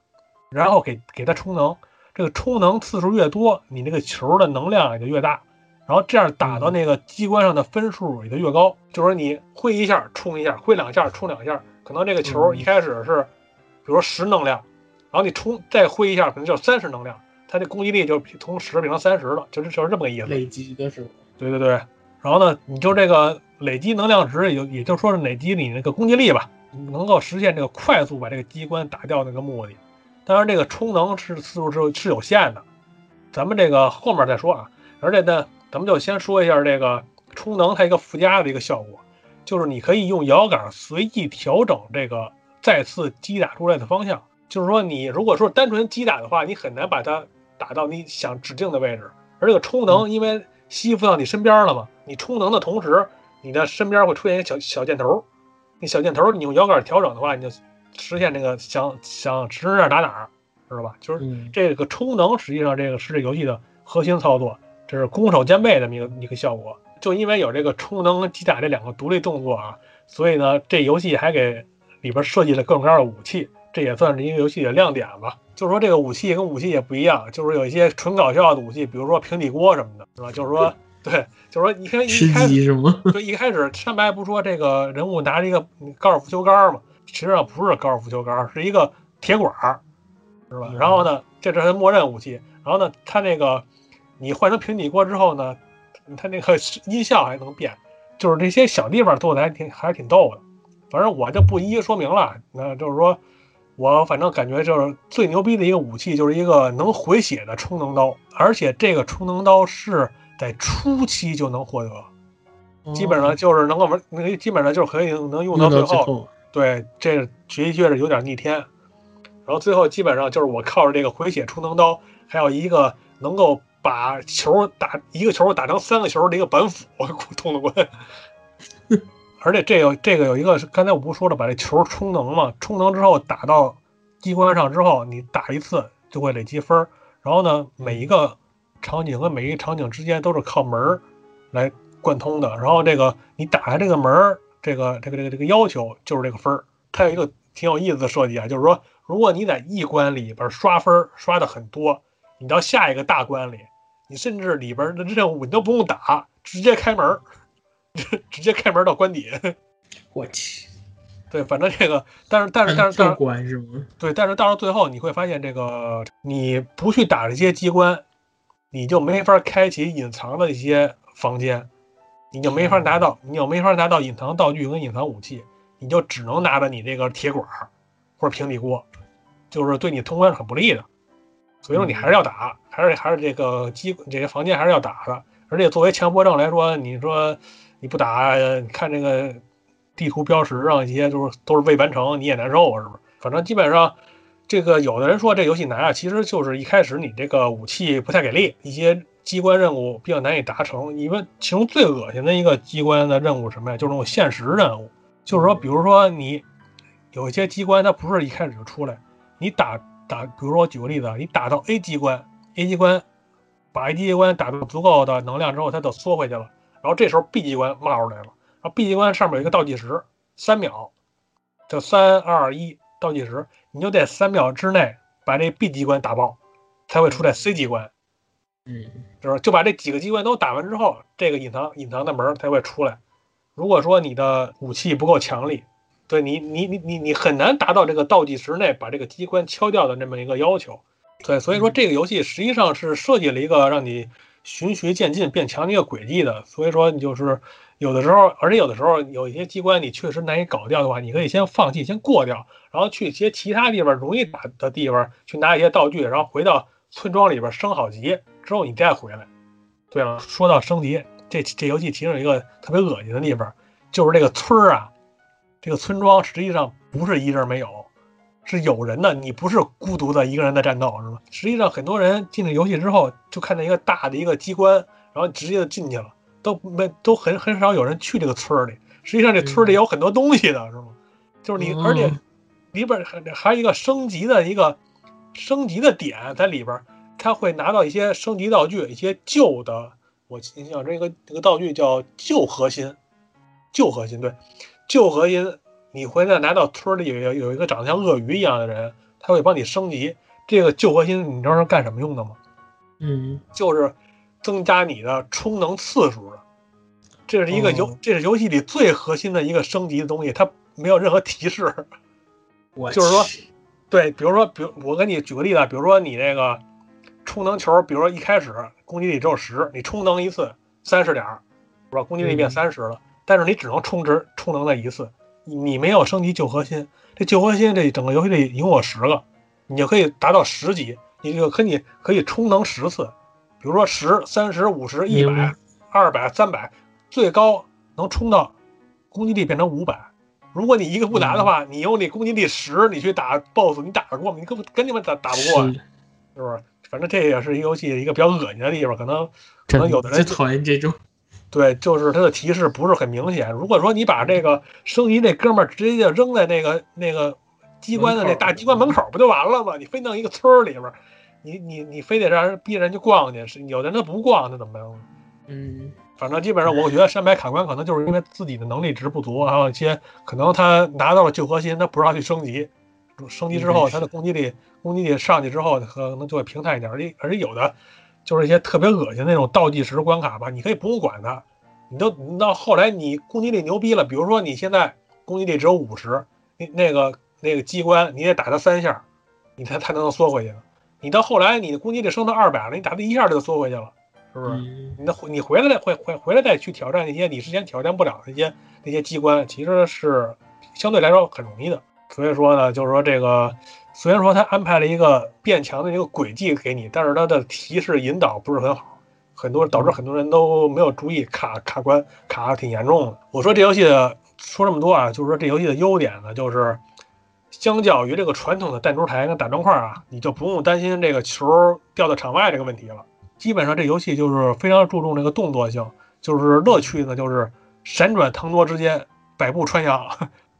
然后给给它充能。这个充能次数越多，你那个球的能量也就越大，然后这样打到那个机关上的分数也就越高。就是说你挥一下充一下，挥两下充两下，可能这个球嗯一开始是，比如说十能量，然后你充再挥一下，可能就三十能量，它这攻击力就从十变成三十了，就是就是这么个意思。累积的是？对对对，然后呢，你就这个累积能量值，也就也就说是累积你那个攻击力吧，能够实现这个快速把这个机关打掉那个目的。当然，这个充能是次数是是有限的，咱们这个后面再说啊。而且呢，咱们就先说一下这个充能它一个附加的一个效果，就是你可以用摇杆随意调整这个再次击打出来的方向。就是说，你如果说单纯击打的话，你很难把它打到你想指定的位置。而这个充能，因为吸附到你身边了嘛，你充能的同时，你的身边会出现一个小小箭头，那小箭头你用摇杆调整的话，你就实现这个想想指哪儿打哪儿，知道吧？就是嗯这个充能，实际上这个是这游戏的核心操作，这是攻守兼备的一个一个效果。就因为有这个充能和击打这两个独立动作啊，所以呢，这游戏还给里边设计了各种各样的武器，这也算是一个游戏的亮点吧。就是说这个武器跟武器也不一样，就是有一些纯搞笑的武器，比如说平底锅什么的，是吧？就是说，对，就是说一开一吃开始鸡是吗？就一开始上白不说这个人物拿着一个高尔夫球杆儿嘛，实际上不是高尔夫球杆，是一个铁管儿，是吧？嗯然后呢，这是他默认武器。然后呢，他那个你换成平底锅之后呢，他那个音效还能变，就是这些小地方做的还挺还是挺逗的。反正我就不一一说明了，那就是说我反正感觉就是最牛逼的一个武器就是一个能回血的充能刀，而且这个充能刀是在初期就能获得。基本上就是能够玩，那个基本上就是可以能用。到最后，对，这的确是有点逆天。然后最后基本上就是我靠着这个回血充能刀，还有一个能够把球打一个球打成三个球的一个板斧，通了关。而且这个这个有一个是刚才我不是说了，把这球充能嘛，充能之后打到机关上之后，你打一次就会累积分儿。然后呢，每一个场景和每一个场景之间都是靠门儿来贯通的。然后这个你打开这个门儿，这个这个这个这个要求就是这个分儿。它有一个挺有意思的设计啊，就是说，如果你在一关里边刷分刷的很多，你到下一个大关里，你甚至里边的任务你都不用打，直接开门儿，直接开门到关底。我去，对，反正这个，但是但是但是但跳是关是吗？对，但是到了最后你会发现，这个你不去打这些机关，你就没法开启隐藏的一些房间，你就没法拿到，你就没法拿到隐藏道具跟隐藏武器，你就只能拿着你这个铁管儿或者平底锅，就是对你通关是很不利的。所以说你还是要打，还是还是这个机这些房间还是要打的。而且作为强迫症来说，你说你不打，你看这个地图标识上一些就是都是未完成，你也难受啊，是不是？反正基本上，这个有的人说这游戏难啊，其实就是一开始你这个武器不太给力，一些机关任务比较难以达成。因为其中最恶心的一个机关的任务什么呀？就是那种现实任务，就是说，比如说你有一些机关它不是一开始就出来，你打打，比如说我举个例子啊，你打到 A 机关，A 机关把 A 机关打到足够的能量之后，它就缩回去了。然后这时候 B 机关冒出来了，然后 B 机关上面有一个倒计时，三秒，就三二一倒计时，你就得三秒之内把这 B 机关打爆，才会出来 C 机关。嗯就是就把这几个机关都打完之后，这个隐藏隐藏的门儿才会出来。如果说你的武器不够强力，对你你你你你很难达到这个倒计时内把这个机关敲掉的这么一个要求。对，所以说这个游戏实际上是设计了一个让你循序渐进变强的一个轨迹的。所以说你就是有的时候，而且有的时候有一些机关你确实难以搞掉的话，你可以先放弃，先过掉，然后去一些其他地方容易打的地方去拿一些道具，然后回到村庄里边升好级之后你再回来。对了，说到升级，这这游戏其实有一个特别恶心的地方，就是这个村儿啊，这个村庄实际上不是一人没有，是有人的，你不是孤独的一个人在战斗，是吧？实际上很多人进了游戏之后，就看见一个大的一个机关，然后直接就进去了，都没都很很少有人去这个村里。实际上这村里有很多东西的，是吗？就是你，嗯而且里边还还有一个升级的一个升级的点在里边儿，他会拿到一些升级道具，一些旧的。我印象这个这个道具叫旧核心，旧核心对，旧核心，你回来拿到村里有有有一个长得像鳄鱼一样的人，他会帮你升级。这个旧核心你知道是干什么用的吗？嗯就是增加你的充能次数的。这是一个游，哦这是游戏里最核心的一个升级的东西，它没有任何提示。我就是说对，比如说，比如我给你举个例子，比如说你这个充能球，比如说一开始攻击力只有十，你充能一次三十点儿，是吧？攻击力变嗯三十了，但是你只能充值充能那一次，你你没有升级旧核心。这旧核心这整个游戏里一共有十个，你就可以达到十级，你就可以可以充能十次，比如说十、三十、五十、一百二百、三百，最高能冲到攻击力变成五百。如果你一个不拿的话，你用那攻击力十，你去打 BOSS，你打得过吗？你根本跟你们打打不过，是是不是？反正这也是一个游戏一个比较恶心的地方，可能可能有的人最讨厌这种。对，就是它的提示不是很明显。如果说你把这个升级那哥们儿直接就扔在那个那个机关的那大机关门口，不就完了吗？你非弄一个村儿里边儿，你你你非得让人逼人去逛去，是有的人他不逛，那怎么办？嗯反正基本上，我觉得山白卡关可能就是因为自己的能力值不足，还有一些可能他拿到了旧核心，他不知道去升级，升级之后他的攻击力攻击力上去之后，可能就会平坦一点，而且而且有的就是一些特别恶心那种倒计时关卡吧，你可以不用管它，你都你到后来你攻击力牛逼了，比如说你现在攻击力只有五十，那那个那个机关你得打它三下，你才才能缩回去呢。你到后来你的攻击力升到二百了，你打的一下就缩回去了，是不是？嗯你的你回来再回回回来再去挑战那些你之前挑战不了的那些那些机关，其实是相对来说很容易的。所以说呢，就是说这个虽然说他安排了一个变强的一个轨迹给你，但是他的提示引导不是很好，很多导致很多人都没有注意卡卡关卡的挺严重的。我说这游戏的说这么多啊，就是说这游戏的优点呢，就是相较于这个传统的弹珠台跟打砖块啊，你就不用担心这个球掉到场外这个问题了。基本上这游戏就是非常注重这个动作性，就是乐趣呢，就是闪转腾挪之间，百步穿杨，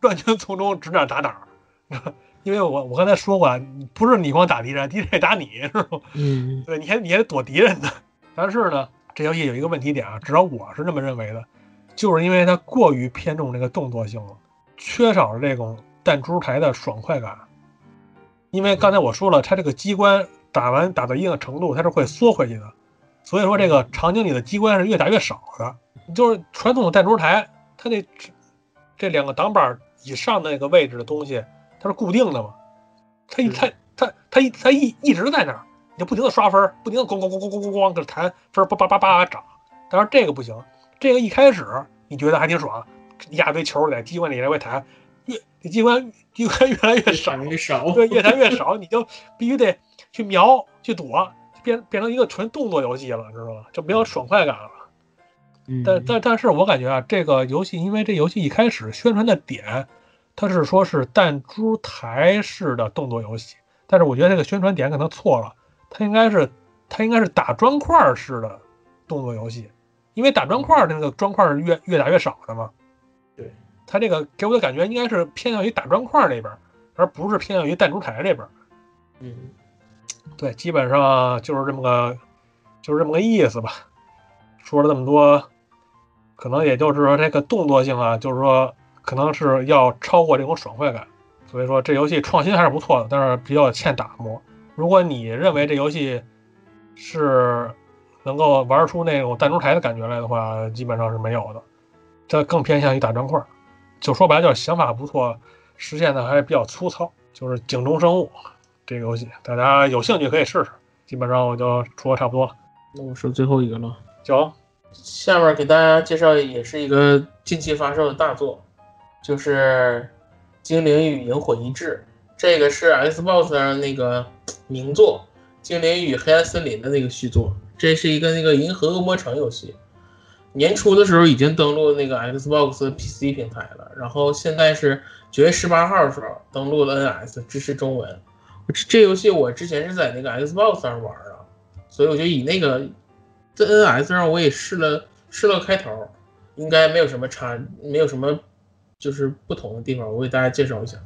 乱军丛中，指哪打哪儿。因为我我刚才说过啊，不是你光打敌人，敌人也打你，是吧？嗯对，你还你还得躲敌人呢。但是呢，这游戏有一个问题点啊，至少我是这么认为的，就是因为它过于偏重这个动作性了，缺少了这种弹珠台的爽快感。因为刚才我说了，它这个机关打完打到一定的程度，它是会缩回去的，所以说这个场景里的机关是越打越少的。就是传统的弹珠台，它那这两个挡板以上的那个位置的东西，它是固定的嘛，它一它它它一它一一直在那儿。你就不停的刷分儿，不停的咣咣咣咣咣咣咣给弹分，叭叭叭叭涨。但是这个不行，这个一开始你觉得还挺爽，一大堆球在机关里来回弹，越这机关机关越来越少，越少，对，越来越少，你就必须得去瞄去躲，变变成一个纯动作游戏了，知道吗？就没有爽快感了。嗯但但但是我感觉啊，这个游戏因为这游戏一开始宣传的点，它是说是弹珠台式的动作游戏，但是我觉得这个宣传点可能错了，它应该是它应该是打砖块式的动作游戏，因为打砖块那个砖块儿是越越打越少的嘛。对，它这个给我的感觉应该是偏向于打砖块儿那边儿，而不是偏向于弹珠台这边儿。嗯对，基本上就是这么个，就是这么个意思吧。说了这么多，可能也就是说这个动作性啊，就是说可能是要超过这种爽快感。所以说这游戏创新还是不错的，但是比较欠打磨。如果你认为这游戏是能够玩出那种弹珠台的感觉来的话，基本上是没有的。这更偏向于打砖块儿，就说白了就是想法不错，实现的还比较粗糙，就是井中生物这个游戏，大家有兴趣可以试试。基本上我就说差不多了，那我说最后一个了。行，下面给大家介绍也是一个近期发售的大作，就是《精灵与萤火一致》，这个是 Xbox 上那个名作《精灵与黑暗森林》的那个续作，这是一个那个银河恶魔城游戏。年初的时候已经登录那个 Xbox PC 平台了，然后现在是九月十八号的时候登录了 NS，支持中文。这这游戏我之前是在那个 Xbox 上玩啊，所以我就以那个在 NS 上我也试了试了开头，应该没有什么差，没有什么就是不同的地方，我给大家介绍一下。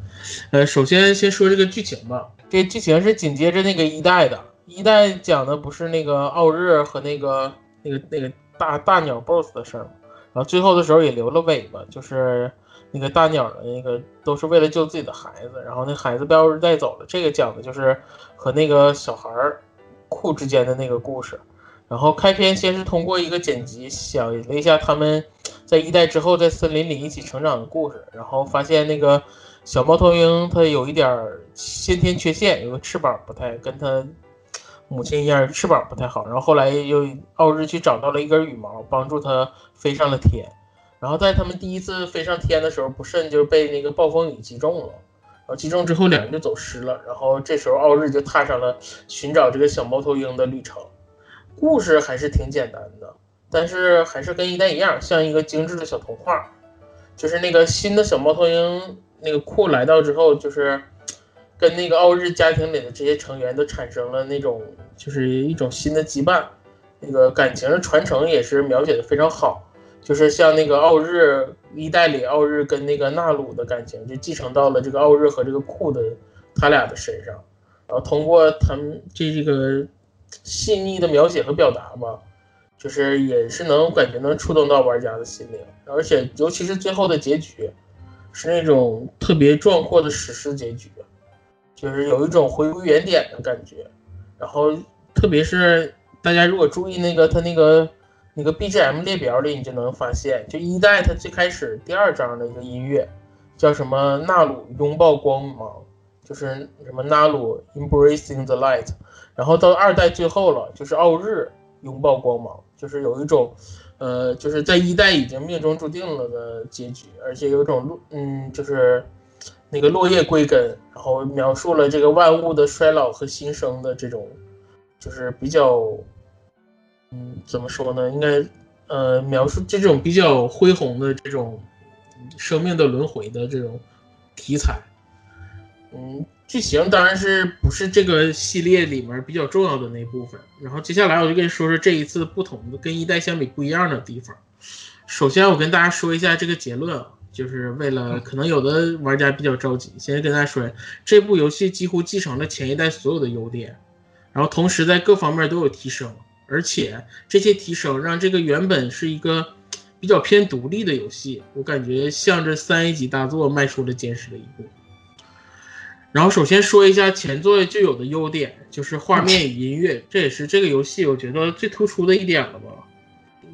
呃，首先先说这个剧情吧，这剧情是紧接着那个一代的，一代讲的不是那个奥日和那个那个那个大大鸟 BOSS 的事儿？然后最后的时候也留了尾巴，就是那个大鸟的那个都是为了救自己的孩子，然后那孩子被奥日带走了。这个讲的就是和那个小孩儿库之间的那个故事。然后开篇先是通过一个剪辑，想了一下他们在一代之后在森林里一起成长的故事，然后发现那个小猫头鹰它有一点先天缺陷，有个翅膀不太跟它母亲一样，翅膀不太好。然后后来又奥日去找到了一根羽毛，帮助它飞上了天。然后在他们第一次飞上天的时候，不慎就被那个暴风雨击中了。然后击中之后，两人就走失了。然后这时候奥日就踏上了寻找这个小猫头鹰的旅程。故事还是挺简单的，但是还是跟一代一样，像一个精致的小童话。就是那个新的小猫头鹰那个库来到之后，就是跟那个奥日家庭里的这些成员都产生了那种就是一种新的羁绊，那个感情的传承也是描写的非常好。就是像那个奥日一代里，奥日跟那个纳鲁的感情就继承到了这个奥日和这个库的他俩的身上，然后通过他们这这个细腻的描写和表达吧，就是也是能感觉能触动到玩家的心灵，而且尤其是最后的结局，是那种特别壮阔的史诗结局，就是有一种回归原点的感觉。然后特别是大家如果注意那个他那个那个 BGM 列表里，你就能发现，就一代它最开始第二章的一个音乐叫什么“纳鲁拥抱光芒”，就是什么“纳鲁 embracing the light”。然后到二代最后了，就是奥日拥抱光芒，就是有一种，呃，就是在一代已经命中注定了的结局，而且有一种路，嗯，就是那个落叶归根，然后描述了这个万物的衰老和新生的这种，就是比较，嗯，怎么说呢？应该，呃，描述这种比较恢宏的这种生命的轮回的这种题材，嗯。剧情当然是不是这个系列里面比较重要的那部分。然后接下来我就跟你说说这一次不同的跟一代相比不一样的地方。首先我跟大家说一下这个结论，啊，就是为了可能有的玩家比较着急，先跟大家说，这部游戏几乎继承了前一代所有的优点，然后同时在各方面都有提升，而且这些提升让这个原本是一个比较偏独立的游戏，我感觉向着三 A 级大作迈出了坚实的一步。然后首先说一下前作就有的优点，就是画面与音乐，这也是这个游戏我觉得最突出的一点了吧。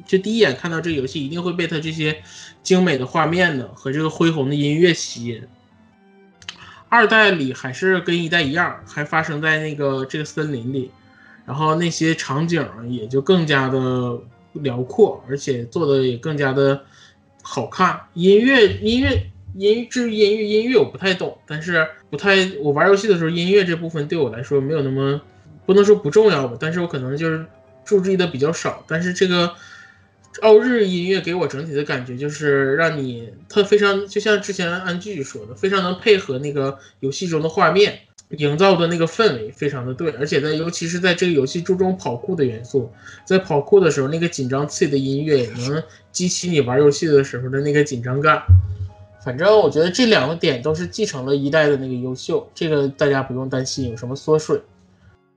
就第一眼看到这个游戏，一定会被它这些精美的画面呢和这个恢宏的音乐吸引。二代里还是跟一代一样，还发生在那个这个森林里，然后那些场景也就更加的辽阔，而且做的也更加的好看。音乐音乐。音至于音乐音乐我不太懂，但是不太我玩游戏的时候音乐这部分对我来说没有那么不能说不重要吧，但是我可能就是注意的比较少。但是这个奥日音乐给我整体的感觉就是让你它非常就像之前安剧说的，非常能配合那个游戏中的画面营造的那个氛围非常的对，而且在尤其是在这个游戏注重跑酷的元素，在跑酷的时候那个紧张刺激的音乐也能激起你玩游戏的时候的那个紧张感。反正我觉得这两个点都是继承了一代的那个优秀，这个大家不用担心有什么缩水。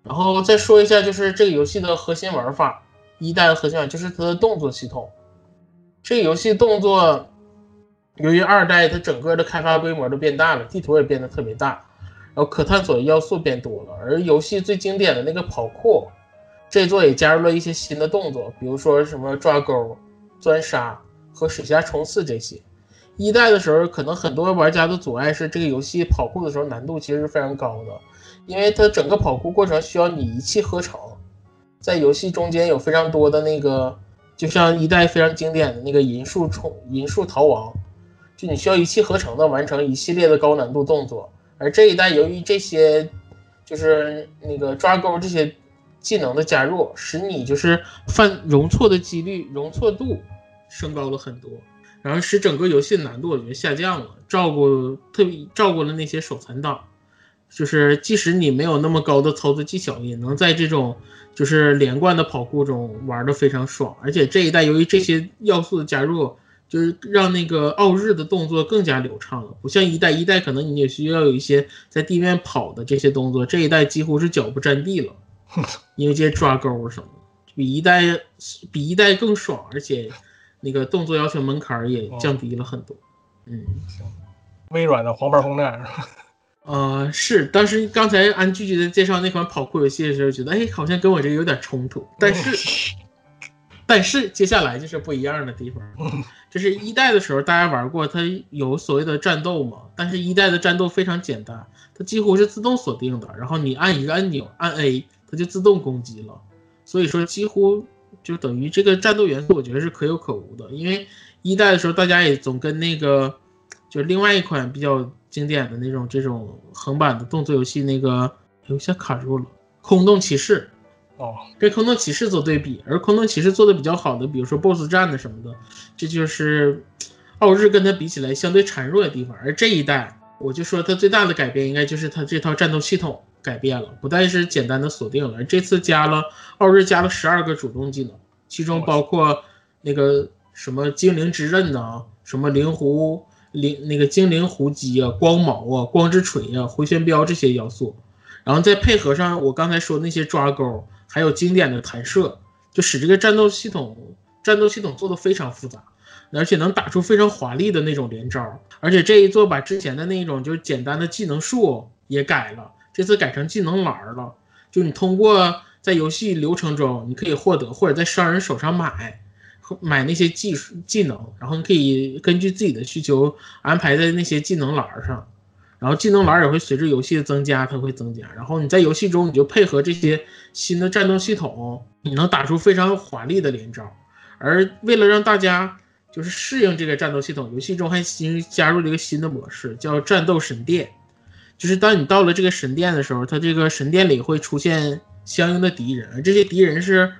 然后再说一下，就是这个游戏的核心玩法，一代的核心就是它的动作系统，这个游戏动作，由于二代它整个的开发规模都变大了，地图也变得特别大，然后可探索的要素变多了，而游戏最经典的那个跑酷，这座也加入了一些新的动作，比如说什么抓钩、钻沙和水下冲刺这些。一代的时候，可能很多玩家的阻碍是这个游戏跑酷的时候难度其实是非常高的，因为它整个跑酷过程需要你一气呵成，在游戏中间有非常多的那个，就像一代非常经典的那个银树冲银树逃亡，就你需要一气呵成的完成一系列的高难度动作，而这一代由于这些就是那个抓钩这些技能的加入，使你就是犯容错的几率容错度升高了很多。然后使整个游戏的难度我觉得下降了，照顾特别照顾了那些手残党，就是即使你没有那么高的操作技巧，也能在这种就是连贯的跑酷中玩的非常爽。而且这一代由于这些要素的加入，就是让那个奥日的动作更加流畅了，不像一代一代可能你也需要有一些在地面跑的这些动作，这一代几乎是脚不沾地了，因为这些抓钩什么的，比一代比一代更爽，而且。那个动作要求门槛也降低了很多，嗯，行微软的黄牌空战是吧？呃，是，当时刚才按具体的介绍那款跑酷游戏的时候，觉得哎，好像跟我这个有点冲突，但是，但是接下来就是不一样的地方，就是一代的时候大家玩过，它有所谓的战斗嘛，但是一代的战斗非常简单，它几乎是自动锁定的，然后你按一个按钮，按 A，它就自动攻击了，所以说几乎。就等于这个战斗元素，我觉得是可有可无的。因为一代的时候，大家也总跟那个，就是另外一款比较经典的那种这种横版的动作游戏，那个有些卡住了，《空洞骑士》哦，跟《空洞骑士》做对比，而《空洞骑士》做的比较好的，比如说 BOSS 战的什么的，这就是奥日跟它比起来相对孱弱的地方。而这一代，我就说它最大的改变，应该就是它这套战斗系统。改变了，不再是简单的锁定了，这次加了奥日加了十二个主动技能，其中包括那个什么精灵之刃呐，什么灵狐灵那个精灵狐姬啊，光矛啊，光之锤啊，回旋镖这些要素，然后再配合上我刚才说那些抓钩，还有经典的弹射，就使这个战斗系统战斗系统做的非常复杂，而且能打出非常华丽的那种连招，而且这一座把之前的那种就是简单的技能树也改了。这次改成技能栏了，就你通过在游戏流程中，你可以获得或者在商人手上买，买那些技术技能，然后你可以根据自己的需求安排在那些技能栏上，然后技能栏也会随着游戏的增加，它会增加，然后你在游戏中你就配合这些新的战斗系统，你能打出非常华丽的连招。而为了让大家就是适应这个战斗系统，游戏中还新加入了一个新的模式，叫战斗神殿。就是当你到了这个神殿的时候，它这个神殿里会出现相应的敌人，而这些敌人是，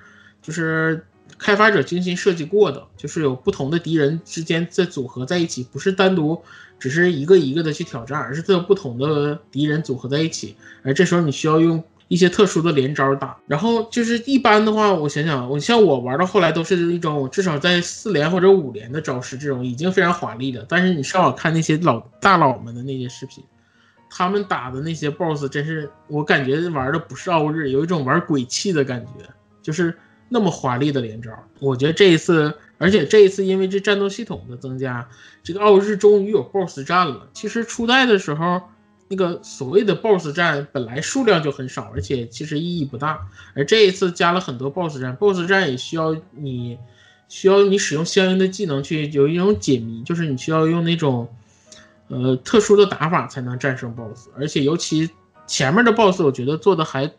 就是开发者精心设计过的，就是有不同的敌人之间在组合在一起，不是单独只是一个一个的去挑战，而是它有不同的敌人组合在一起，而这时候你需要用一些特殊的连招打。然后就是一般的话，我想想，我像我玩到后来都是一种至少在四连或者五连的招式，这种已经非常华丽了。但是你上网看那些老大佬们的那些视频。他们打的那些 BOSS 真是，我感觉玩的不是奥日，有一种玩鬼泣的感觉，就是那么华丽的连招。我觉得这一次，而且这一次因为这战斗系统的增加，这个奥日终于有 BOSS 战了。其实初代的时候，那个所谓的 BOSS 战本来数量就很少，而且其实意义不大。而这一次加了很多 BOSS 战，BOSS 战也需要你，需要你使用相应的技能去有一种解谜，就是你需要用那种。呃，特殊的打法才能战胜 BOSS，而且尤其前面的 BOSS，我觉得做的还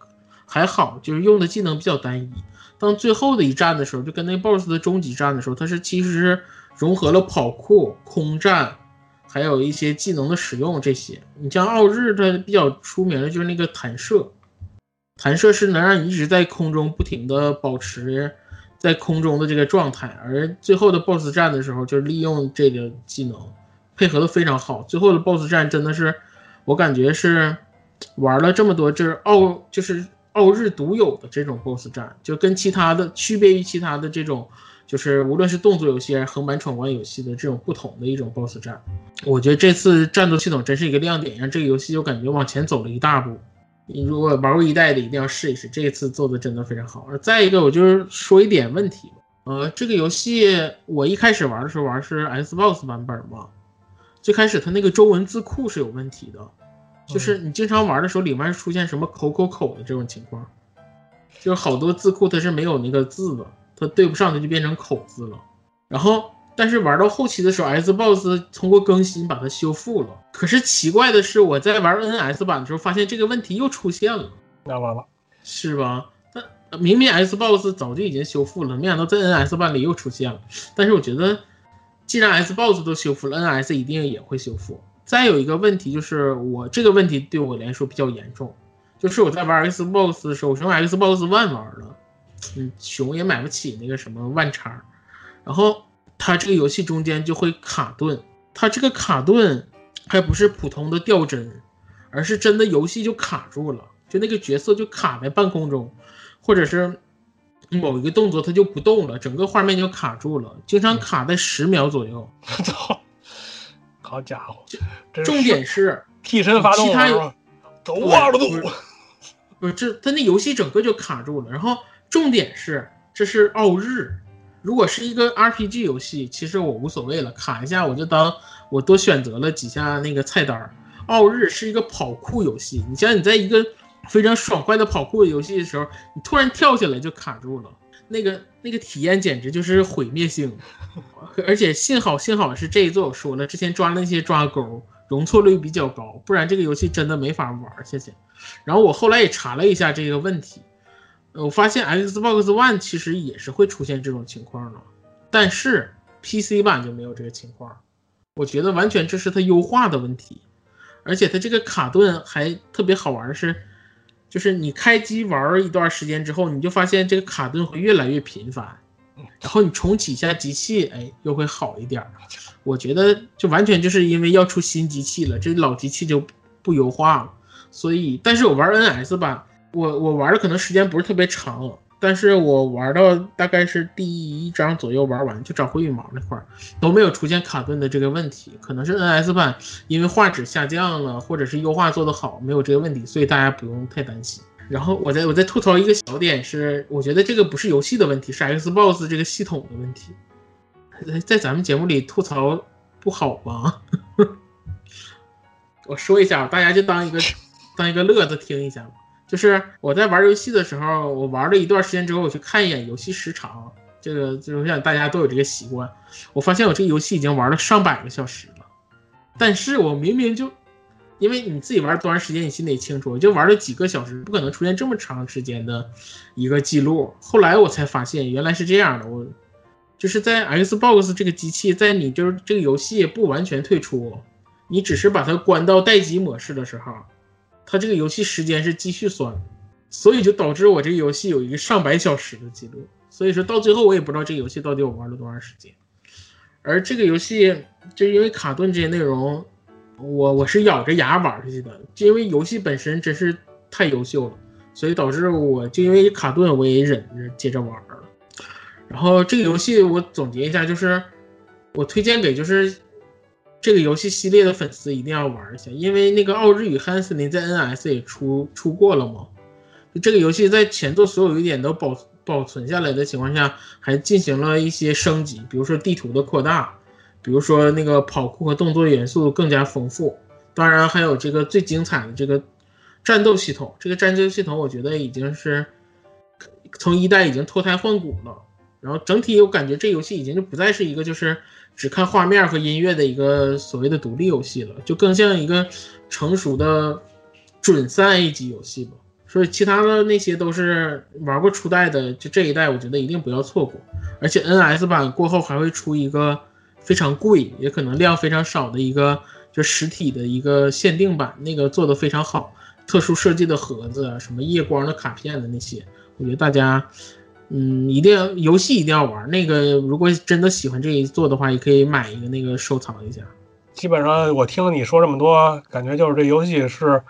还好，就是用的技能比较单一。当最后的一战的时候，就跟那 BOSS 的终极战的时候，它是其实是融合了跑酷、空战，还有一些技能的使用这些。你像奥日，它比较出名的就是那个弹射，弹射是能让你一直在空中不停的保持在空中的这个状态，而最后的 BOSS 战的时候，就是利用这个技能。配合的非常好，最后的 BOSS 战真的是，我感觉是玩了这么多，就是奥就是奥日独有的这种 BOSS 战，就跟其他的区别于其他的这种，就是无论是动作游戏还是横版闯关游戏的这种不同的一种 BOSS 战。我觉得这次战斗系统真是一个亮点，让这个游戏就感觉往前走了一大步。你如果玩过一代的，一定要试一试，这一次做的真的非常好。而再一个，我就是说一点问题呃，这个游戏我一开始玩的时候玩是 Xbox 版本嘛，最开始它那个中文字库是有问题的，就是你经常玩的时候里面出现什么口口口的这种情况，就是好多字库它是没有那个字的，它对不上它就变成口字了。然后，但是玩到后期的时候，Xbox 通过更新把它修复了。可是奇怪的是，我在玩 NS 版的时候发现这个问题又出现了，那完了，是吧？但呃明明 Xbox 早就已经修复了，没想到在 NS 版里又出现了。但是我觉得，既然 Xbox 都修复了，NS 一定也会修复。再有一个问题就是，我这个问题对我来说比较严重，就是我在玩 Xbox 的时候，我是用 Xbox One 玩的，嗯，熊也买不起那个什么万叉，然后它这个游戏中间就会卡顿，它这个卡顿还不是普通的掉帧，而是真的游戏就卡住了，就那个角色就卡在半空中，或者是某一个动作它就不动了，整个画面就卡住了，经常卡在十秒左右。操！好家伙，这重点是替身发动其他有是吧？走啊，了不是都！不是这他那游戏整个就卡住了，然后重点是这是奥日，如果是一个 RPG 游戏，其实我无所谓了，卡一下我就当我多选择了几下那个菜单儿。奥日是一个跑酷游戏，你像你在一个非常爽快的跑酷游戏的时候，你突然跳下来就卡住了，那个那个体验简直就是毁灭性。而且幸好幸好是这一座我说了，之前抓那些抓钩，容错率比较高，不然这个游戏真的没法玩下去。然后我后来也查了一下这个问题，我发现 Xbox One 其实也是会出现这种情况的，但是 PC 版就没有这个情况。我觉得完全这是它优化的问题，而且它这个卡顿还特别好玩是，就是你开机玩一段时间之后，你就发现这个卡顿会越来越频繁，然后你重启一下机器，哎，又会好一点儿。我觉得就完全就是因为要出新机器了，这老机器就不优化了。所以，但是我玩 NS 吧，我我玩的可能时间不是特别长，但是我玩到大概是第一章左右玩完，就找回羽毛那块儿都没有出现卡顿的这个问题，可能是 NS 版因为画质下降了，或者是优化做得好，没有这个问题，所以大家不用太担心。然后我再我再吐槽一个小点是，我觉得这个不是游戏的问题，是 Xbox 这个系统的问题。在在咱们节目里吐槽不好吗？我说一下，大家就当一个当一个乐子听一下吧。就是我在玩游戏的时候，我玩了一段时间之后，我去看一眼游戏时长，这个就是像大家都有这个习惯。我发现我这个游戏已经玩了上百个小时了，但是我明明就，因为你自己玩多长时间，你心里也清楚，就玩了几个小时，不可能出现这么长时间的一个记录。后来我才发现原来是这样的，我就是在 Xbox 这个机器，在你就是这个游戏不完全退出，你只是把它关到待机模式的时候，它这个游戏时间是继续算，所以就导致我这个游戏有一个上百小时的记录。所以说到最后我也不知道这个游戏到底我玩了多长时间。而这个游戏就因为卡顿这些内容，我我是咬着牙玩下去的，就因为游戏本身真是太优秀了，所以导致我就因为卡顿我也忍着接着玩了。然后这个游戏我总结一下，就是我推荐给就是这个游戏系列的粉丝一定要玩一下，因为那个《奥日与汉森林》在 NS 也出出过了嘛。这个游戏在前作所有一点都保保存下来的情况下，还进行了一些升级，比如说地图的扩大，比如说那个跑酷和动作元素更加丰富，当然还有这个最精彩的这个战斗系统。这个战斗系统我觉得已经是从一代已经脱胎换骨了。然后整体我感觉这游戏已经就不再是一个就是只看画面和音乐的一个所谓的独立游戏了，就更像一个成熟的准三 A 级游戏吧。所以其他的那些都是玩过初代的，就这一代我觉得一定不要错过。而且 NS 版过后还会出一个非常贵，也可能量非常少的一个就实体的一个限定版，那个做的非常好，特殊设计的盒子，什么夜光的卡片的那些，我觉得大家。嗯，一定要游戏一定要玩。那个如果真的喜欢这一座的话，也可以买一个那个收藏一下。基本上我听你说这么多，感觉就是这游戏是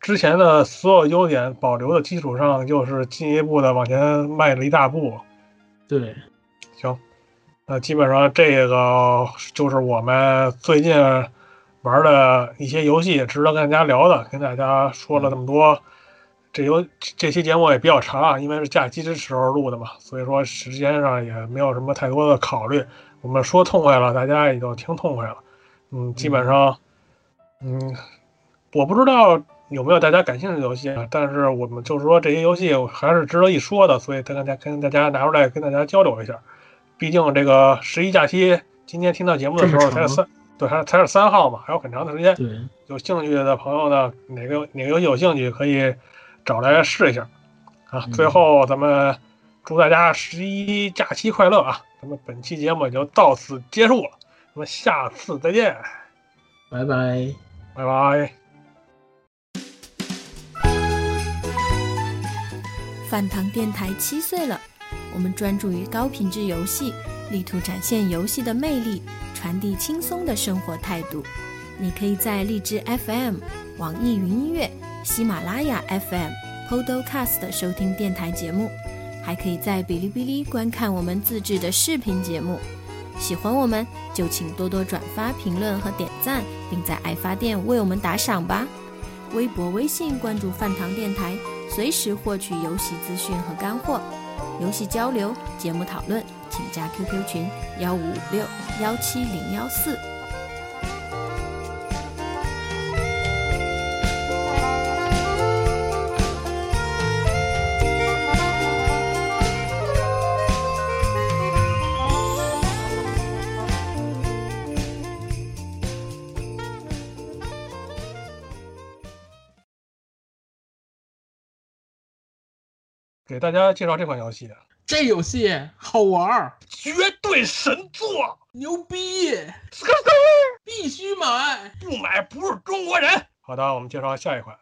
之前的所有优点保留的基础上，就是进一步的往前迈了一大步。对，行，那基本上这个就是我们最近玩的一些游戏，值得跟大家聊的，跟大家说了这么多，这有这期节目也比较长啊，因为是假期的时候录的嘛，所以说时间上也没有什么太多的考虑。我们说痛快了，大家也就听痛快了。嗯，基本上，嗯，我不知道有没有大家感兴趣的游戏啊，但是我们就是说这些游戏还是值得一说的，所以跟大家跟大家拿出来跟大家交流一下。毕竟这个十一假期，今天听到节目的时候才是三，对，还才是三号嘛，还有很长的时间。对，有兴趣的朋友呢，哪个哪个游戏有兴趣可以找来试一下啊。最后咱们祝大家十一假期快乐啊！咱们本期节目也就到此结束了，咱们下次再见，拜拜。拜拜。饭堂电台七岁了，我们专注于高品质游戏，力图展现游戏的魅力，传递轻松的生活态度。你可以在荔枝 FM、网易云音乐、喜马拉雅 FM、Podcast 收听电台节目，还可以在哔哩哔哩观看我们自制的视频节目。喜欢我们就请多多转发、评论和点赞，并在爱发电为我们打赏吧。微博、微信关注饭堂电台，随时获取游戏资讯和干货。游戏交流、节目讨论，请加 QQ 群幺五五六幺七零幺四。给大家介绍这款游戏，这游戏好玩儿，绝对神作，牛逼，必须买。不买不是中国人。好的，我们介绍下一款。